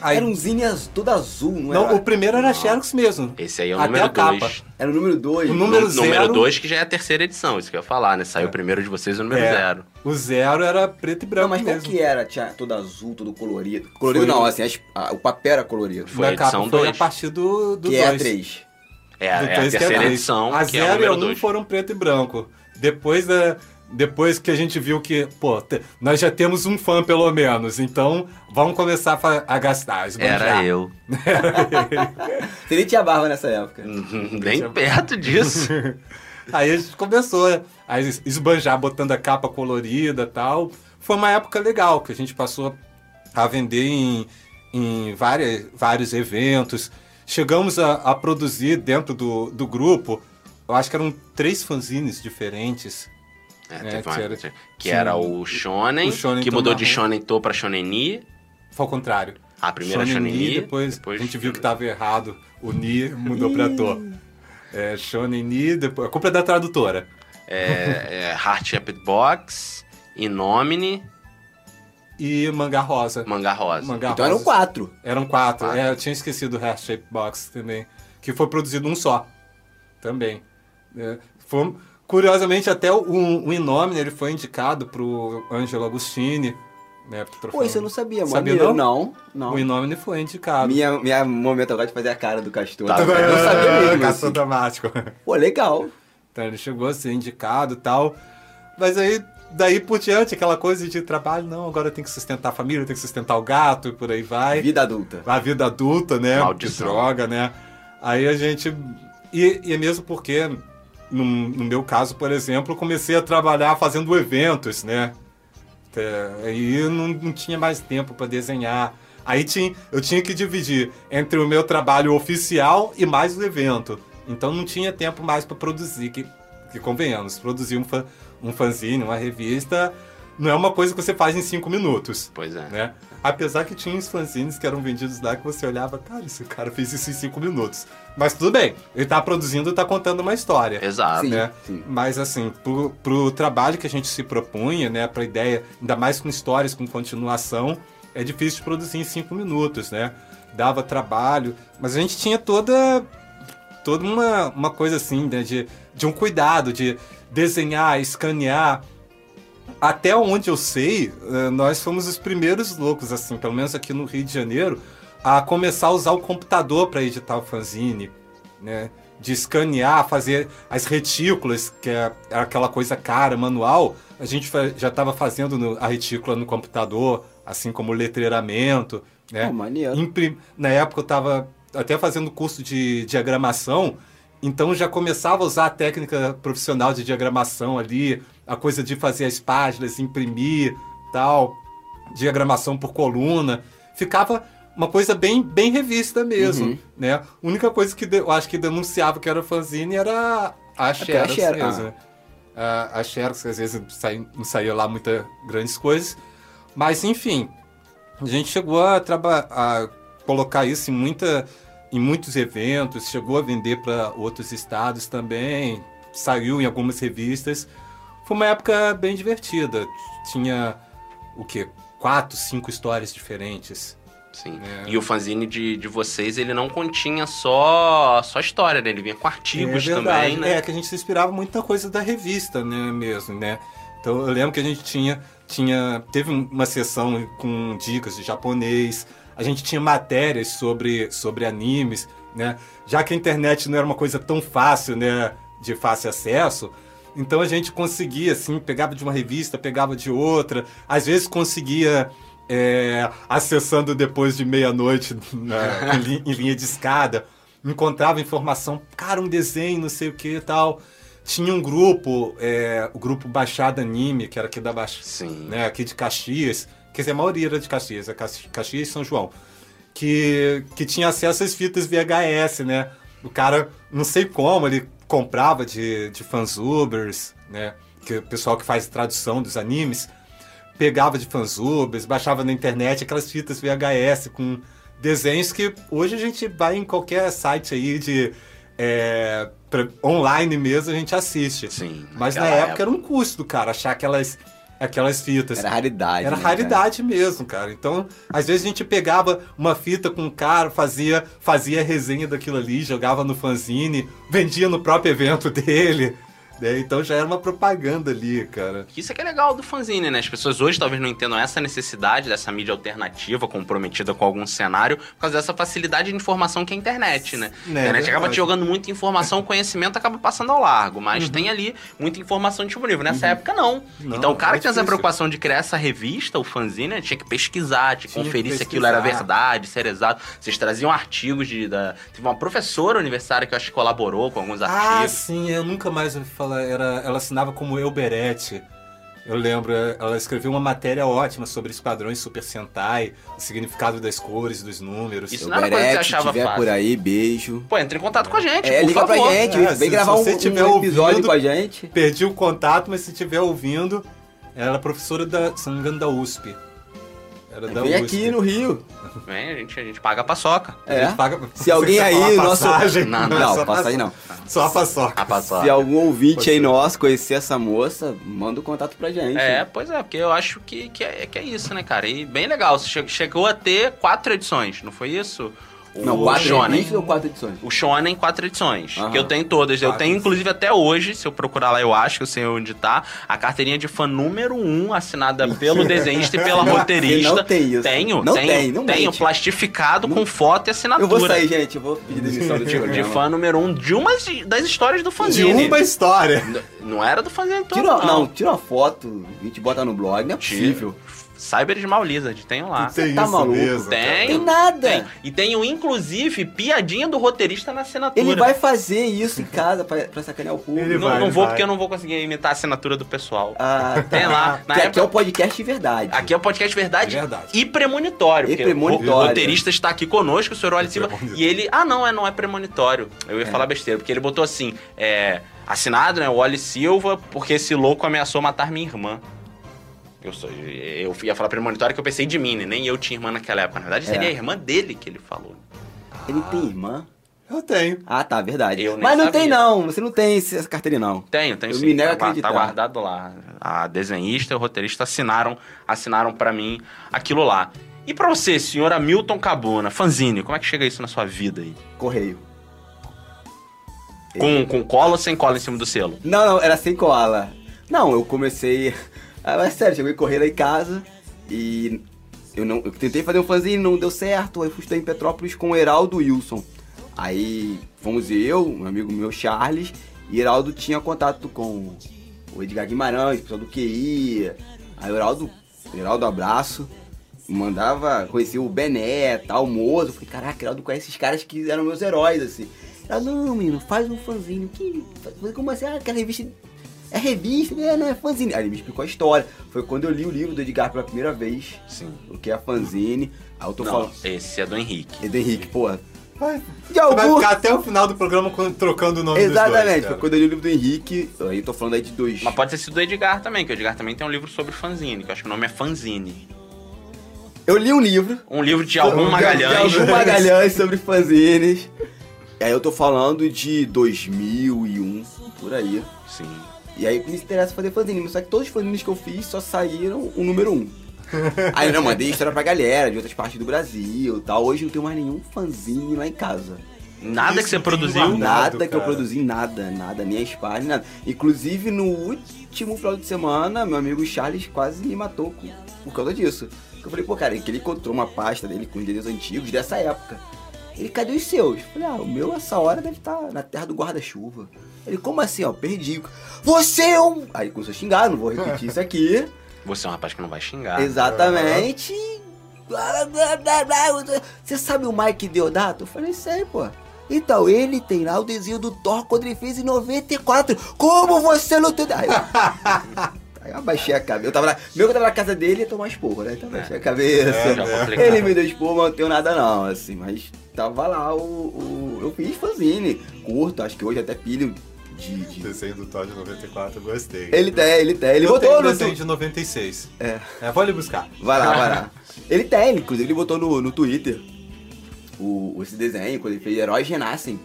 C: Aí,
B: Era um zine todo azul, não,
C: não,
B: era?
C: o primeiro era Xerox mesmo.
D: Esse aí é o
C: Até
D: número
C: a capa.
D: 2.
B: Era o número 2.
C: O número
D: Nú- Número
C: zero-
D: 2, que já é a terceira edição, isso que eu ia falar, né? Saiu o primeiro de vocês e o número
C: É,
D: zero.
C: O zero era preto e branco
B: Não, mas qual
C: mesmo.
B: que era? Tinha todo azul, todo colorido. Colorido
C: Foi
B: não,
C: o-
B: assim, as- a- o papel era colorido.
D: Foi
C: Na
D: a edição
C: capa foi
D: dois.
C: a partir do, do
B: que é a
C: dois.
B: 3.
D: É, é a
C: dois que é
D: terceira
C: três.
D: edição,
C: A
D: que é o
C: zero e a
D: número
C: um
D: 2.
C: foram preto e branco. Depois da. Depois que a gente viu que, pô, te- nós já temos um fã pelo menos, então vamos começar a, a gastar, esbanjar.
D: Era eu. (laughs)
B: Você nem tinha barba nessa época.
D: Nem perto disso. (laughs)
C: Aí a gente começou a es- esbanjar, botando a capa colorida e tal. Foi uma época legal, que a gente passou a vender em, em várias, vários eventos. Chegamos a, a produzir dentro do, do grupo, eu acho que eram três fanzines diferentes.
D: É,
C: É,
D: teve uma-
C: que era-
D: que
C: tinha
D: era o Shonen,
C: o Shonen
D: que mudou de. Shonen To pra Shonen Ni.
C: Foi ao contrário.
D: A primeira
C: Shonen
D: Shonen
C: Ni,
D: Ni.
C: depois, a gente viu que tava errado. O Ni mudou pra To. É, Shonen Ni, depois, a culpa é da tradutora.
D: É, é, Heart Shaped Box, Inomine,
C: E Mangá Rosa.
D: Manga Rosa.
C: Mangá
B: Então eram
C: Rosa.
B: quatro.
C: Eram quatro.
D: Quatro.
C: É, eu tinha esquecido o Hair Shape Box também. Que foi produzido um só. Também. É, foi- curiosamente, até o, o Inomine ele foi indicado pro Angelo Agostini. Né, pro.
B: Pô, isso eu não sabia, mano.
C: Sabia não?
B: Não, não.
C: O Inomine foi indicado.
B: Minha, minha momento agora de fazer a cara do Castor.
D: Tá
B: eu não sabia mesmo.
C: Caçou
B: assim.
C: dramático.
B: Pô, legal.
C: Então ele chegou a ser indicado e tal. Mas aí, daí por diante, aquela coisa de trabalho, não, agora tem que sustentar a família, tem que sustentar o gato e por aí vai.
B: Vida adulta.
C: a vida adulta, né?
D: Maldição.
C: De droga, né? Aí a gente. E, e é mesmo porque, no, no meu caso, por exemplo, eu comecei a trabalhar fazendo eventos, né? É, Aí não, não tinha mais tempo para desenhar. Aí tinha, eu tinha que dividir entre o meu trabalho oficial e mais o evento. Então não tinha tempo mais para produzir, que, que convenhamos, produzir um, um fanzine, uma revista, não é uma coisa que você faz em cinco minutos
D: Pois é.
C: né? Apesar que tinha uns fanzines que eram vendidos lá que você olhava, cara, esse cara fez isso em cinco minutos. Mas tudo bem, ele tá produzindo e tá contando uma história.
D: Exato.
B: Sim.
C: Né? Mas assim, pro, pro trabalho que a gente se propunha, né, pra ideia, ainda mais com histórias com continuação, é difícil de produzir em cinco minutos, né? dava trabalho, mas a gente tinha toda toda uma, uma coisa assim, né, de, de um cuidado, de desenhar, escanear. Até onde eu sei, eh, nós fomos os primeiros loucos, assim, pelo menos aqui no Rio de Janeiro, a começar a usar o computador para editar o fanzine, né? De escanear, fazer as retículas, que é aquela coisa cara, manual. A gente já estava fazendo no- a retícula no computador, assim como o letreiramento, né? Imprim- Na época eu estava até fazendo curso de diagramação, então já começava a usar a técnica profissional de diagramação ali, a coisa de fazer as páginas, imprimir, tal, diagramação por coluna. Ficava uma coisa bem, bem revista mesmo,
B: Uhum.
C: né? A única coisa que eu acho que denunciava que era fanzine era a Xerox
B: Xerox,
C: mesmo.
B: ah.
C: A, a Xerox, às vezes, não saía lá muitas grandes coisas. Mas, enfim, a gente chegou a, a colocar isso em, muita, em muitos eventos, chegou a vender para outros estados também, saiu em algumas revistas. Foi uma época bem divertida. Tinha o quê? Quatro, cinco histórias diferentes.
D: Sim.
C: É.
D: E o fanzine de, de vocês, ele não continha só, só história, né? Ele vinha com artigos
C: é
D: também, né?
C: É, que a gente se inspirava muito na coisa da revista, né, mesmo, né? Então eu lembro que a gente tinha, tinha teve uma sessão com dicas de japonês, a gente tinha matérias sobre, sobre animes, né? Já que a internet não era uma coisa tão fácil, né, de fácil acesso, então a gente conseguia, assim, pegava de uma revista, pegava de outra, às vezes conseguia é, acessando depois de meia-noite na- (laughs) em, li- em linha de escada, encontrava informação, cara, um desenho, não sei o que e tal. Tinha um grupo, é, o grupo Baixada Anime, que era aqui da Baixada,
D: Sim.
C: né, aqui de Caxias, quer dizer, a maioria era de Caxias, é Caxi- Caxias e São João, que, que tinha acesso às fitas VHS, né? O cara, não sei como, ele comprava de, de fansubers, né? Que o pessoal que faz tradução dos animes, pegava de fansubers, baixava na internet aquelas fitas VHS com desenhos que hoje a gente vai em qualquer site aí de é, pra- online mesmo a gente assiste.
D: Sim,
C: Mas na
D: naquela
C: época, era um custo, cara, achar aquelas, aquelas fitas.
B: Era raridade.
C: Era
B: né, cara?
C: raridade mesmo, cara. Então, às vezes a gente pegava uma fita com um cara, fazia, fazia resenha daquilo ali, jogava no fanzine, vendia no próprio evento (laughs) dele. Né? Então já era uma propaganda ali, cara.
D: Isso é que é legal do fanzine, né? As pessoas hoje talvez não entendam essa necessidade dessa mídia alternativa comprometida com algum cenário por causa dessa facilidade de informação que é a internet, né?
C: É,
D: a internet acaba
C: verdade.
D: te jogando muita informação, conhecimento acaba passando ao largo, mas
C: Uhum.
D: tem ali muita informação disponível. Nessa época, não.
C: Não,
D: então o cara
C: é
D: que tinha essa preocupação de criar essa revista, o fanzine, né, tinha que pesquisar, tinha que
C: Tinha que
D: conferir se aquilo era
C: pesquisar.
D: verdade, se era exato. Vocês traziam artigos de. Da... Teve uma professora universitária que eu acho que colaborou com alguns
C: Ah,
D: artigos.
C: sim, eu nunca mais ouvi falar. Era, ela assinava como Elberete. Eu lembro, ela escreveu uma matéria ótima sobre esquadrões Super Sentai, o significado das cores, dos números.
D: Isso não era coisa que você
B: se
D: achava
B: tiver
D: fácil.
B: por aí, beijo.
D: Pô, entre em contato com a gente,
B: É,
D: por
B: liga
D: favor.
B: pra gente,
C: É,
B: vem
C: se
B: gravar um,
C: você tiver
B: um episódio
C: ouvindo-
B: com a gente.
C: Perdi o contato, mas se estiver ouvindo, ela é professora da, se não me engano, da USP. Era da
B: Vem
C: USP.
B: aqui no Rio.
D: Vem, a gente, a gente paga a paçoca.
C: A
B: É.
C: gente paga-
B: Se alguém (laughs) aí, nosso.
C: passagem?
D: Não,
B: Não,
C: Só
B: não passagem não.
C: Só a paçoca.
D: A paçoca.
B: Se algum ouvinte aí nosso conhecer essa moça, manda o contato pra gente.
D: É, pois é, porque eu acho que, que, é, que é isso, né, cara? E bem legal. Chegou a ter quatro edições, não foi isso? O
B: Não, quatro
D: Shonen.
B: ou quatro edições?
D: O Shonen, quatro edições.
B: Aham.
D: Que eu tenho todas. Eu
C: Quatro.
D: tenho, inclusive, até hoje, se eu procurar lá, eu acho que eu sei onde tá, a carteirinha de fã número um, assinada pelo desenhista e pela
B: Não,
D: roteirista.
B: você não tem isso.
D: Tenho,
B: Não
D: tenho,
B: tem, não
D: tenho
B: mente.
D: plastificado com foto e assinatura.
B: Eu vou sair, gente. Eu vou pedir demissão do
D: De,
B: programa. (laughs)
D: de fã número um de uma das histórias do
C: De
D: fanzine.
C: uma história.
D: N- Não era do fanzine todo,
B: Tira,
D: não.
B: não, tira uma foto, a gente bota no blog, não é
D: Tira. Cyber de Lizard, tenho lá.
C: Tem
B: tá
C: isso
B: maluco?
C: mesmo.
D: Tem.
B: Tem nada.
D: Tem. E tenho, inclusive, piadinha do roteirista na assinatura.
B: Ele vai fazer isso em casa pra, pra sacanear o público.
C: Ele
D: Não,
C: vai,
D: não
C: ele
D: vou
C: vai.
D: porque eu não vou conseguir imitar a assinatura do pessoal.
B: Ah, tá.
D: Tem lá. Na
B: Que aqui
D: época,
B: é o podcast de verdade.
D: aqui é o podcast Verdade,
C: É verdade.
D: e Premonitório.
B: E Premonitório.
D: O roteirista está aqui conosco, o senhor Oli Silva. E ele. Ah, não, é, não é Premonitório. Eu ia
B: É.
D: falar besteira, porque ele botou assim: é, assinado, né? O Oli Silva, porque esse louco ameaçou matar minha irmã. Eu, sou, eu ia falar premonitório que eu pensei de mim, né? Nem eu tinha irmã naquela época. Na verdade,
B: É.
D: seria a irmã dele que ele falou.
B: Ele tem irmã?
C: Eu tenho.
B: Ah, tá, verdade.
D: Eu
B: Mas não
D: sabia.
B: tem não, você não tem essa carteirinha não.
D: Tenho, tenho
B: Eu
D: sim.
B: me nego a
D: tá,
B: acreditar.
D: tá guardado lá. A desenhista e o roteirista assinaram, assinaram para mim aquilo lá. E pra você, senhor Hamilton Cabona, fanzine, como é que chega isso na sua vida aí?
B: Correio.
D: Com, com cola ou sem cola em cima do selo?
B: Não, não, era sem koala. Não, eu comecei. Ah, mas sério, cheguei lá em casa e eu não. Eu tentei fazer um fanzine, não deu certo. Aí fui em Petrópolis com o Heraldo Wilson. Aí fomos eu, um amigo meu, Charles, e Heraldo tinha contato com o Edgar Guimarães, pessoal do QI. Aí o Heraldo, Heraldo abraço, mandava, conhecia o Bené, tal, o Mozo. Falei, caraca, Heraldo conhece esses caras que eram meus heróis, assim. Ela, não, menino, faz um fanzine. Que, como assim? Ah, aquela revista. É revista, né? Não é fanzine. Aí ele me explicou a história. Foi quando eu li o livro do Edgar pela primeira vez.
D: Sim.
B: O que é fanzine. Aí eu tô
D: Não,
B: falando.
D: esse é do Henrique.
B: É do Henrique, pô.
C: Vai,
B: De
C: você vai
B: algum.
C: ficar até o final do programa trocando o nome
B: Exatamente, foi quando eu li o livro do Henrique. Aí eu tô falando aí de dois.
D: Mas pode ter sido do Edgar também, que o Edgar também tem um livro sobre fanzine, que eu acho que o nome é Fanzine.
B: Eu li um livro.
D: Um livro de algum
B: De
D: Magalhães.
B: algum (laughs) Magalhães sobre fanzines. E aí eu tô falando de 2001, por aí.
D: Sim.
B: E aí me interessa fazer fanzine, só que todos os fanzines que eu fiz só saíram o número um. (laughs) aí eu não mandei história pra galera de outras partes do Brasil e tal. Hoje não tenho mais nenhum fanzine lá em casa.
D: Nada que
C: Isso
D: você
C: tem
D: produziu.
B: Nada que eu
C: cara.
B: produzi, nada, nada, nem as páginas, nada. Inclusive no último final de semana, meu amigo Charles quase me matou com- por causa disso. Eu falei, pô, cara, que ele encontrou uma pasta dele com os desenhos antigos dessa época. Ele, cadê os seus? Eu falei, ah, o meu essa hora deve estar na terra do guarda-chuva. Ele, como assim, ó, perdi. Você é um. Aí começou a xingar, não vou repetir isso aqui. (laughs)
D: Você é um rapaz que não vai xingar.
B: Exatamente. Você sabe o Mike Deodato? Eu falei, sei, pô. Então, ele tem lá o desenho do Thor quando ele fez em 94. Como você não tem... Aí eu, (laughs) aí eu abaixei a cabeça. Eu tava meu que eu tava na casa dele ia tomar esporro, né? Então abaixei a cabeça.
C: É,
D: Já
C: né?
D: complicado.
B: Ele me deu esporro, mas não tenho nada não, assim. Mas tava lá o... o- eu fiz fanzine, curto. Acho que hoje até pilho de... de-
C: Desenho do Todd 94, eu gostei.
B: Ele tem, ele tem. Ele
C: eu
B: botou
C: tenho
B: no...
C: desenho de 96.
B: É.
C: É, vou ali buscar.
B: Vai lá, vai lá. (laughs) Ele tem, inclusive ele botou no, no Twitter o, esse desenho, quando ele fez Heróis Renascem.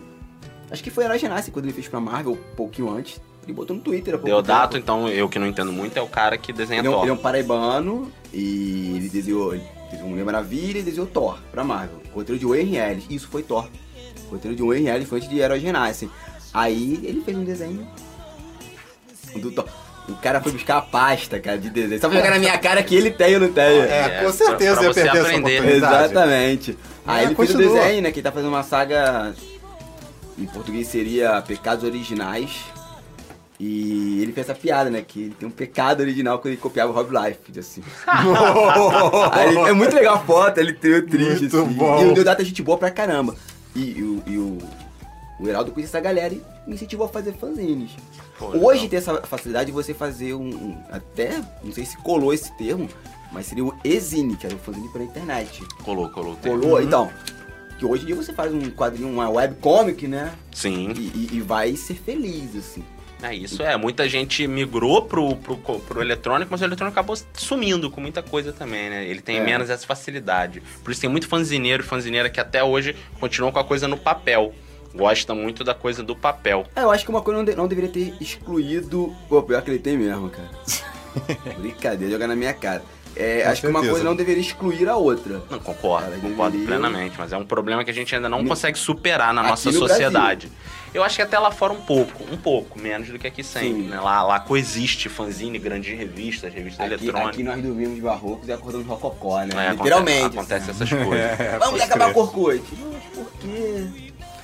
B: Acho que foi Heróis Renascem quando ele fez pra Marvel, um pouquinho antes. Ele botou no Twitter.
D: Deodato,
B: tempo.
D: então, eu que não entendo muito, é o cara que desenha
B: Ele é, um,
D: Thor.
B: ele é um paraibano e ele desenhou, ele desenhou Mulher Maravilha e desenhou Thor pra Marvel. O roteiro de Wayne Ellis, isso foi Thor. O roteiro de Wayne Ellis foi antes de Heróis Renascem. Aí ele fez um desenho do Thor. O cara foi buscar a pasta, cara, de desenho. Só pra jogar na minha cara que ele tem ou não tem.
C: É,
D: É,
C: com certeza
D: pra
C: ia
D: você
C: perder essa
D: aprender.
C: oportunidade.
B: Exatamente. Aí
C: É,
B: ele fez o desenho, né? Que ele tá fazendo uma saga. Em português seria Pecados Originais. E ele fez essa piada, né? Que ele tem um pecado original quando ele copiava o Rob Life, assim. (laughs) Ele- é muito legal a foto, ele tem triste,
C: Muito
B: assim.
C: bom.
B: E o Deodato é gente boa pra caramba. E, e o, e o, o Heraldo conhece essa galera e me incentivou a fazer fanzines.
D: Pô,
B: Hoje tem essa facilidade de você fazer um, um- Até, não sei se colou esse termo, mas seria o exine, que era o fanzine pela internet.
D: Colou, colou. tem.
B: Colou, então. Que hoje em dia você faz um quadrinho, uma webcomic, né?
D: Sim.
B: E, e- e vai ser feliz, assim.
D: É isso, é. Muita gente migrou pro, pro, pro eletrônico, mas o eletrônico acabou sumindo com muita coisa também, né? Ele tem
B: É.
D: menos essa facilidade. Por isso tem muito fanzineiro e fanzineira que até hoje continuam com a coisa no papel. Gosta muito da coisa do papel.
B: É, eu acho que uma coisa não, de- não deveria ter excluído. Pô, pior que ele tem mesmo, cara. (laughs) Brincadeira, jogar na minha cara. É, acho que uma
C: certeza.
B: coisa não deveria excluir a outra.
D: Não, concordo,
B: Ela
D: concordo
B: deveria-
D: plenamente, mas é um problema que a gente ainda não
B: No-
D: consegue superar na
B: Aqui
D: nossa
B: no
D: sociedade. Eu acho que até lá fora um pouco, um pouco, menos do que aqui sempre,
B: Sim.
D: né? Lá, lá coexiste fanzine, grandes revistas, revistas
B: Aqui,
D: eletrônicas.
B: aqui nós dormimos barrocos e acordamos rococó, né?
D: É,
B: Literalmente.
D: Acontece, acontece essas coisas.
C: É, (laughs)
B: Vamos acabar
C: crer.
B: com o Orkut. Mas por quê?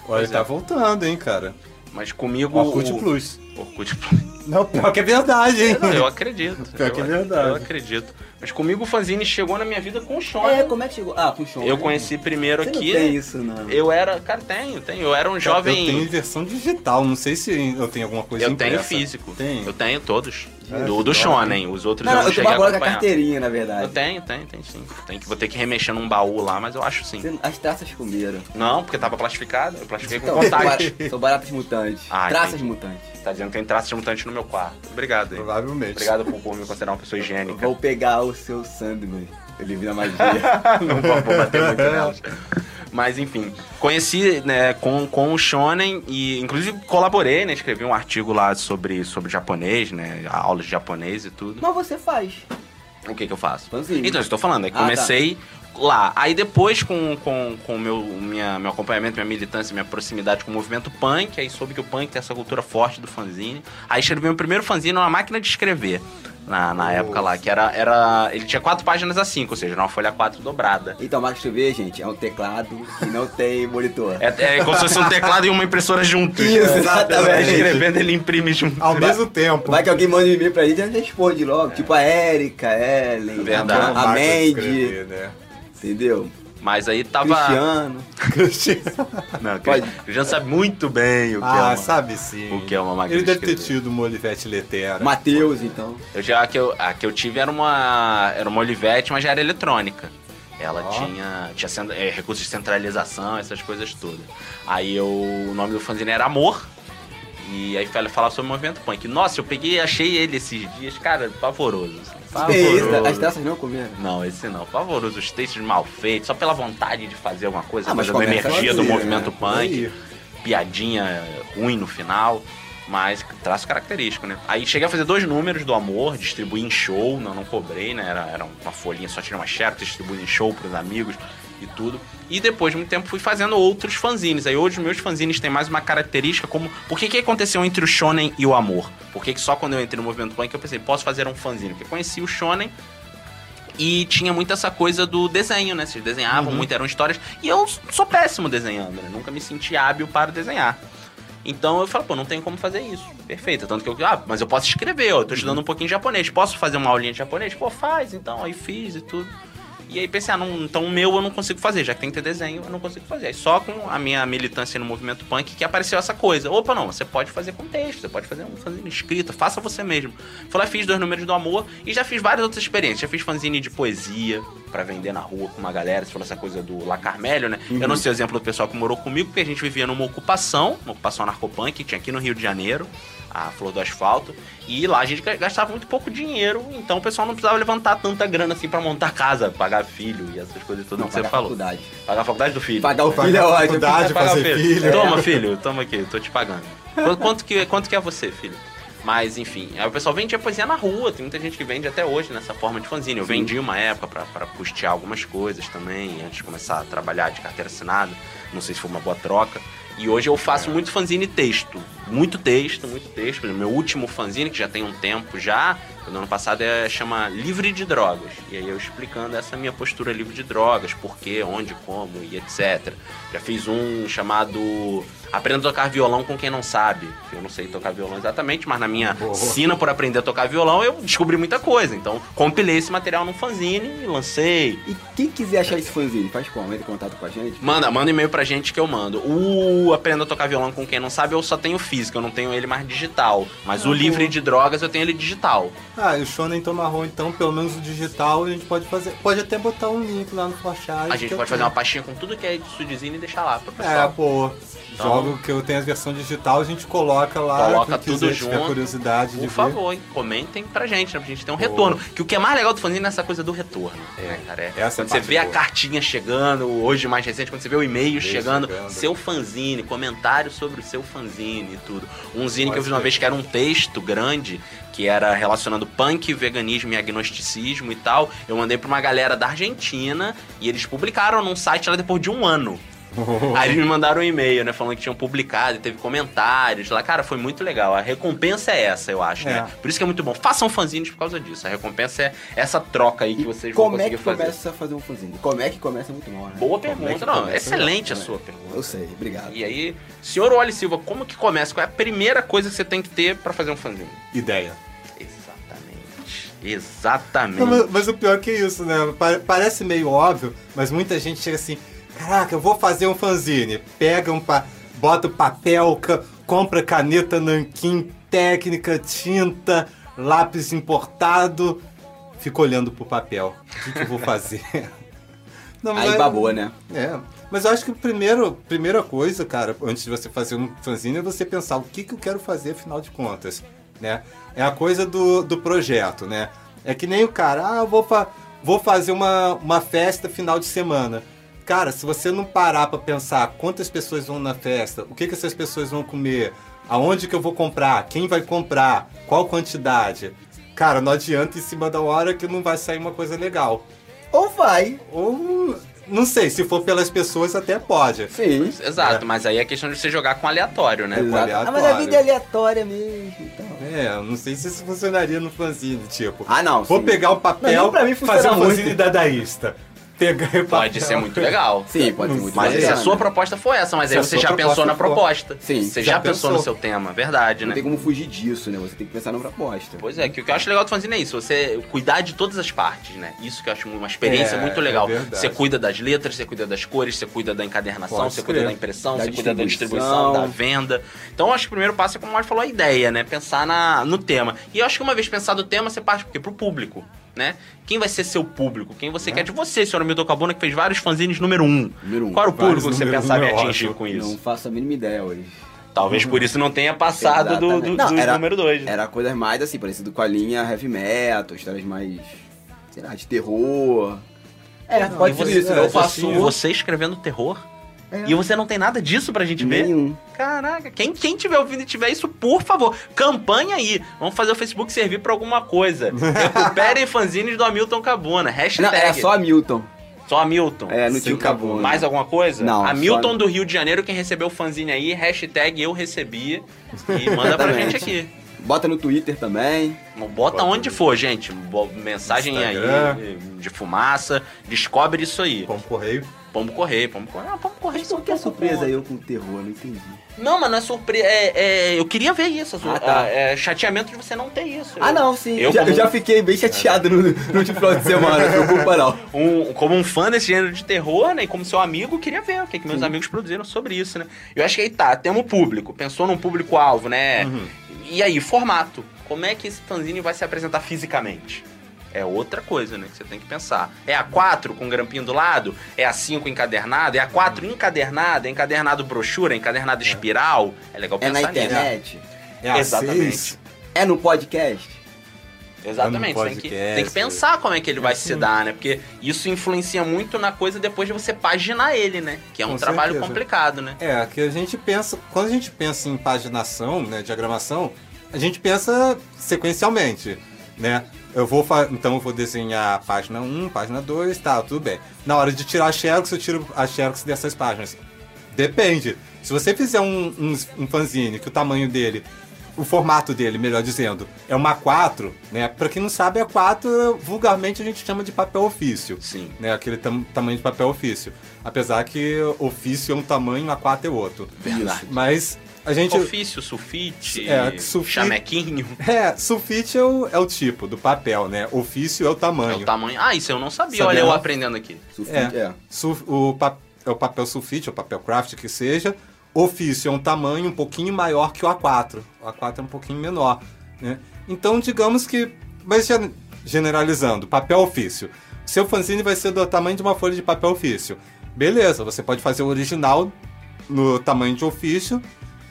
C: Olha,
D: Pois
C: tá
D: é.
C: voltando, hein, cara.
D: Mas comigo.
C: Orkut
D: o-
C: Plus.
D: Orkut Plus.
C: Não, pior que é verdade, hein?
D: Não, eu acredito.
C: Pior
D: eu,
C: que é verdade.
D: Eu acredito. Mas comigo o fanzine chegou na minha vida com o Sean.
B: É, como é que chegou? Ah, com o show.
D: eu conheci primeiro
B: Você
D: aqui.
B: Não tem isso, não.
D: Eu era. Cara, tenho, tenho. Eu era um jovem.
C: Eu tenho versão digital, não sei se eu tenho alguma coisa
D: Eu tenho
C: impressa.
D: físico.
C: Tem.
D: Eu tenho todos.
C: É,
D: do do Shonen. Os outros
B: Não,
D: eu
B: não, eu
D: cheguei a
B: com
D: acompanhar.
B: carteirinha, na verdade.
D: Eu tenho, tenho, tenho sim. Tenho que, vou ter que remexer num baú lá, mas eu acho sim.
B: Você- As traças comeram.
D: Não, porque tava plastificado. Eu plastifiquei com
B: Então,
D: contact.
B: bar- São baratas mutantes.
D: Ah,
B: Traças
D: entendi.
B: mutantes.
D: Tá dizendo que tem traços de mutante no meu quarto. Obrigado, hein?
C: Provavelmente.
D: Obrigado por, por me considerar uma pessoa higiênica.
B: Vou pegar o seu Sandman. Ele vira magia. (laughs)
D: não vou, vou bater muito nelas. (laughs) Mas enfim, conheci né, com, com o Shonen e inclusive colaborei, né? Escrevi um artigo lá sobre, sobre japonês, né? Aulas de japonês e tudo.
B: Mas você faz.
D: O que que eu faço?
B: Fanzine.
D: Então, eu estou falando, é que
B: Ah,
D: comecei lá. Aí depois, com, com, com meu, minha, meu acompanhamento, minha militância, minha proximidade com o movimento punk, aí soube que o punk tem essa cultura forte do fanzine. Aí escrevi meu primeiro fanzine numa máquina de escrever. Na, na época lá, que era, era. Ele tinha quatro páginas a cinco, ou seja, uma folha quatro dobrada.
B: Então, máquina de escrever, gente, é um teclado que não tem monitor.
D: É, é como se fosse um teclado e uma impressora.
B: Isso,
D: Vai
B: exatamente.
D: escrevendo, ele imprime junto.
C: Ao mesmo tempo.
B: Vai que alguém manda um e-mail pra gente e a gente responde logo. Tipo a Érica, a Ellen,
D: Verdade.
B: a, a Mandy,
C: escrever, né?
B: Entendeu?
D: Mas aí tava.
B: Cristiano.
D: Não,
B: Pode.
D: o Jean sabe muito bem o que é
C: Ah,
D: uma,
C: sabe sim.
D: o que é uma máquina
C: Ele
D: de
C: deve ter
D: escrever.
C: tido uma Olivete Letera.
B: Matheus, então.
D: Eu já, a, que eu, a que eu tive era uma, era uma Olivetti, mas já era eletrônica. Ela
C: Ó.
D: tinha, tinha cen- é, recursos de centralização, essas coisas todas. Aí eu, o nome do fanzine era Amor. E aí ela falava sobre o movimento punk. Nossa, eu peguei e achei ele esses dias, cara, pavoroso. Assim,
B: isso, as traças não comeram.
D: Não, esse não. Pavoroso, os textos mal feitos, só pela vontade de fazer alguma coisa,
B: Ah, mas começa
D: energia do
B: assim,
D: movimento
C: né?
D: punk piadinha ruim no final, mas traço característico, né? Aí cheguei a fazer dois números do Amor, distribuí em show, não, não cobrei, né? Era, era uma folhinha, só tirei uma xerox, distribuí em show pros amigos e tudo. E depois de muito tempo fui fazendo outros fanzines. Aí hoje os meus fanzines têm mais uma característica como... Por que que aconteceu entre o Shonen e o Amor? Por que que só quando eu entrei no movimento punk eu pensei, posso fazer um fanzine? Porque conheci o Shonen e tinha muito essa coisa do desenho, né? Vocês desenhavam muito, eram histórias. E eu sou péssimo desenhando, né? Nunca me senti hábil para desenhar. Então eu falo, pô, não tem como fazer isso. Perfeito. Tanto que eu, ah, mas eu posso escrever, ó. Eu tô estudando um pouquinho de japonês. Posso fazer uma aulinha de japonês? Pô, faz então. Aí fiz e tudo. E aí pensei, ah, não, então o meu eu não consigo fazer, já que tem que ter desenho, eu não consigo fazer. Aí só com a minha militância no movimento punk que apareceu essa coisa. Opa, não, você pode fazer com texto, você pode fazer um fanzine escrito, faça você mesmo. Fui lá, fiz dois números do amor e já fiz várias outras experiências. Já fiz fanzine de poesia pra vender na rua com uma galera, você falou essa coisa do La Carmelho, né? Eu não sei o exemplo do pessoal que morou comigo, porque a gente vivia numa ocupação, uma ocupação narcopunk, que tinha aqui no Rio de Janeiro a Flor do Asfalto. E lá a gente gastava muito pouco dinheiro, então o pessoal não precisava levantar tanta grana assim pra montar casa, pagar filho e essas coisas todas
B: Não,
D: que você
B: pagar
D: falou.
B: faculdade.
D: Pagar a faculdade do filho.
B: Pagar o filho é
C: a
B: ótimo.
C: faculdade,
D: Pagar o
C: fazer filho.
D: Toma, filho, toma aqui, tô te pagando. Qu- Quanto que, quanto que é você, filho? Mas, enfim, aí o pessoal vendia poesia na rua, tem muita gente que vende até hoje nessa forma de fanzine. Eu vendi uma época pra custear algumas coisas também, antes de começar a trabalhar de carteira assinada. Não sei se foi uma boa troca. E hoje eu faço muito fanzine texto. Muito texto, muito texto. Exemplo, Meu último fanzine, que já tem um tempo já, do ano passado, é, chama Livre de Drogas. E aí eu explicando essa minha postura livre de drogas, por quê, onde, como e etc. Já fiz um chamado Aprenda a tocar violão com quem não sabe. Eu não sei tocar violão exatamente, mas na minha sina por aprender a tocar violão eu descobri muita coisa. Então compilei esse material num fanzine e lancei.
B: E quem quiser achar esse fanzine, faz como? Entra em contato com a gente?
D: Manda, manda e-mail pra gente que eu mando. O Aprenda a Tocar Violão com quem não sabe, eu só tenho físico, eu não tenho ele mais digital. Mas o
C: Ah,
D: Livre
C: boa.
D: de Drogas eu tenho ele digital.
C: Ah, e o Shonen Tomarron, então, pelo menos o digital, a gente pode fazer. Pode até botar um link lá no Flashard.
D: A gente pode fazer uma pastinha com tudo que é de Sudizine e deixar lá pro
C: É,
D: pessoal.
C: pô.
D: Então-
C: Jogo que eu tenho a versão digital, a gente coloca lá.
D: Coloca tudo
C: quiser,
D: junto.
C: curiosidade de
D: Por favor, hein? comentem pra gente, né? Pra gente ter um retorno. Que o que é mais legal do fanzine é essa coisa do retorno. né, cara? É
C: essa é a
D: quando você vê a
C: boa.
D: cartinha chegando, hoje mais recente, quando você vê o e-mail chegando,
C: chegando.
D: seu fanzine, comentário sobre o seu fanzine e tudo. Um zine que eu
C: Pode
D: fiz uma vez que era um texto grande, que era relacionando punk, veganismo e agnosticismo e tal. Eu mandei pra uma galera da Argentina e eles publicaram num site lá depois de um ano. (laughs) Aí eles me mandaram um e-mail, né? Falando que tinham publicado e teve comentários lá. Cara, foi muito legal. A recompensa é essa, eu acho,
C: É.
D: né? Por isso que é muito bom. Façam fanzines por causa disso. A recompensa é essa troca aí que
B: E
D: vocês vão
B: como é
D: conseguir
B: que
D: fazer.
B: começa a fazer um fanzine? Como é que começa muito mal, né?
D: Boa
B: Como é
D: pergunta. Não,
B: começa?
D: excelente a
B: É.
D: sua pergunta.
B: Eu sei, obrigado.
D: E aí, senhor Wally Silva, como que começa? Qual é a primeira coisa que você tem que ter pra fazer um fanzine?
C: Ideia.
D: Exatamente. Exatamente.
C: Não, mas, mas o pior que isso, né? Pa- Parece meio óbvio, mas muita gente chega assim: caraca, eu vou fazer um fanzine. Pega um. Pa bota o papel, compra caneta nanquim, técnica, tinta, lápis importado. Fica olhando pro papel. O que, que eu vou fazer? (laughs) Não,
B: Aí
C: mas-
B: babou, né?
C: É, mas eu acho que a primeiro, primeira coisa, cara, antes de você fazer um fanzine, é você pensar o que, que eu quero fazer, afinal de contas, né? É a coisa do, do projeto, né? É que nem o cara, ah, eu vou, fa vou fazer uma, uma festa final de semana. Cara, se você não parar pra pensar quantas pessoas vão na festa, o que, que essas pessoas vão comer, aonde que eu vou comprar, quem vai comprar, qual quantidade, cara, não adianta em cima da hora que não vai sair uma coisa legal.
B: Ou vai.
C: Ou. Não sei, se for pelas pessoas até pode.
B: Sim.
D: Exato,
C: É.
D: mas aí é questão de você jogar com aleatório, né?
C: Exato.
B: Exato. Ah, mas a
C: aleatório.
B: vida é aleatória mesmo. Então.
C: É, eu não sei se isso funcionaria no fanzine, tipo.
B: Ah, não.
C: Vou
B: sim.
C: pegar um
B: Não,
C: papel,
B: pra mim
C: fazer um fanzine
B: muito.
C: dadaísta. Pegar o
D: Pode
C: papel.
D: ser muito legal.
B: Sim, pode ser muito
D: Mas se a sua proposta for essa, mas
C: Se
D: aí
C: a
D: você
C: sua
D: já
C: proposta
D: pensou na
C: for-
D: proposta.
B: Sim,
D: Você
C: já
D: já, pensou no
C: pensou.
D: seu tema, verdade,
B: Não
D: né?
B: tem como fugir disso, né? Você tem que pensar na proposta.
D: Pois é, que o que eu acho legal do fanzine é isso, você cuidar de todas as partes, né? Isso que eu acho uma experiência
C: É,
D: muito legal.
C: é verdade.
D: você cuida das letras, você cuida das cores, você cuida da encadernação,
C: Pode
D: você cuida
C: crer.
D: da impressão,
B: Da
D: você cuida da
B: distribuição.
D: distribuição, da venda. Então eu acho que o primeiro passo é como o Mário falou, a ideia, né? Pensar na, no tema. E eu acho que uma vez pensado o tema, você parte porque pro público, né? Quem vai ser seu público? Quem você quer de você, senhor Milton Cabona, que fez vários fanzines número um.
B: Número um.
D: Qual era o público que você pensava em
C: é
D: atingir
C: ótimo.
D: com isso?
B: Não faço a mínima ideia hoje.
D: Talvez por isso não tenha passado do, do.
B: Não,
D: do
B: era-
D: número dois. né?
B: Era coisas mais assim, parecido com a linha heavy metal, histórias mais. sei lá, de terror. É, pode
D: E
B: ser isso,
C: é,
B: né?
D: Você escrevendo terror?
B: É.
D: E você não tem nada disso pra gente ver?
B: Nenhum.
D: Caraca, quem, quem tiver ouvindo e tiver isso, por favor, campanha aí. Vamos fazer o Facebook servir pra alguma coisa. (laughs) Recuperem fanzines do Hamilton Cabona. Hashtag.
B: Não, era só Hamilton.
D: Só Hamilton.
B: É, no tio Cabona.
D: Mais alguma coisa?
B: Não,
D: Hamilton
B: só-
D: do Rio de Janeiro, quem recebeu o fanzine aí, hashtag eu recebi. E manda pra gente aqui.
B: Bota no Twitter também.
D: Bota onde for, gente. Mensagem
C: Instagram.
D: aí de fumaça. Descobre isso aí.
C: Pão correio.
D: Pombo correr, pombo correr. Ah, pombo correr.
B: Por que a surpresa eu com terror? Não entendi.
D: Não, mas não é surpresa. É, é, eu queria ver isso. a
B: Ah, tá.
D: a- é chateamento de você não ter isso.
B: Ah,
D: Eu-
B: não, sim.
D: Eu,
B: já,
D: como,
B: eu já fiquei bem chateado no, no último final de semana, não preocupa não. (laughs)
D: um, como um fã desse gênero de terror, né? E como seu amigo, eu queria ver o que, que meus amigos produziram sobre isso, né? Eu acho que aí tá, temos público. Pensou num público-alvo, né?
B: Uhum.
D: E aí, formato. Como é que esse fanzine vai se apresentar fisicamente? É outra coisa, né? Que você tem que pensar. É a 4 com grampinho do lado? É a 5 encadernado? É a 4 encadernada? É encadernado brochura? É encadernado espiral? É legal
B: É
D: pensar
B: na
D: nisso.
B: internet?
C: É a
D: Exatamente.
C: seis.
B: É no podcast?
D: Exatamente,
C: no
D: você tem que,
C: podcast.
D: tem que pensar como é que ele vai se dar, né? Porque isso influencia muito na coisa depois de você paginar ele, né? Que é um
C: Com
D: trabalho
C: certeza.
D: complicado, né?
C: É, que a gente pensa, quando a gente pensa em paginação, né, diagramação, a gente pensa sequencialmente, né? Eu vou então eu vou desenhar a página 1, página 2, tá, tudo bem. Na hora de tirar a xerox, eu tiro a xerox dessas páginas. Depende. Se você fizer um, um, um fanzine que o tamanho dele, o formato dele, melhor dizendo, é uma 4, né? Pra quem não sabe, a 4 vulgarmente a gente chama de papel ofício
D: Sim.
C: né, aquele tam- tamanho de papel ofício. Apesar que ofício é um tamanho, A4 é outro.
D: Verdade.
C: Mas a gente.
D: Ofício, sulfite,
C: É, sulfite-
D: chamequinho. (laughs)
C: É, sulfite é o, é o tipo do papel, né? Ofício é o
D: É
C: tamanho.
D: o tamanho. Ah, isso eu não sabia.
C: Sabia
D: Olha, eu aprendendo aqui.
B: Sulfite, é.
C: Sul- o, pa- é o papel sulfite, ou papel craft que seja. Ofício é um tamanho um pouquinho maior que o A4. O A4 é um pouquinho menor, né? Então, digamos que, mas gen- generalizando, papel ofício. Seu fanzine vai ser do tamanho de uma folha de papel ofício. Beleza, você pode fazer o original no tamanho de ofício,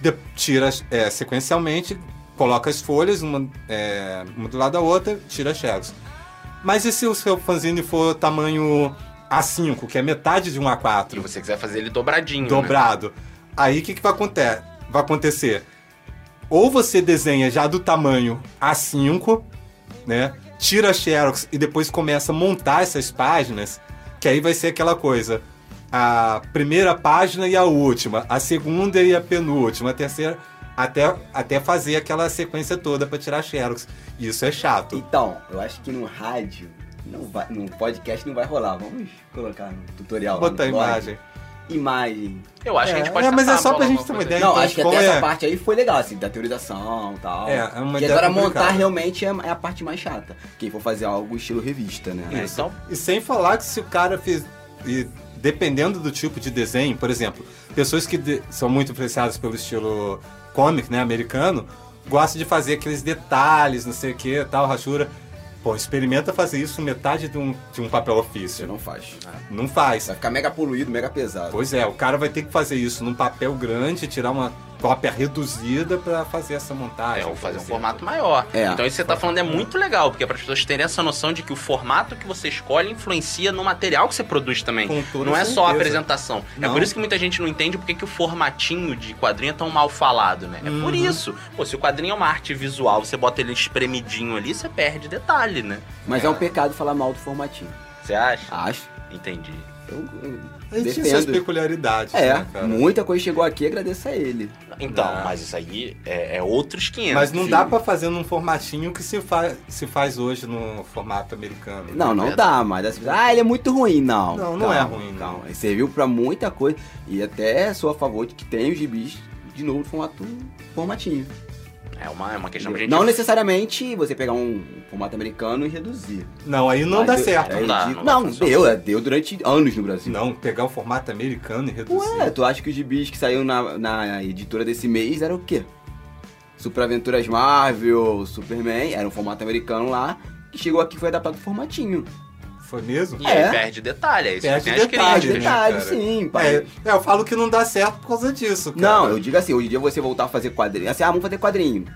C: de- tira é, sequencialmente, coloca as folhas, uma, é, uma do lado da outra, tira as xerox. Mas e se o seu fanzine for tamanho A5, que é metade de um
D: Se
C: A4,
D: você quiser fazer ele dobradinho. né?
C: dobrado, aí o que, que vai, acontecer? vai acontecer? Ou você desenha já do tamanho A5, né? Tira a Xerox e depois começa a montar essas páginas, que aí vai ser aquela coisa. A primeira página e a última, a segunda e a penúltima, a terceira, até, até fazer aquela sequência toda para tirar Xerox. Isso é chato.
B: Então, eu acho que no rádio, não vai, no podcast não vai rolar. Vamos colocar no tutorial.
C: Botar a
B: no
C: imagem.
B: Imagem.
D: Eu acho que a gente
C: É,
D: pode
C: é, mas é só pra gente ter uma ideia.
B: não,
C: então,
B: acho que até
C: é-
B: essa parte aí foi legal, assim, da teorização e tal.
C: É, é uma ideia
B: agora
C: complicada.
B: montar realmente é, é a parte mais chata. Quem for fazer algo estilo revista, né?
D: É, então,
C: E sem falar que se o cara fez. E dependendo do tipo de desenho, por exemplo, pessoas que são muito influenciadas pelo estilo comic, né, americano, gostam de fazer aqueles detalhes, não sei o que, tal, rachura. Pô, experimenta fazer isso metade de um, de um papel
B: Você
C: ofício.
B: não faz.
C: Não faz.
B: Vai ficar mega poluído, mega pesado.
C: Pois é, o cara vai ter que fazer isso num papel grande, tirar uma cópia reduzida pra fazer essa montagem.
D: é, ou
C: por
D: fazer um
C: exemplo.
D: formato maior.
B: É.
D: Então isso que você tá falando é muito legal, porque é para as pessoas terem essa noção de que o formato que você escolhe influencia no material que você produz também.
C: Com toda
D: Não é só a
C: certeza.
D: apresentação. É
C: Não.
D: por isso que muita gente não entende porque que o formatinho de quadrinho é tão mal falado, né? É por
C: Uhum.
D: isso. Pô, se o quadrinho é uma arte visual, você bota ele espremidinho ali, você perde detalhe, né?
B: Mas é um pecado falar mal do formatinho.
D: Você acha?
B: Acho.
D: Entendi.
B: Eu, eu
C: A gente tinha
B: defendo.
C: suas peculiaridades,
B: É,
C: né, cara?
B: muita coisa chegou aqui, agradeço a ele.
D: Então,
C: Não.
D: mas isso aí é, é outros 500.
C: Mas não
B: Sim.
C: dá pra fazer num formatinho que se, fa se faz hoje no formato americano.
B: Não, não dá, mas assim, ah, ele é muito ruim, não.
C: Não, não é ruim, não.
B: Ele serviu pra muita coisa e até sou a favor de que tenha os gibis de novo no formato formatinho.
D: É uma, é uma questão pra gente...
B: Não necessariamente você pegar um formato americano e reduzir.
C: Não, aí não
B: Mas
C: dá
B: eu-
C: certo.
B: é,
D: Não dá, não
B: não, deu, é, deu durante anos no Brasil.
C: Não, pegar o formato americano e reduzir.
B: Ué, tu acha que os gibis que saíram na, na editora desse mês eram o quê? Super Aventuras Marvel, Superman, era um formato americano lá, que chegou aqui e foi adaptado pro formatinho.
C: Foi mesmo?
D: E aí
B: É.
D: perde detalhe, é isso
C: Perde
D: que
C: detalhe,
D: críticas.
C: né,
B: detalhe,
C: cara?
B: sim, pai.
C: É, é, eu falo que não dá certo por causa disso, cara.
B: Não, eu digo assim, hoje em dia você voltar a fazer quadrinho. Assim, ah, vamos fazer quadrinho.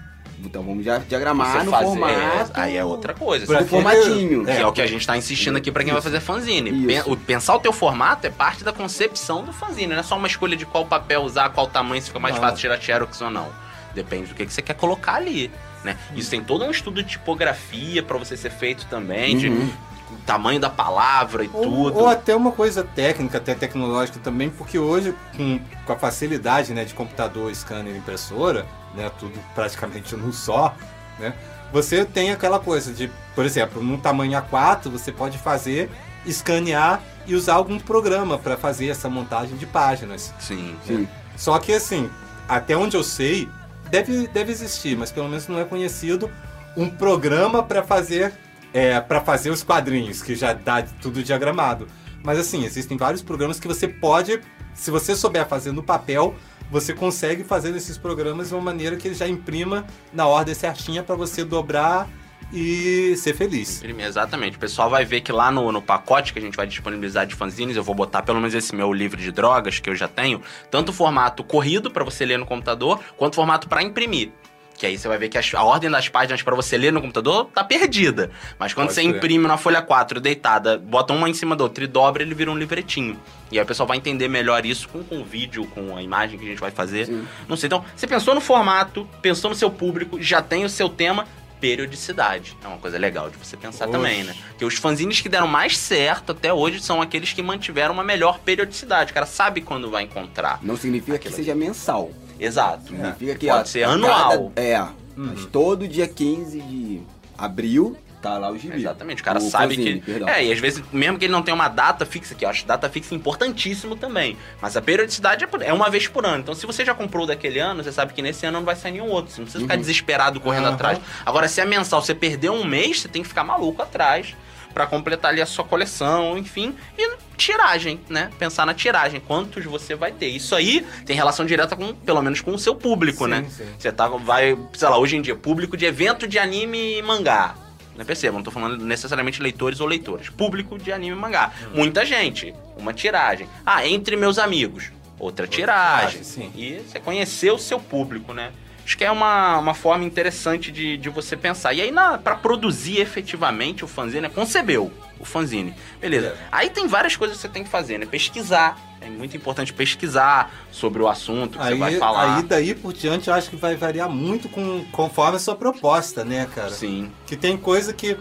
B: Então vamos já diagramar
D: Você
B: no
D: fazer-
B: formato.
D: Aí é outra coisa.
C: Pra
B: no formatinho.
D: Que é. o que a gente tá insistindo aqui pra quem vai fazer fanzine.
B: Isso.
D: Pensar o teu formato é parte da concepção do fanzine, não é só uma escolha de qual papel usar, qual tamanho, se fica mais
C: Não.
D: fácil tirar xerox ou não. Depende do que, que você quer colocar ali, né? Isso tem todo um estudo de tipografia pra você ser feito também, de
B: Uhum.
D: o tamanho da palavra e
C: Ou,
D: tudo.
C: ou até uma coisa técnica, até tecnológica também, porque hoje, com, com a facilidade né, de computador, scanner e impressora, né, tudo praticamente num só, né, você tem aquela coisa de, por exemplo, num tamanho A4, você pode fazer, escanear e usar algum programa para fazer essa montagem de páginas.
D: Sim.
B: Sim.
C: Só que assim, até onde eu sei, deve, deve existir, mas pelo menos não é conhecido um programa para fazer é, para fazer os quadrinhos, que já dá tudo diagramado. Mas assim, existem vários programas que você pode, se você souber fazer no papel, você consegue fazer nesses programas de uma maneira que ele já imprima na ordem certinha para você dobrar e ser feliz.
D: Exatamente. O pessoal vai ver que lá no, no pacote que a gente vai disponibilizar de fanzines, eu vou botar pelo menos esse meu livro de drogas que eu já tenho, tanto o formato corrido para você ler no computador, quanto o formato para imprimir. Que aí você vai ver que a ordem das páginas para você ler no computador tá perdida. Mas quando
C: Pode
D: você
C: crer.
D: imprime na folha 4 deitada, bota uma em cima da outra e dobra, ele vira um livretinho. E aí o pessoal vai entender melhor isso com, com o vídeo, com a imagem que a gente vai fazer.
B: Sim.
D: Não sei, então, você pensou no formato, pensou no seu público, já tem o seu tema, periodicidade. É uma coisa legal de você pensar
C: Oxe.
D: também, né? Porque os fanzines que deram mais certo até hoje são aqueles que mantiveram uma melhor periodicidade. O cara sabe quando vai encontrar.
B: Não significa que seja mensal.
D: Exato.
B: Significa que
D: Pode
B: ó,
D: ser anual.
B: cada- é, mas todo dia 15 de abril tá lá o gibi.
D: Exatamente, o cara
B: O
D: sabe que.
B: perdão.
D: É, e às vezes, mesmo que ele não tenha uma data fixa, que eu acho data fixa importantíssimo também. Mas a periodicidade é é uma vez por ano. Então, se você já comprou daquele ano, você sabe que nesse ano não vai sair nenhum outro. Você não precisa ficar
B: Uhum.
D: desesperado correndo
C: Aham.
D: atrás. Agora, se é mensal, você perdeu um mês, você tem que ficar maluco atrás pra completar ali a sua coleção, enfim. E tiragem, né? Pensar na tiragem, quantos você vai ter. Isso aí tem relação direta com, pelo menos, com o seu público,
C: Sim,
D: né?
C: sim.
D: Você tá, vai, sei lá, hoje em dia, público de evento de anime e mangá. Não percebam, não tô falando necessariamente leitores ou leitoras. Público de anime e mangá. Muita gente, uma tiragem. Ah, entre meus amigos, outra tiragem.
C: tiragem, sim.
D: E você conhecer o seu público, né? Acho que é uma, uma forma interessante de, de você pensar. E aí, na, pra produzir efetivamente o fanzine, né? concebeu o fanzine. Beleza.
C: É.
D: Aí tem várias coisas que você tem que fazer, né? Pesquisar. É muito importante pesquisar sobre o assunto que você vai
C: Aí,
D: falar.
C: aí daí por diante eu acho que vai variar muito com, conforme a sua proposta, né, cara?
D: Sim.
C: Que tem coisa que,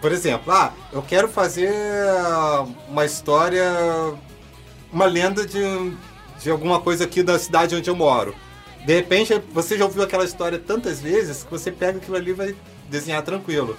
C: por exemplo, ah, eu quero fazer uma história, uma lenda de, de alguma coisa aqui da cidade onde eu moro. De repente, você já ouviu aquela história tantas vezes que você pega aquilo ali e vai desenhar tranquilo.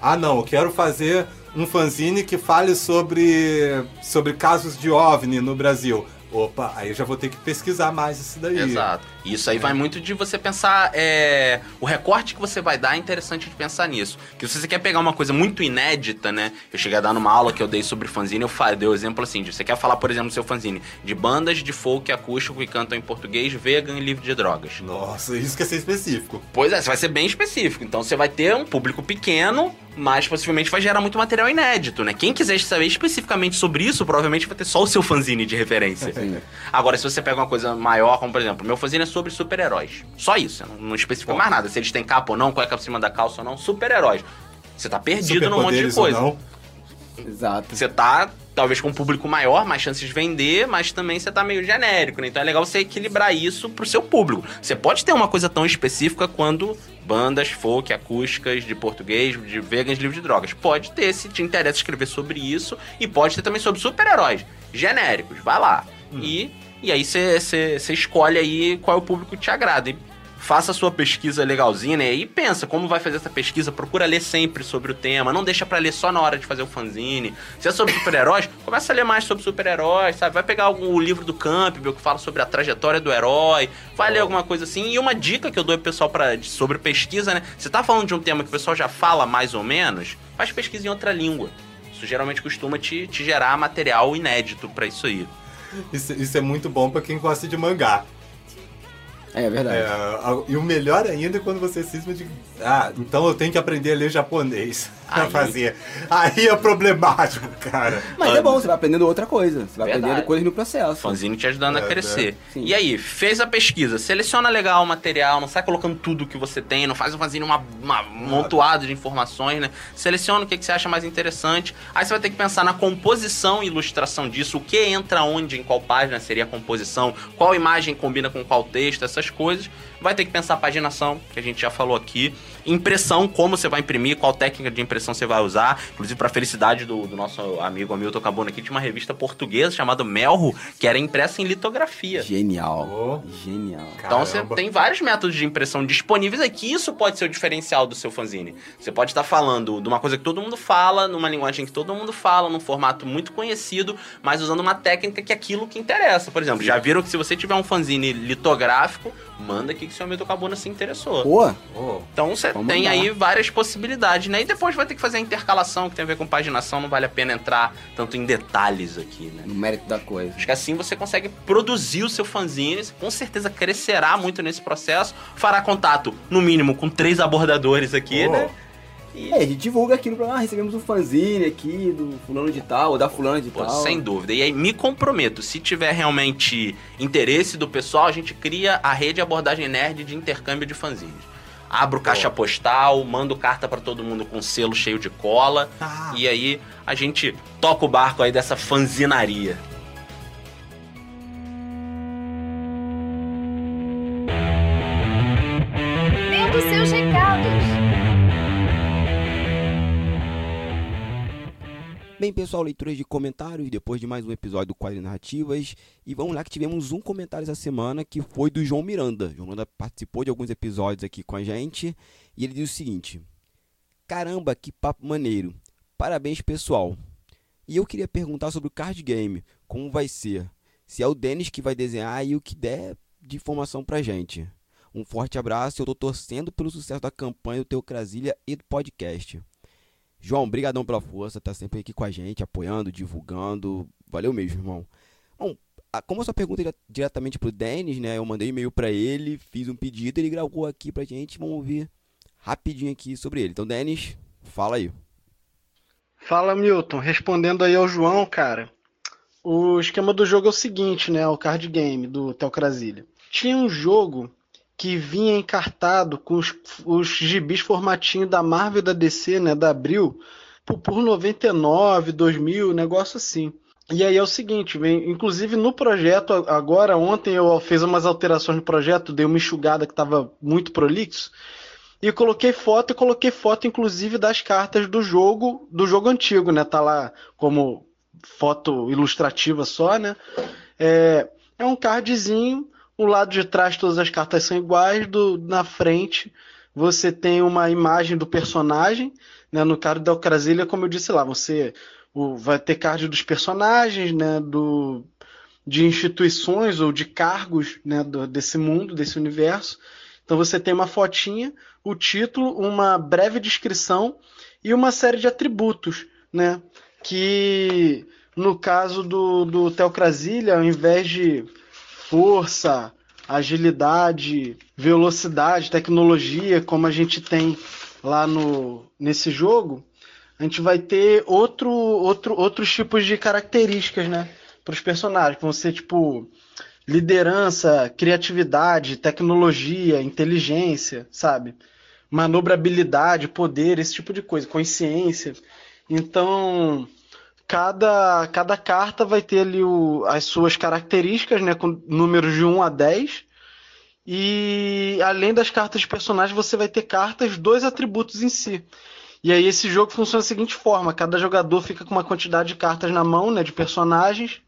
C: Ah, não, eu quero fazer um fanzine que fale sobre, sobre casos de OVNI no Brasil. Opa, aí eu já vou ter que pesquisar mais isso daí.
D: Exato. Isso aí vai muito de você pensar. é, O recorte que você vai dar é interessante de pensar nisso. Que se você quer pegar uma coisa muito inédita, né? Eu cheguei a dar numa aula que eu dei sobre fanzine, eu fa- dei o exemplo assim: de você quer falar, por exemplo, no seu fanzine, de bandas de folk acústico que cantam em português, vegan e livre de drogas.
C: Nossa, isso quer ser específico.
D: Pois é, você vai ser bem específico. Então você vai ter um público pequeno, mas possivelmente vai gerar muito material inédito, né? Quem quiser saber especificamente sobre isso, provavelmente vai ter só o seu fanzine de referência.
B: Sim.
D: Agora, se você pega uma coisa maior, como por exemplo, meu fanzine é sobre super-heróis. Só isso, eu não, não especifica mais nada. Se eles têm capa ou não, cueca por cima da calça ou não, super-heróis. Você tá perdido num monte de coisa.
C: não.
B: Exato.
D: Você tá, talvez, com um público maior, mais chances de vender, mas também você tá meio genérico, né? Então é legal você equilibrar isso pro seu público. Você pode ter uma coisa tão específica quando bandas folk, acústicas, de português, de vegans, livros de drogas. Pode ter, se te interessa escrever sobre isso, e pode ter também sobre super-heróis genéricos. Vai lá. Hum. E, e aí você escolhe aí qual é o público que te agrada. E faça a sua pesquisa legalzinha, né? E pensa como vai fazer essa pesquisa, procura ler sempre sobre o tema, não deixa para ler só na hora de fazer o fanzine. Se é sobre super-heróis, (laughs) começa a ler mais sobre super-heróis, sabe? Vai pegar algum livro do Campbell que fala sobre a trajetória do herói, vai ler alguma coisa assim. E uma dica que eu dou pro pessoal pra, sobre pesquisa, né? Você tá falando de um tema que o pessoal já fala mais ou menos, faz pesquisa em outra língua. Isso geralmente costuma te, te gerar material inédito para isso aí.
C: Isso, isso é muito bom para quem gosta de mangá.
B: É, é verdade. É,
C: e o melhor ainda é quando você cisma de. Ah, então eu tenho que aprender a ler japonês (laughs) pra aí... fazer. Aí é problemático, cara.
B: Mas é bom, você vai aprendendo outra coisa. Você vai verdade. aprendendo coisas no processo.
D: Fanzine te ajudando é, a crescer. Né? E aí, fez a pesquisa, seleciona legal o material, não sai colocando tudo que você tem, não faz um fanzine uma, uma de informações, né? Seleciona o que, que você acha mais interessante. Aí você vai ter que pensar na composição e ilustração disso, o que entra onde, em qual página seria a composição, qual imagem combina com qual texto, essas coisas. Vai ter que pensar a paginação, que a gente já falou aqui. Impressão, como você vai imprimir, qual técnica de impressão você vai usar. Inclusive, para felicidade do, do, nosso amigo Hamilton Cabona aqui, tinha uma revista portuguesa chamada Melro, que era impressa em litografia.
B: Genial. Oh. Genial.
D: Então você tem vários métodos de impressão disponíveis aqui. Isso pode ser o diferencial do seu fanzine. Você pode estar falando de uma coisa que todo mundo fala, numa linguagem que todo mundo fala, num formato muito conhecido, mas usando uma técnica que é aquilo que interessa. Por exemplo, já viram que se você tiver um fanzine litográfico, manda aqui que seu amigo Cabuna se interessou.
B: Boa.
D: Então você tem aí várias possibilidades, né? E depois vai ter que fazer a intercalação, que tem a ver com paginação, não vale a pena entrar tanto em detalhes aqui, né?
B: No mérito da coisa.
D: Acho que assim você consegue produzir o seu fanzine, com certeza crescerá muito nesse processo, fará contato, no mínimo, com três abordadores aqui, oh. né?
B: E... É, a gente divulga aqui no programa, ah, recebemos um fanzine aqui do fulano de tal, ou da fulana de Pô, tal.
D: Sem dúvida. E aí me comprometo, se tiver realmente interesse do pessoal, a gente cria a rede abordagem nerd de intercâmbio de fanzines. Abro caixa postal, mando carta para todo mundo com selo cheio de cola. Ah. E aí a gente toca o barco aí dessa fanzinaria.
E: Bem, pessoal, leituras de comentários depois de mais um episódio do Quadro Narrativas. E vamos lá que tivemos um comentário essa semana que foi do João Miranda. João Miranda participou de alguns episódios aqui com a gente e ele diz o seguinte: Caramba, que papo maneiro. Parabéns, pessoal. E eu queria perguntar sobre o card game, como vai ser? Se é o Denis que vai desenhar e o que der de informação pra gente. Um forte abraço eu tô torcendo pelo sucesso da campanha do Teocrasilha e do podcast. João, brigadão pela força, tá sempre aqui com a gente, apoiando, divulgando. Valeu mesmo, irmão. Bom, como a sua pergunta é diretamente pro Denis, né? Eu mandei e-mail para ele, fiz um pedido, ele gravou aqui pra gente, vamos ouvir rapidinho aqui sobre ele. Então, Denis, fala aí.
G: Fala, Milton. Respondendo aí ao João, cara. O esquema do jogo é o seguinte, né? O card game do Telcrasilha. Tinha um jogo que vinha encartado com os, os gibis formatinho da Marvel da DC, né, da Abril, por, por 99, 2000, negócio assim. E aí é o seguinte, vem, inclusive no projeto agora, ontem eu fiz umas alterações no projeto, dei uma enxugada que estava muito prolixo, e coloquei foto, e coloquei foto inclusive das cartas do jogo, do jogo antigo, né? Tá lá como foto ilustrativa só, né? É, é um cardzinho o lado de trás todas as cartas são iguais, do, na frente você tem uma imagem do personagem, né? No caso da Ocrasilha, como eu disse lá, você o, vai ter card dos personagens, né? Do, de instituições ou de cargos né? Do, desse mundo, desse universo. Então você tem uma fotinha, o título, uma breve descrição e uma série de atributos, né? Que no caso do, do Teocrasilha, ao invés de força, agilidade, velocidade, tecnologia, como a gente tem lá no, nesse jogo, a gente vai ter outro, outro, outros tipos de características, né? Para os personagens. Vão ser tipo liderança, criatividade, tecnologia, inteligência, sabe? Manobrabilidade, poder, esse tipo de coisa, consciência. Então, cada, cada carta vai ter ali o, as suas características, né, com números de 1 a 10. E além das cartas de personagem, você vai ter cartas dos atributos em si. E aí esse jogo funciona da seguinte forma: cada jogador fica com uma quantidade de cartas na mão, né, de personagens,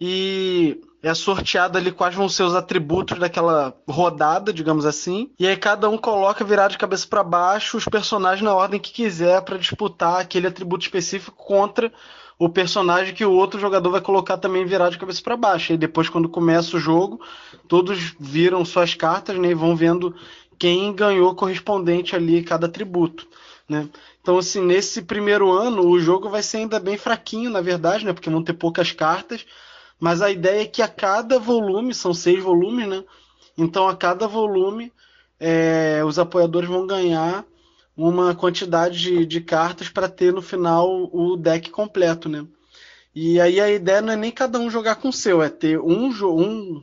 G: e é sorteado ali quais vão ser os atributos daquela rodada, digamos assim. E aí cada um coloca virado de cabeça para baixo os personagens na ordem que quiser para disputar aquele atributo específico contra o personagem que o outro jogador vai colocar também virado de cabeça para baixo. E depois, quando começa o jogo, todos viram suas cartas né, e vão vendo quem ganhou correspondente ali cada atributo. Né? Então, assim, nesse primeiro ano, o jogo vai ser ainda bem fraquinho, na verdade, né? Porque vão ter poucas cartas. Mas a ideia é que a cada volume, são seis volumes, né? Então, a cada volume, é, os apoiadores vão ganhar uma quantidade de, de cartas para ter no final o deck completo, né? E aí a ideia não é nem cada um jogar com o seu, é ter um, um,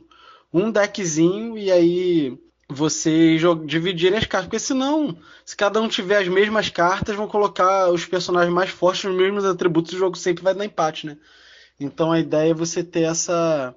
G: um deckzinho e aí você dividir as cartas. Porque senão, se cada um tiver as mesmas cartas, vão colocar os personagens mais fortes nos mesmos atributos o jogo sempre vai dar empate, né? Então a ideia é você ter essa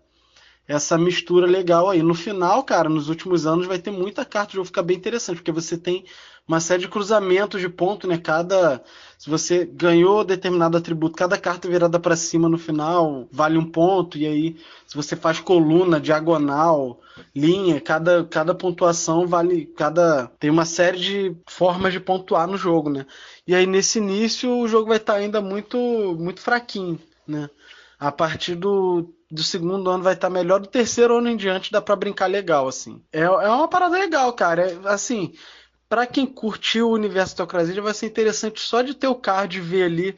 G: essa mistura legal aí. No final, cara, nos últimos anos vai ter muita carta, o jogo fica bem interessante, porque você tem uma série de cruzamentos de ponto, né? Cada se você ganhou determinado atributo, cada carta virada para cima no final vale um ponto e aí se você faz coluna, diagonal, linha, cada cada pontuação vale cada tem uma série de formas de pontuar no jogo, né? E aí nesse início o jogo vai estar tá ainda muito muito fraquinho, né? A partir do do segundo ano vai estar tá melhor, do terceiro ano em diante dá para brincar legal, assim. É, é uma parada legal, cara. É, assim, para quem curtiu o universo Teocrasia, vai ser interessante só de ter o card ver ali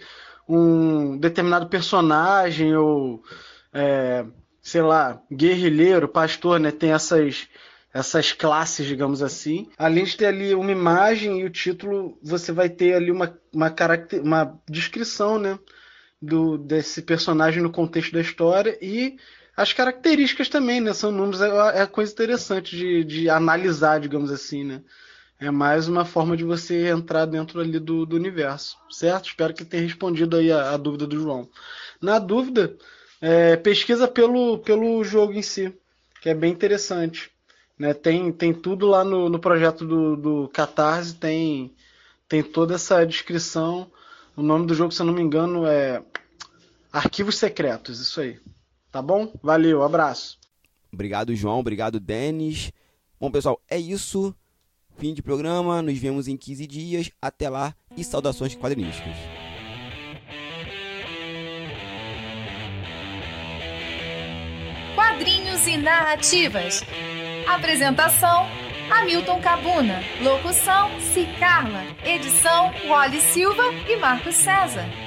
G: um determinado personagem ou é, sei lá, guerrilheiro, pastor, né? Tem essas essas classes, digamos assim. Além de ter ali uma imagem e o título, você vai ter ali uma, uma, caracter, uma descrição, né? Do, desse personagem no contexto da história e as características também, né? São números, é, é coisa interessante de, de analisar, digamos assim, né? É mais uma forma de você entrar dentro ali do, do universo, certo? Espero que tenha respondido aí a, a dúvida do João. Na dúvida, é, pesquisa pelo, pelo jogo em si, que é bem interessante. Né? Tem, tem tudo lá no, no projeto do, do Catarse, tem, tem toda essa descrição. O nome do jogo, se eu não me engano, é Arquivos Secretos, isso aí. Tá bom? Valeu, abraço.
E: Obrigado, João. Obrigado, Denis. Bom, pessoal, é isso. Fim de programa, nos vemos em 15 dias. Até lá e saudações quadrinísticas.
A: Quadrinhos e narrativas. Apresentação: Hamilton Cabuna. Locução: Cicarla. Edição: Wally Silva e Marcos César.